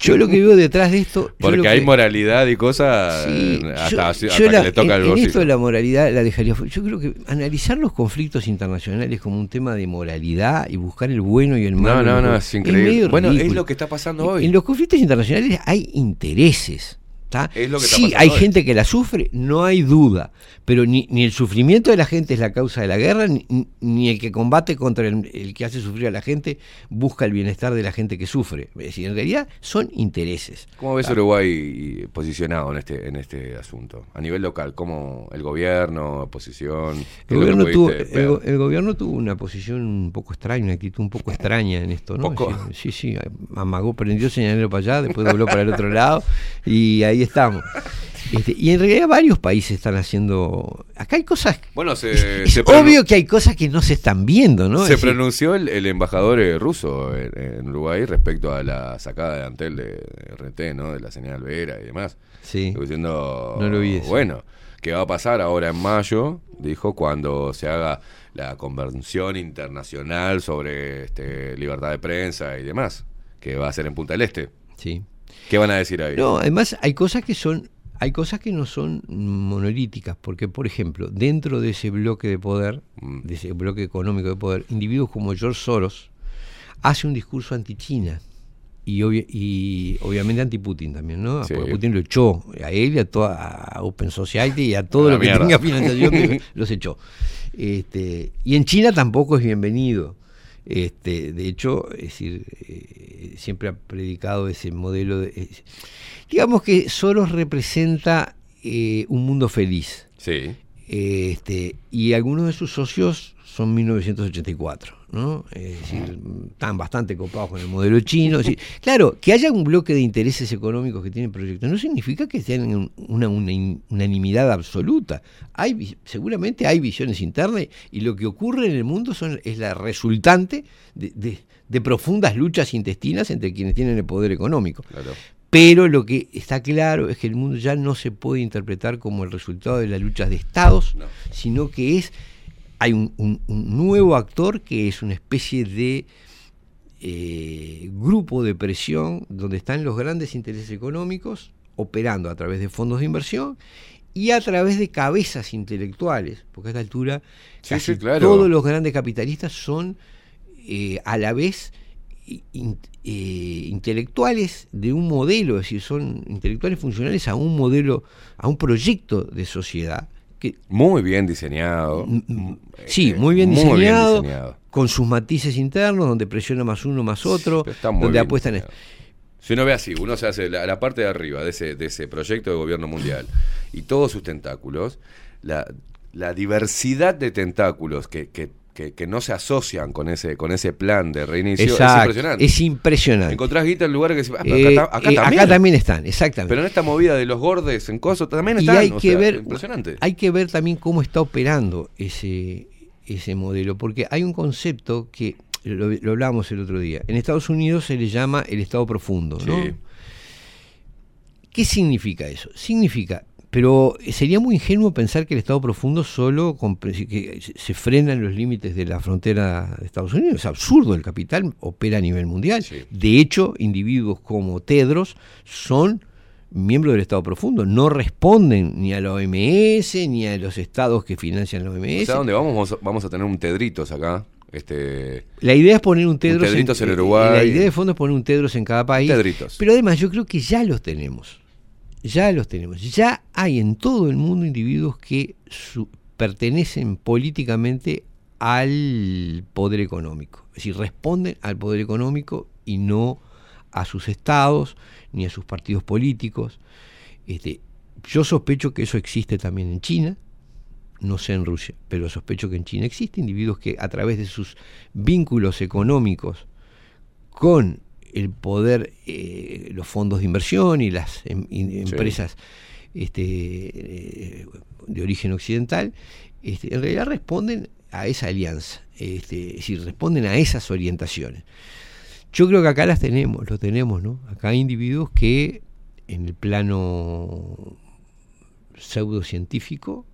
Yo lo que veo detrás de esto. Porque que- hay moralidad y cosas Sí, eh, hasta, yo- hasta yo que la- le toca en, el en esto de la moralidad la dejaría fuera. Yo creo que analizar los conflictos internacionales como un tema de moralidad y buscar el bueno y el malo. No, no, no, es increíble. medio Bueno, es lo que está pasando En- hoy. En los conflictos internacionales hay intereses. ¿Tá? Es lo que está sí, hay hoy. gente que la sufre, no hay duda. Pero ni, ni el sufrimiento de la gente es la causa de la guerra, ni, ni el que combate contra el, el que hace sufrir a la gente busca el bienestar de la gente que sufre. Es decir, en realidad son intereses. ¿Cómo ves Ah. Uruguay posicionado en este en este asunto? A nivel local, ¿cómo el gobierno, oposición? ¿Qué El gobierno, tuvo, el, gobierno tuvo una posición un poco extraña, una actitud un poco extraña en esto, ¿no? ¿Poco? Sí, sí, sí, amagó, prendió señalero para allá, después dobló para el otro lado y ahí estamos. Este, y en realidad varios países están haciendo... Acá hay cosas... Bueno, se, es se obvio que hay cosas que no se están viendo, ¿no? se Es pronunció el, el embajador eh, ruso en, en Uruguay respecto a la sacada de Antel de, RT, ¿no? De la señal Vera y demás. Sí. Diciendo, No lo vi eso. bueno, ¿qué va a pasar ahora en mayo? Dijo cuando se haga la convención internacional sobre este, libertad de prensa y demás, que va a ser en Punta del Este. Sí. ¿Qué van a decir ahí? No, además hay cosas que son hay cosas que no son monolíticas, porque por ejemplo, dentro de ese bloque de poder, Mm. de ese bloque económico de poder, individuos como George Soros hace un discurso anti-China y, obvia- y obviamente anti-Putin también, ¿no? Sí. Porque Putin lo echó a él y a toda a Open Society y a todo lo que mierda. tenga financiación que los echó. Este, y en China tampoco es bienvenido. Este, de hecho, es decir, eh, siempre ha predicado ese modelo de, digamos que Soros representa eh, un mundo feliz. Sí. Este, y algunos de sus socios son 1984, ¿no? Es decir, están bastante copados con el modelo chino. Es decir, claro, que haya un bloque de intereses económicos que tienen proyectos no significa que tengan una, una unanimidad absoluta. Hay, seguramente hay visiones internas y lo que ocurre en el mundo son, es la resultante de, de- de profundas luchas intestinas entre quienes tienen el poder económico. Claro. Pero lo que está claro es que el mundo ya no se puede interpretar como el resultado de las luchas de estados, No. sino que es hay un, un- un nuevo actor que es una especie de eh, grupo de presión donde están los grandes intereses económicos operando a través de fondos de inversión y a través de cabezas intelectuales, porque a esta altura Sí, casi sí, claro. todos los grandes capitalistas son eh, a la vez in- eh, intelectuales de un modelo, es decir, son intelectuales funcionales a un modelo, a un proyecto de sociedad que Muy bien diseñado. Mm, mm, Este, Sí, muy bien, muy bien diseñado, diseñado. con sus matices internos, donde presiona más uno, más otro, muy donde apuestan... en- diseñado. Si uno ve así, uno se hace la, la parte de arriba de ese, de ese proyecto de gobierno mundial y todos sus tentáculos, la, la diversidad de tentáculos que, que, que, que no se asocian con ese, con ese plan de reinicio es impresionante. es impresionante. Encontrás guita en lugares que se- ah, Eh, acá, eh, también. acá también están, exactamente. Pero en esta movida de los gordes en coso también y están. hay o que sea, ver Impresionante. hay que ver también cómo está operando ese ese modelo porque hay un concepto que lo, lo hablamos el otro día en Estados Unidos se le llama el estado profundo ¿no? Sí. ¿qué significa eso? significa pero sería muy ingenuo pensar que el estado profundo solo que se- frenan los límites de la frontera de Estados Unidos es absurdo el capital opera a nivel mundial Sí. de hecho individuos como Tedros son miembros del Estado profundo, no responden ni a la OMS ni a los estados que financian la O OMS. sea, ¿dónde vamos? Vamos a, tener un Tedritos acá. Este, La idea es poner un Tedros, Tedritos en eh, Uruguay. La idea de fondo es poner un Tedros en cada país. Tedritos. Pero además yo creo que ya los tenemos. Ya los tenemos. Ya hay en todo el mundo individuos que pertenecen políticamente al poder económico. Es decir, responden al poder económico y no a sus estados ni a sus partidos políticos. Este, yo sospecho que eso existe también en China, no sé en Rusia, pero sospecho que en China existe individuos que a través de sus vínculos económicos con el poder, eh, los fondos de inversión y las em- y empresas este, eh, de origen occidental, este, en realidad responden a esa alianza, este, es decir, responden a esas orientaciones. Yo creo que acá las tenemos, lo tenemos, ¿no? Acá hay individuos que en el plano pseudocientífico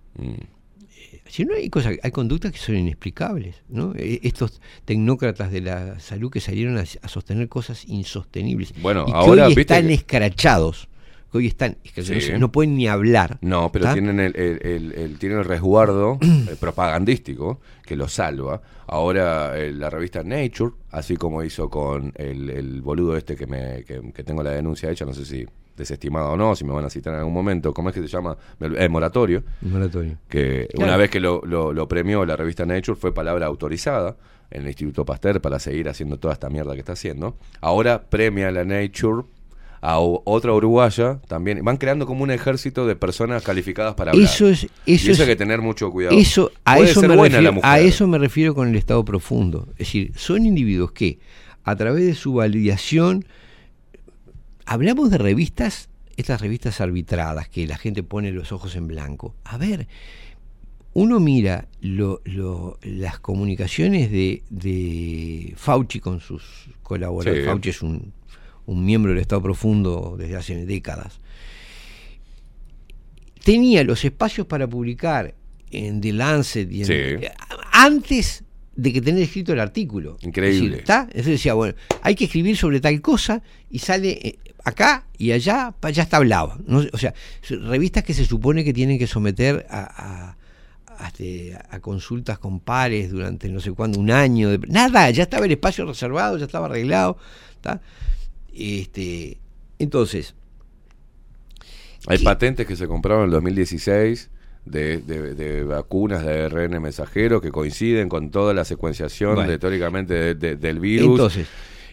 si no hay cosas, hay conductas que son inexplicables, ¿no? Eh, Estos tecnócratas de la salud que salieron a, a sostener cosas insostenibles. Bueno, y que ahora, hoy están que- escrachados. Que hoy están, Sí. no, no pueden ni hablar. No, pero tienen el, el- el- el- tienen el resguardo eh, propagandístico que los salva. Ahora eh, la revista Nature, así como hizo con el, el boludo este que, me, que, que tengo la denuncia hecha, no sé si desestimada o no, si me van a citar en algún momento, ¿cómo es que se llama? Eh, moratorio. Moratorio. Que Claro. una vez que lo, lo- lo premió la revista Nature fue palabra autorizada en el Instituto Pasteur para seguir haciendo toda esta mierda que está haciendo. Ahora premia la Nature a otra uruguaya también. Van creando como un ejército de personas calificadas para hablar. Eso es, eso y eso es- hay que tener mucho cuidado. Eso, a, Puede eso me buena la refiero, mujer. a eso me refiero con el estado profundo. Es decir, son individuos que, a través de su validación, hablamos de revistas, estas revistas arbitradas, que la gente pone los ojos en blanco. A ver, uno mira lo- lo- las comunicaciones de, de Fauci con sus colaboradores. Sí. Fauci es un, un miembro del Estado Profundo desde hace décadas. Tenía los espacios para publicar en The Lancet y en- Sí. antes de que tener escrito el artículo. Increíble. Es decir, ¿está? Entonces decía, bueno, hay que escribir sobre tal cosa y sale eh, acá y allá, ya está hablado. ¿no? O sea, revistas que se supone que tienen que someter a, a- a, este, a consultas con pares durante no sé cuándo, un año. de- nada, ya estaba el espacio reservado, ya estaba arreglado. Este, entonces, Hay ¿Qué? patentes que se compraron en el 2016 de, de- de vacunas de ARN mensajero que coinciden con toda la secuenciación Bueno. de, teóricamente de- de- del virus. Entonces,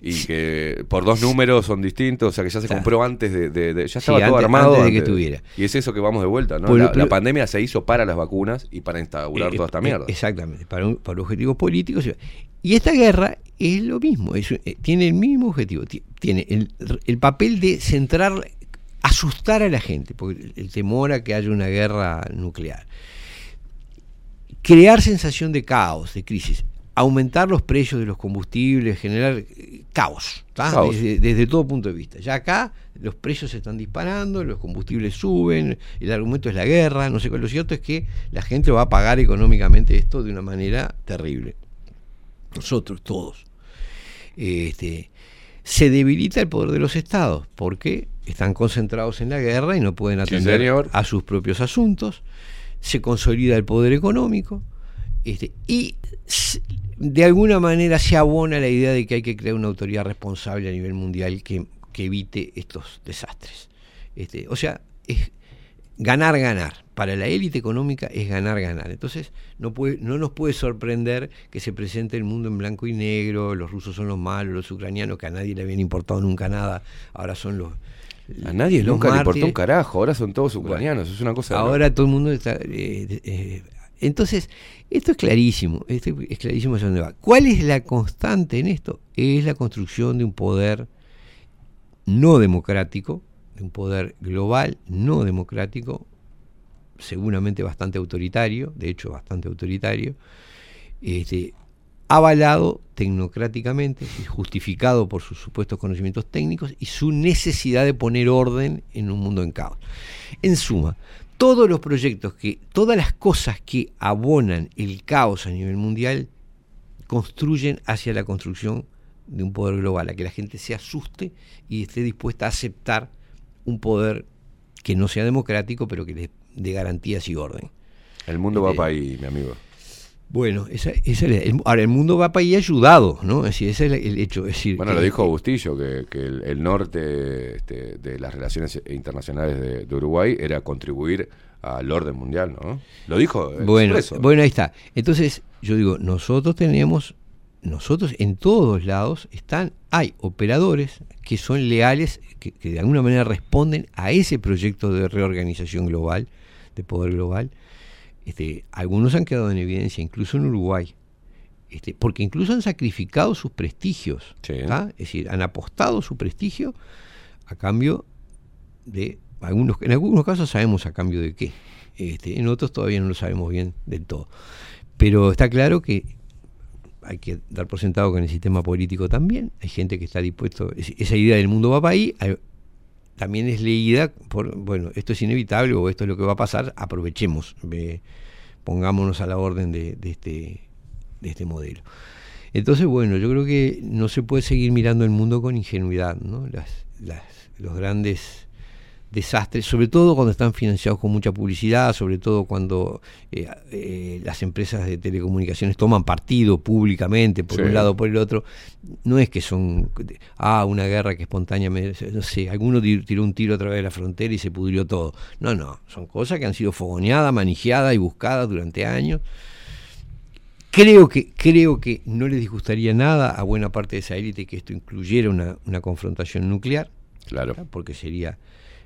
y que por dos números son distintos, o sea que ya se Claro. compró antes de, de- de- ya Sí, estaba todo antes- armado antes de que estuviera. Y es eso que vamos de vuelta, ¿no? Por- la, pandemia se hizo para las vacunas y para instaurar Eh, toda esta eh, mierda. Exactamente, para, un- para objetivos políticos. Y esta guerra es lo mismo, es- eh, tiene el mismo objetivo, ti- tiene el, el papel de centrar, asustar a la gente, porque el, el temor a que haya una guerra nuclear. Crear sensación de caos, de crisis, aumentar los precios de los combustibles, generar eh, caos. Desde, desde todo punto de vista. Ya acá los precios se están disparando, los combustibles suben, el argumento es la guerra, no sé qué. Lo cierto es que la gente va a pagar económicamente esto de una manera terrible. Nosotros, todos. Este, se debilita el poder de los estados porque están concentrados en la guerra y no pueden atender a sus propios asuntos. Se consolida el poder económico este, y de alguna manera se abona la idea de que hay que crear una autoridad responsable a nivel mundial que, que evite estos desastres. Este, o sea, es ganar, ganar. Para la élite económica es ganar, ganar. Entonces, no, puede, no nos puede sorprender que se presente el mundo en blanco y negro, los rusos son los malos, los ucranianos, que a nadie le habían importado nunca nada, ahora son los... A nadie nunca le importó un carajo, ahora son todos ucranianos, es una cosa Ahora todo el mundo está... eh, eh, entonces, esto es clarísimo, esto es clarísimo hacia dónde va. ¿Cuál es la constante en esto? Es la construcción de un poder no democrático, de un poder global no democrático, seguramente bastante autoritario, de hecho bastante autoritario, este, avalado tecnocráticamente justificado por sus supuestos conocimientos técnicos y su necesidad de poner orden en un mundo en caos. En suma, todos los proyectos que, todas las cosas que abonan el caos a nivel mundial construyen hacia la construcción de un poder global, a que la gente se asuste y esté dispuesta a aceptar un poder que no sea democrático, pero que le dé garantías y orden. El mundo va Este, para ahí, mi amigo. Bueno, esa, esa el- ahora el mundo va para ahí ayudado, ¿no? Es decir, ese es el, el hecho. Es decir, Bueno, que- lo dijo Bustillo, que, que el, el norte este, de las relaciones internacionales de, de Uruguay era contribuir al orden mundial, ¿no? Lo dijo Bueno, expreso. bueno, ahí está. Entonces, yo digo, nosotros tenemos, nosotros en todos lados están, hay operadores que son leales, que, que de alguna manera responden a ese proyecto de reorganización global, de poder global. Este, algunos han quedado en evidencia, incluso en Uruguay, este, porque incluso han sacrificado sus prestigios, es decir, han apostado su prestigio a cambio de algunos, en algunos casos sabemos a cambio de qué. Este, en otros todavía no lo sabemos bien del todo. Pero está claro que hay que dar por sentado que en el sistema político también hay gente que está dispuesto, es- esa idea del mundo va para ahí, hay- también es leída por, bueno, esto es inevitable o esto es lo que va a pasar, aprovechemos, ve, pongámonos a la orden de, de este, de este modelo. Entonces, bueno, yo creo que no se puede seguir mirando el mundo con ingenuidad, ¿no? Las, las, los grandes desastres, sobre todo cuando están financiados con mucha publicidad, sobre todo cuando eh, eh, las empresas de telecomunicaciones toman partido públicamente por Sí. un lado o por el otro, no es que son, ah, una guerra que espontáneamente, no sé, alguno ti- tiró un tiro a través de la frontera y se pudrió todo. No, no, son cosas que han sido fogoneadas, manejadas y buscadas durante años. Creo que, creo que no les disgustaría nada a buena parte de esa élite que esto incluyera una, una confrontación nuclear. Claro. Porque sería,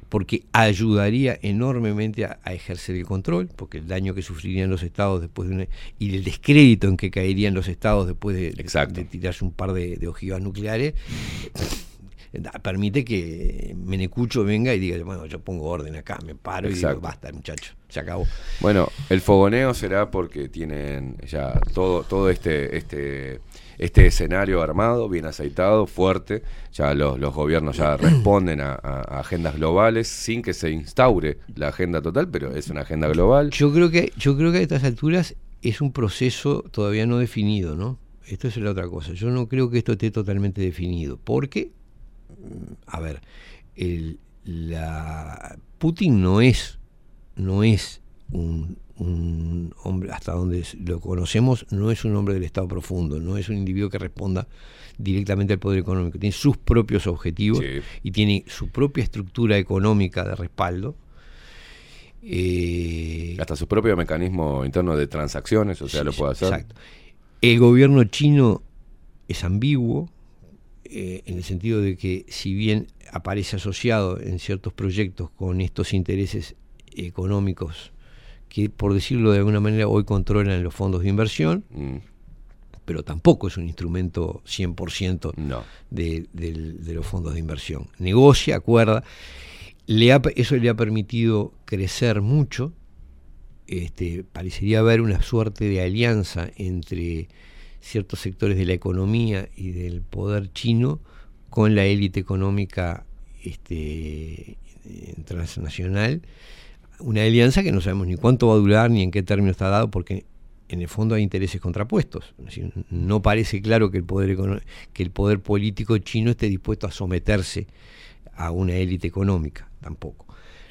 porque ayudaría enormemente a, a ejercer el control, porque el daño que sufrirían los estados después de una, y el descrédito en que caerían los estados después de, de tirarse un par de, de ojivas nucleares permite que Menecucho venga y diga, bueno, yo pongo orden acá, me paro y digo, basta, muchacho, se acabó. Bueno, el fogoneo será porque tienen ya todo, todo este, este, este escenario armado, bien aceitado, fuerte. Ya los, los gobiernos ya responden a, a- agendas globales sin que se instaure la agenda total, pero es una agenda global. Yo creo que, yo creo que a estas alturas es un proceso todavía no definido, ¿no? Esto es la otra cosa. Yo no creo que esto esté totalmente definido. Porque, mm, a ver, el, la, Putin no es, no es un, un hombre, hasta donde lo conocemos, no es un hombre del Estado profundo, no es un individuo que responda directamente al poder económico. Tiene sus propios objetivos Sí. y tiene su propia estructura económica de respaldo. Eh, Hasta su propio mecanismo interno de transacciones, o sea, lo puede hacer. Exacto. El gobierno chino es ambiguo, eh, en el sentido de que si bien aparece asociado en ciertos proyectos con estos intereses económicos que, por decirlo de alguna manera, hoy controlan los fondos de inversión, Mm, pero tampoco es un instrumento 100% no. de, los fondos de inversión. Negocia, acuerda, le ha- eso le ha permitido crecer mucho, este, parecería haber una suerte de alianza entre ciertos sectores de la economía y del poder chino con la élite económica este, eh, transnacional, una alianza que no sabemos ni cuánto va a durar ni en qué término está dado, porque en el fondo hay intereses contrapuestos. No parece claro que el poder que el poder político chino esté dispuesto a someterse a una élite económica, tampoco.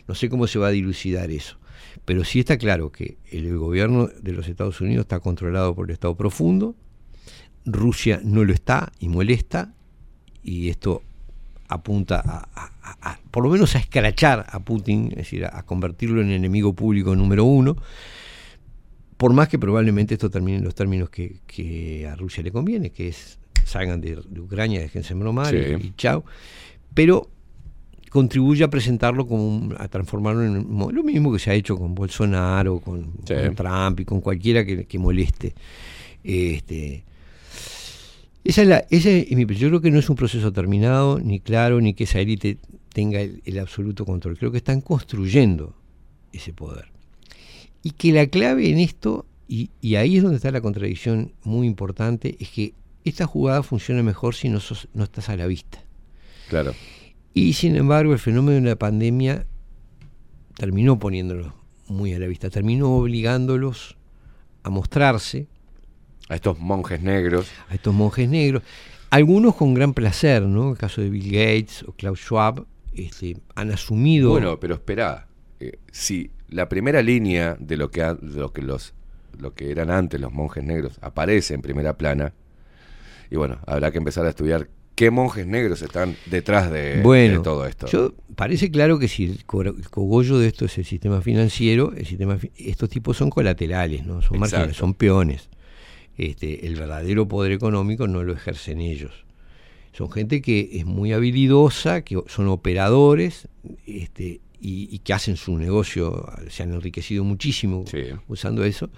No sé cómo se va a dilucidar eso, pero sí está claro que el gobierno de los Estados Unidos está controlado por el Estado profundo, Rusia no lo está y molesta, y esto apunta a, a- a- a- por lo menos a escrachar a Putin, es decir, a, convertirlo en enemigo público número uno, por más que probablemente esto termine en los términos que, que a Rusia le conviene, que es salgan de, de Ucrania, déjense bromar Sí. y, y chao, pero contribuye a presentarlo como un- a transformarlo en lo mismo que se ha hecho con Bolsonaro, con, Sí. con Trump y con cualquiera que, que moleste. Este, esa es la, es yo creo que no es un proceso terminado, ni claro, ni que esa élite tenga el, el absoluto control. Creo que están construyendo ese poder. Y que la clave en esto, y, y ahí es donde está la contradicción muy importante, es que esta jugada funciona mejor si no, sos- no estás a la vista. Claro. Y sin embargo, el fenómeno de la pandemia terminó poniéndolos muy a la vista, terminó obligándolos a mostrarse, A estos monjes negros. a estos monjes negros, algunos con gran placer, ¿no? El caso de Bill Gates o Klaus Schwab, este, han asumido. Bueno, pero espera, eh, si la primera línea de lo que ha- de lo que los lo que eran antes los monjes negros aparece en primera plana, y bueno, habrá que empezar a estudiar qué monjes negros están detrás de, bueno, de todo esto. yo- parece claro que si el, co- el cogollo de esto es el sistema financiero, el sistema, estos tipos son colaterales, ¿no? Son Exacto. son peones. Este, el verdadero poder económico no lo ejercen ellos. Son gente que es muy habilidosa, que son operadores, este, y, y que hacen su negocio, se han enriquecido muchísimo Sí. usando eso,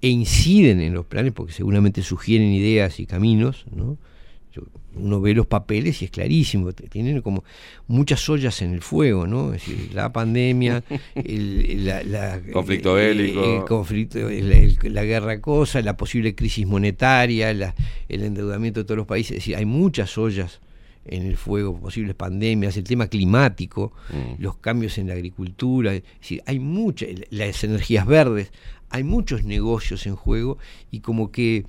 e inciden en los planes porque seguramente sugieren ideas y caminos, ¿no? Uno ve los papeles y es clarísimo, tienen como muchas ollas en el fuego, ¿no? Es decir, la pandemia, el, la, la- Conflicto bélico. el conflicto, el- el- la guerra cosa, la posible crisis monetaria, la- el endeudamiento de todos los países, es decir, hay muchas ollas en el fuego, posibles pandemias, el tema climático, Mm. los cambios en la agricultura, es decir, hay muchas, las energías verdes, hay muchos negocios en juego y como que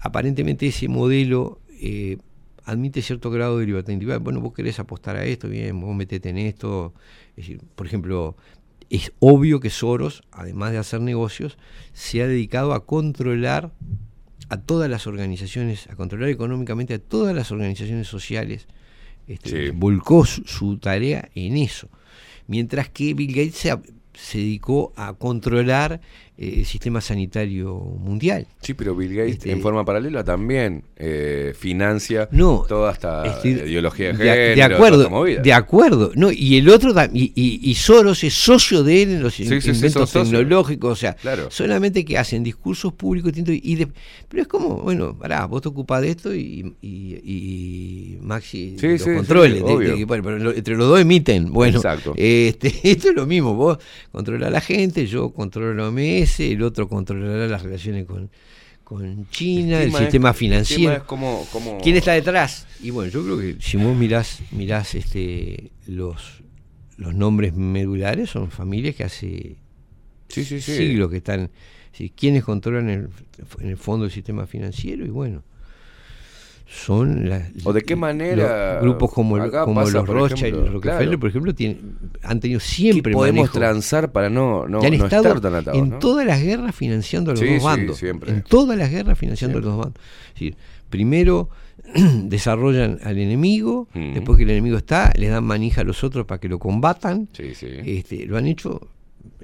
aparentemente ese modelo eh, admite cierto grado de libertad individual. Bueno, vos querés apostar a esto, bien, vos metete en esto. Es decir, por ejemplo, es obvio que Soros, además de hacer negocios, se ha dedicado a controlar a todas las organizaciones, a controlar económicamente a todas las organizaciones sociales. Este, Sí. Volcó su, su tarea en eso. Mientras que Bill Gates se, dedicó a controlar el sistema sanitario mundial. Sí, pero Bill Gates Este- en forma paralela también eh, financia No, toda esta Estoy ideología de género, de acuerdo, de acuerdo. No, y el otro y, y- y Soros es socio de él en los Sí, inventos tecnológicos, o sea, Claro. solamente que hacen discursos públicos y de- pero es como, bueno, pará, vos te ocupás de esto y, y, y Maxi los controles, de- bueno, pero lo- entre los dos emiten, bueno, Exacto. este, esto es lo mismo, vos controlas a la gente, yo controlo la El otro controlará las relaciones con, con China, el, es- sistema el financiero. es como- como- ¿Quién está detrás? Y bueno, yo creo que si vos mirás, mirás este, los, los nombres medulares, son familias que hace Sí, sí, sí. siglos que están. ¿Quiénes controlan el, en el fondo el sistema financiero? Y bueno, son las, ¿O de qué manera los grupos como, acá como pasa, los Rothschild y los Rockefeller, claro. por ejemplo, tienen, han tenido ¿Qué siempre podemos manejo- transar para no, no, han no estado estar tan atados? en ¿no? todas las guerras financiando a los Sí, dos sí, bandos. siempre. En todas las guerras financiando a los dos bandos. Es decir, primero desarrollan al enemigo, Mm. después que el enemigo está, le dan manija a los otros para que lo combatan. Sí, sí. Este, lo han hecho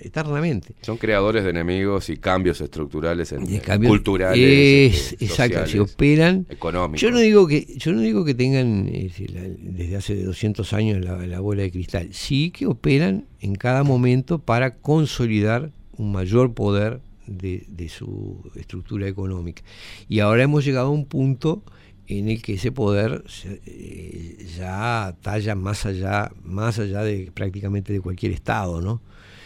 eternamente. Son creadores de enemigos y cambios estructurales, en, culturales, es, este, exacto, operan. económicos. Yo no digo que, yo no digo que tengan desde hace 200 años la, la bola de cristal, sí que operan en cada momento para consolidar un mayor poder de, de su estructura económica. Y ahora hemos llegado a un punto en el que ese poder se- eh, ya talla más allá, más allá de prácticamente de cualquier estado, ¿no?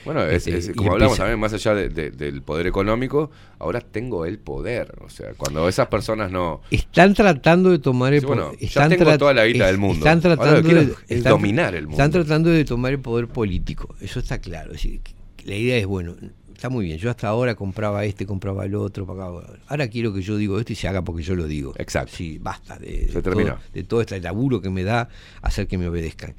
Bueno, es, es- como hablamos también, más allá de- de- del poder económico, ahora tengo el poder. O sea, cuando esas personas no... Están tratando de tomar el Sí, bueno, poder. ya Están tengo tra- toda la guita es- del mundo. Están tratando de es están- dominar el mundo. Están tratando de tomar el poder político. Eso está claro. Es decir, que la idea es, bueno, está muy bien. Yo hasta ahora compraba este, compraba el otro. acá. Ahora quiero que yo digo esto y se haga porque yo lo digo. Exacto. Sí, basta de, de todo, de todo este laburo que me da hacer que me obedezcan.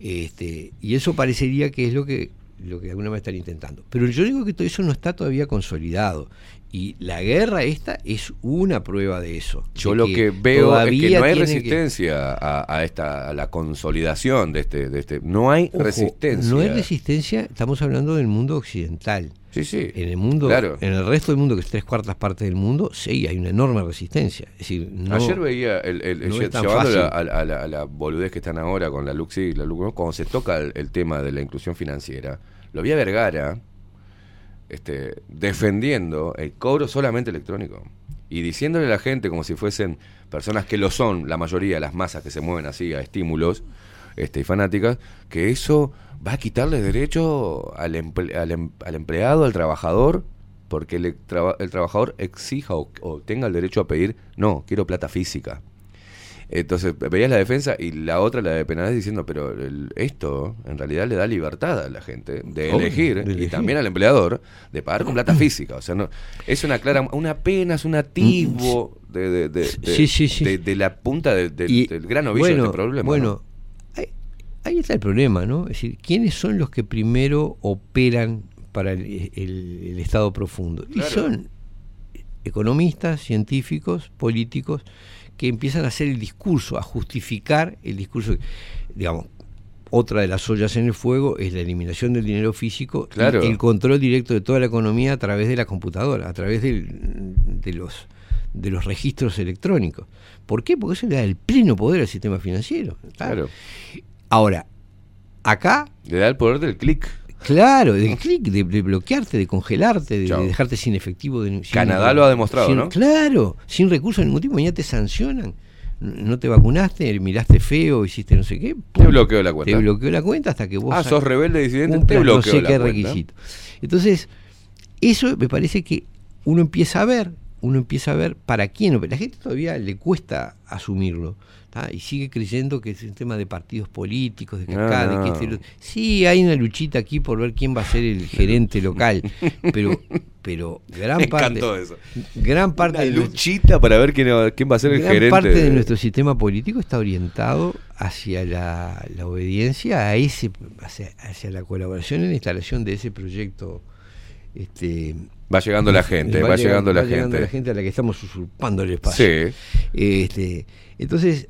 Este, y eso parecería que es lo que lo que alguna manera están intentando. Pero yo digo que todo eso no está todavía consolidado. Y la guerra esta es una prueba de eso. Yo de lo que veo es que no hay que- resistencia a, a esta a la consolidación de este de este no hay Ojo, resistencia. No hay resistencia, estamos hablando del mundo occidental. Sí, sí. En el mundo, Claro. en el resto del mundo, que es tres cuartas partes del mundo, sí, hay una enorme resistencia. Es decir, no- Ayer veía, el, el- no lle- es tan llevándolo fácil. a, a la, a la boludez que están ahora con la Luxi y la Lux, cuando se toca el, el tema de la inclusión financiera, lo vi a Vergara este, defendiendo el cobro solamente electrónico y diciéndole a la gente como si fuesen personas que lo son, la mayoría, las masas que se mueven así a estímulos este, y fanáticas, que eso va a quitarle derecho al, al, em- al empleado, al trabajador, porque el, el trabajador exija o, o tenga el derecho a pedir, no, quiero plata física. Entonces veías la defensa y la otra, la de penales, diciendo, pero el- esto en realidad le da libertad a la gente de elegir, de y también al empleador de pagar con plata física. O sea, no es una clara, una apenas un atisbo de, de, de, de- Sí, sí, sí. de- de la punta de- del- Y, del gran ovillo bueno, de este problema. Bueno, ¿no? ahí, ahí está el problema, ¿no? Es decir, ¿quiénes son los que primero operan para el, el- el Estado profundo? Claro. Y son economistas, científicos, políticos, que empiezan a hacer el discurso, a justificar el discurso, digamos. Otra de las ollas en el fuego es la eliminación del dinero físico y Claro. el control directo de toda la economía a través de la computadora, a través del- de los de los registros electrónicos. ¿Por qué? Porque eso le da el pleno poder al sistema financiero. Claro. Ahora, acá, Le da el poder del clic. Claro, del clic, de, de bloquearte, de congelarte, de, de dejarte sin efectivo. De, sin- Canadá lo ha demostrado, sin- ¿no? Claro, sin recursos de ningún tipo, ya te sancionan. no te vacunaste, miraste feo, hiciste no sé qué. Te bloqueó la cuenta. Te bloqueó la cuenta hasta que vos Ah, sos rebelde disidente, te cumplas no bloqueó sé la qué cuenta. requisito. Entonces, eso me parece que uno empieza a ver, uno empieza a ver para quién. La gente todavía le cuesta asumirlo. ¿tá? Y sigue creyendo que es un tema de partidos políticos, de que No, acá, de que este, lo- Sí, hay una luchita aquí por ver quién va a ser el gerente local. Pero, pero gran Me parte. eso. Gran parte Una de nuestro- luchita para ver quién, quién va a ser el gran gerente. parte de de- nuestro sistema político está orientado hacia la, la obediencia a ese hacia, hacia la colaboración en la instalación de ese proyecto este Va llegando la gente, va, llegando, la, gente. la gente a la que estamos usurpando el espacio Sí. este entonces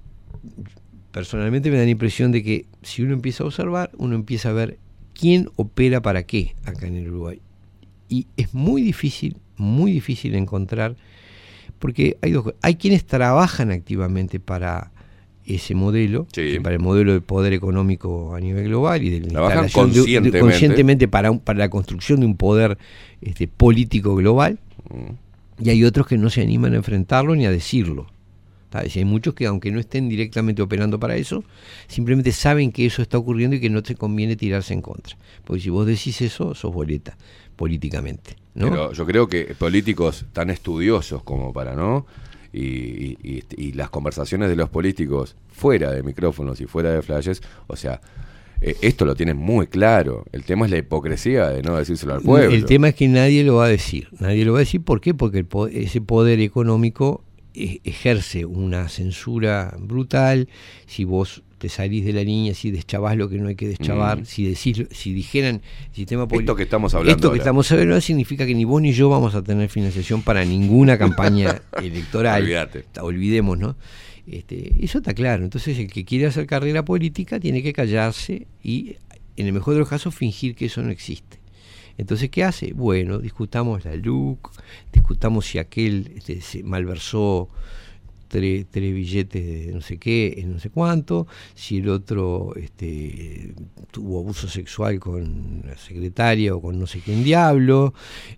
personalmente me da la impresión de que si uno empieza a observar uno empieza a ver quién opera para qué acá en el Uruguay y es muy difícil muy difícil encontrar porque hay dos hay quienes trabajan activamente para ese modelo, Sí. para el modelo de poder económico a nivel global y de la de- de- conscientemente. para, un- para la construcción de un poder este, político global Mm. y hay otros que no se animan a enfrentarlo ni a decirlo. hay muchos que aunque no estén directamente operando para eso, simplemente saben que eso está ocurriendo y que no te conviene tirarse en contra. Porque si vos decís eso, sos boleta políticamente. ¿no? Pero yo creo que políticos tan estudiosos como para, ¿no? Y, y- y- y las conversaciones de los políticos fuera de micrófonos y fuera de flashes, o sea, eh, esto lo tienen muy claro. El tema es la hipocresía de no decírselo al pueblo. El tema es que nadie lo va a decir. Nadie lo va a decir. ¿Por qué? Porque ese poder económico eh, ejerce una censura brutal. Si vos te salís de la línea, si deschavás lo que no hay que deschavar, Mm. si decís, si dijeran sistema poli- Esto que estamos hablando Esto que ahora. estamos hablando significa que ni vos ni yo vamos a tener financiación para ninguna campaña electoral. Olvídate. Olvidemos, ¿no? Este, eso está claro. Entonces, el que quiere hacer carrera política tiene que callarse y, en el mejor de los casos, fingir que eso no existe. Entonces, ¿qué hace? Bueno, discutamos la LUC, discutamos si aquel este, se malversó tres, tres billetes de no sé qué, en no sé cuánto, si el otro este, tuvo abuso sexual con la secretaria o con no sé quién diablo,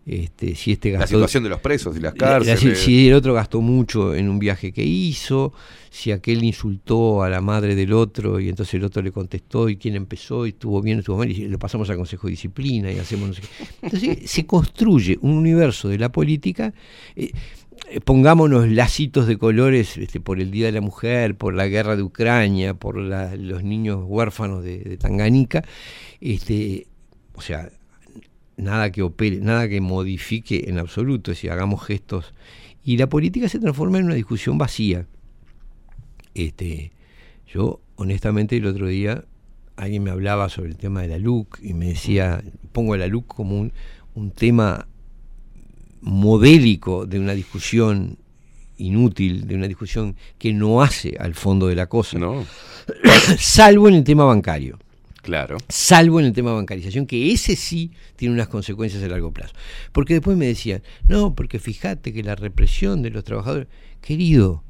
este, si este La gastó... situación de los presos y las La- la- cárceles. si, el otro gastó mucho en un viaje que hizo, si aquel insultó a la madre del otro y entonces el otro le contestó y quién empezó y estuvo bien, estuvo mal y lo pasamos al Consejo de Disciplina y hacemos no sé qué. Entonces se construye un universo de la política. eh, pongámonos lacitos de colores este, por el Día de la Mujer, por la guerra de Ucrania, por los niños huérfanos de, de Tanganica, este, o sea, nada que opere, nada que modifique en absoluto, si hagamos gestos. Y la política se transforma en una discusión vacía. Este, yo, honestamente, el otro día alguien me hablaba sobre el tema de la LUC y me decía, pongo la LUC como un, un tema modélico de una discusión inútil, de una discusión que no hace al fondo de la cosa, No, salvo en el tema bancario. Claro. salvo en el tema de bancarización, que ese sí tiene unas consecuencias a largo plazo. Porque después me decían, no, porque fíjate que la represión de los trabajadores, querido,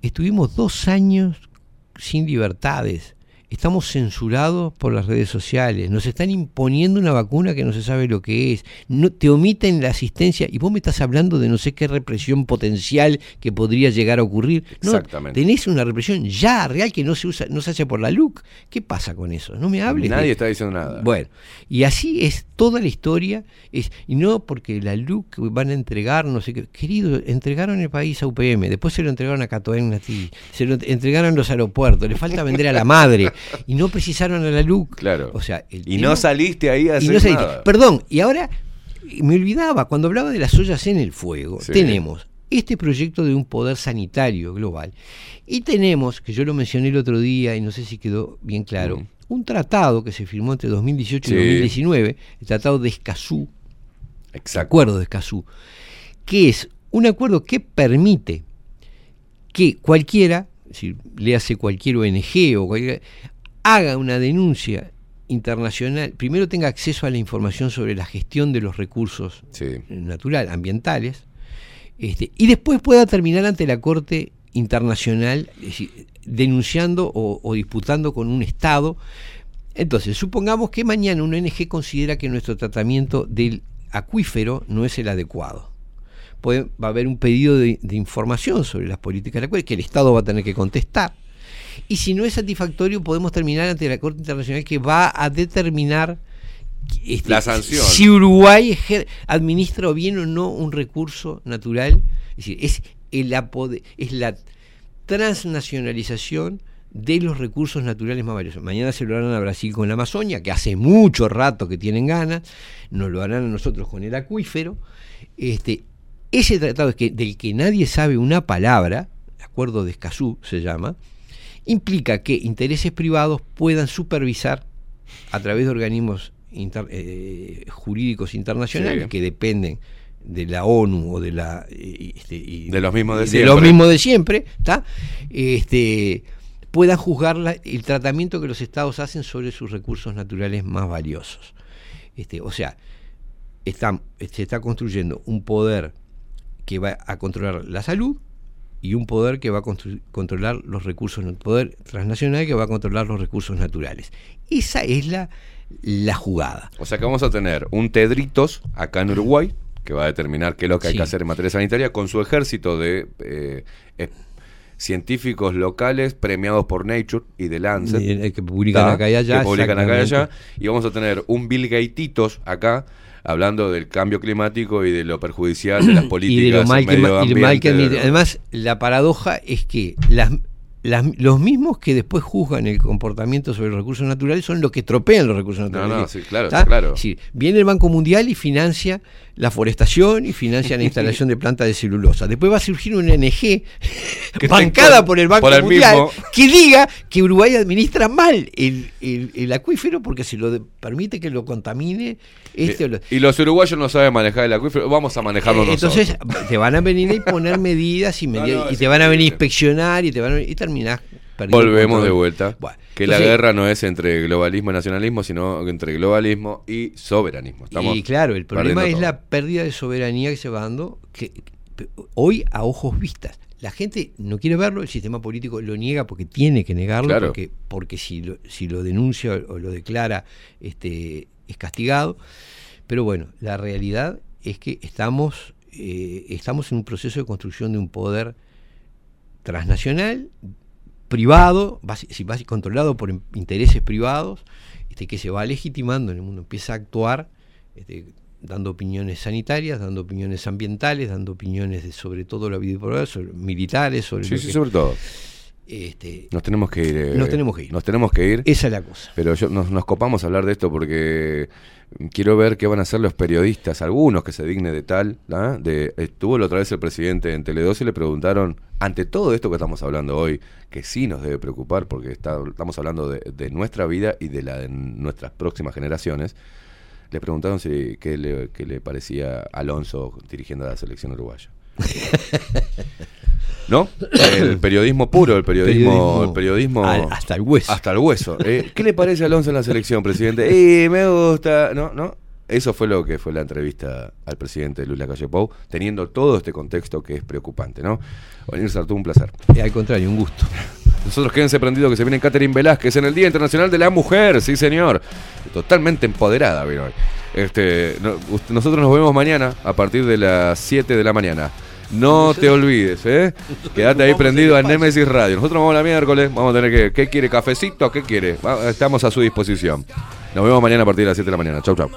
estuvimos dos años sin libertades, estamos censurados por las redes sociales, nos están imponiendo una vacuna que no se sabe lo que es, no te omiten la asistencia y vos me estás hablando de no sé qué represión potencial que podría llegar a ocurrir. No, Exactamente. tenés una represión ya real que no se usa, no se hace por la LUC. ¿Qué pasa con eso? No me hables. de- Nadie está diciendo nada. bueno, y así es toda la historia, es, y no porque la LUC van a entregar, no sé qué, querido, entregaron el país a UPM, después se lo entregaron a Catoen Nati, se lo entregaron los aeropuertos, le falta vender a la madre, y no precisaron a la LUC. Claro. O sea, el y tema- no saliste ahí a y hacer no sé, nada. Perdón, y ahora me olvidaba, cuando hablaba de las ollas en el fuego, Sí. tenemos este proyecto de un poder sanitario global y tenemos, que yo lo mencioné el otro día y no sé si quedó bien claro, Mm. un tratado que se firmó entre 2018 Sí. y 2019, el tratado de Escazú, Exacto. acuerdo de Escazú, que es un acuerdo que permite que cualquiera, si le hace cualquier ONG o cualquier, haga una denuncia internacional, primero tenga acceso a la información sobre la gestión de los recursos Sí. natural, ambientales, este, y después pueda terminar ante la Corte Internacional es decir, denunciando o, o disputando con un Estado. Entonces, supongamos que mañana una ONG considera que nuestro tratamiento del acuífero no es el adecuado. Puede- va a haber un pedido de, de información sobre las políticas de la Corte que el Estado va a tener que contestar. Y si no es satisfactorio, podemos terminar ante la Corte Internacional que va a determinar este, La sanción. si Uruguay administra bien o no un recurso natural. Es decir, es, el apode- es la transnacionalización de los recursos naturales más valiosos. Mañana se lo harán a Brasil con la Amazonia, que hace mucho rato que tienen ganas, nos lo harán a nosotros con el acuífero. Este, ese tratado que, del que nadie sabe una palabra, el acuerdo de Escazú se llama, implica que intereses privados puedan supervisar a través de organismos inter- eh, jurídicos internacionales Sí. que dependen de la ONU o de la eh, este, y- De los mismos de y siempre. los mismos de siempre, ¿está? Este puedan juzgar la- el tratamiento que los estados hacen sobre sus recursos naturales más valiosos. Este, o sea, se está construyendo un poder que va a controlar la salud y un poder que va a controlar los recursos, un poder transnacional que va a controlar los recursos naturales. Esa es la, la jugada. O sea que vamos a tener un Tedritos acá en Uruguay, que va a determinar qué es lo que hay que hacer en materia sanitaria, con su ejército de eh, eh, científicos locales premiados por Nature y de Lancet. Y, que publican acá y allá, Que publican acá y allá. Y vamos a tener un Bill Gatesitos acá, hablando del cambio climático y de lo perjudicial de las políticas y de lo mal que, medio mal Además, la paradoja es que las, las- los mismos que después juzgan el comportamiento sobre los recursos naturales son los que tropean los recursos No, naturales. no, sí, claro, claro. Viene el Banco Mundial y financia la forestación y financia la instalación de plantas de celulosa. Después va a surgir una Que bancada por el Banco por el Mundial mismo. que diga que Uruguay administra mal el, el- el acuífero porque se lo de- permite que lo contamine este o lo- Y los uruguayos no saben manejar el acuífero, vamos a manejarlo eh, nosotros. Entonces te van a venir a imponer medidas y, No, y te van a venir a inspeccionar y te van a, y terminás Volvemos de vuelta. Bueno, que la guerra no es entre globalismo y nacionalismo, sino entre globalismo y soberanismo. Estamos y claro, el problema es todo. la pérdida de soberanía que se va dando que, que- hoy a ojos vistas. La gente no quiere verlo, el sistema político lo niega porque tiene que negarlo, Claro. porque, porque si, lo, si lo denuncia o lo declara este, es castigado. Pero bueno, la realidad es que estamos, eh, estamos en un proceso de construcción de un poder transnacional, privado, controlado por in- intereses privados, este, que se va legitimando en el mundo, empieza a actuar este, dando opiniones sanitarias, dando opiniones ambientales, dando opiniones de sobre todo la vida y por sobre militares, sobre Sí, sí, que- sobre todo. este, Nos tenemos que ir. eh, Nos tenemos que ir. Nos tenemos que ir. esa es la cosa. Pero yo, nos, nos copamos a hablar de esto porque quiero ver qué van a hacer los periodistas, algunos que se dignen de tal. ¿ah? De, estuvo la otra vez el presidente en Tele2 y le preguntaron, ante todo esto que estamos hablando hoy, que sí nos debe preocupar porque está- estamos hablando de, nuestra vida y de la de nuestras próximas generaciones, le preguntaron si qué le, qué le parecía Alonso dirigiendo a la selección uruguaya. ¿No? El periodismo puro, el periodismo, el periodismo al- hasta el hueso. hasta el hueso. Eh, ¿Qué le parece a Alonso en la selección, presidente? Eh, me gusta. No, no. Eso fue lo que fue la entrevista al presidente Luis Lacalle Pou, teniendo todo este contexto que es preocupante, ¿no? Venir Sartú, un placer. Eh, al contrario, un gusto. Nosotros quédense prendidos que se viene Catherine Velázquez en el Día Internacional de la Mujer, sí señor. Totalmente empoderada, vino hoy. Este, no- nosotros nos vemos mañana a partir de las 7 de la mañana. No te olvides, ¿eh? Quédate ahí prendido a Nemesis Radio. Nosotros vamos la miércoles, vamos a tener que... ¿Qué quiere? ¿Cafecito? ¿Qué quiere? Estamos a su disposición. Nos vemos mañana a partir de las 7 de la mañana. Chau, chau.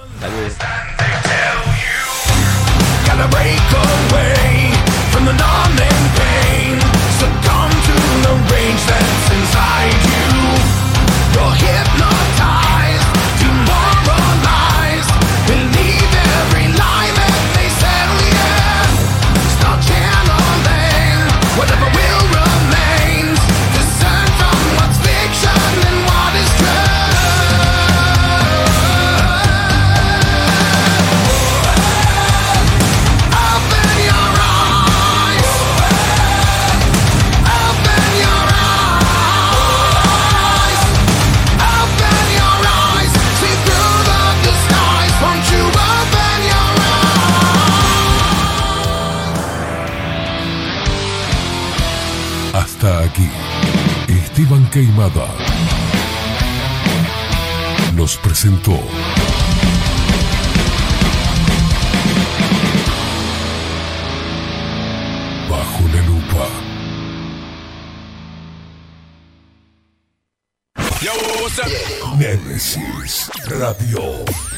Queimada nos presentó Europa. Nemesis Radio.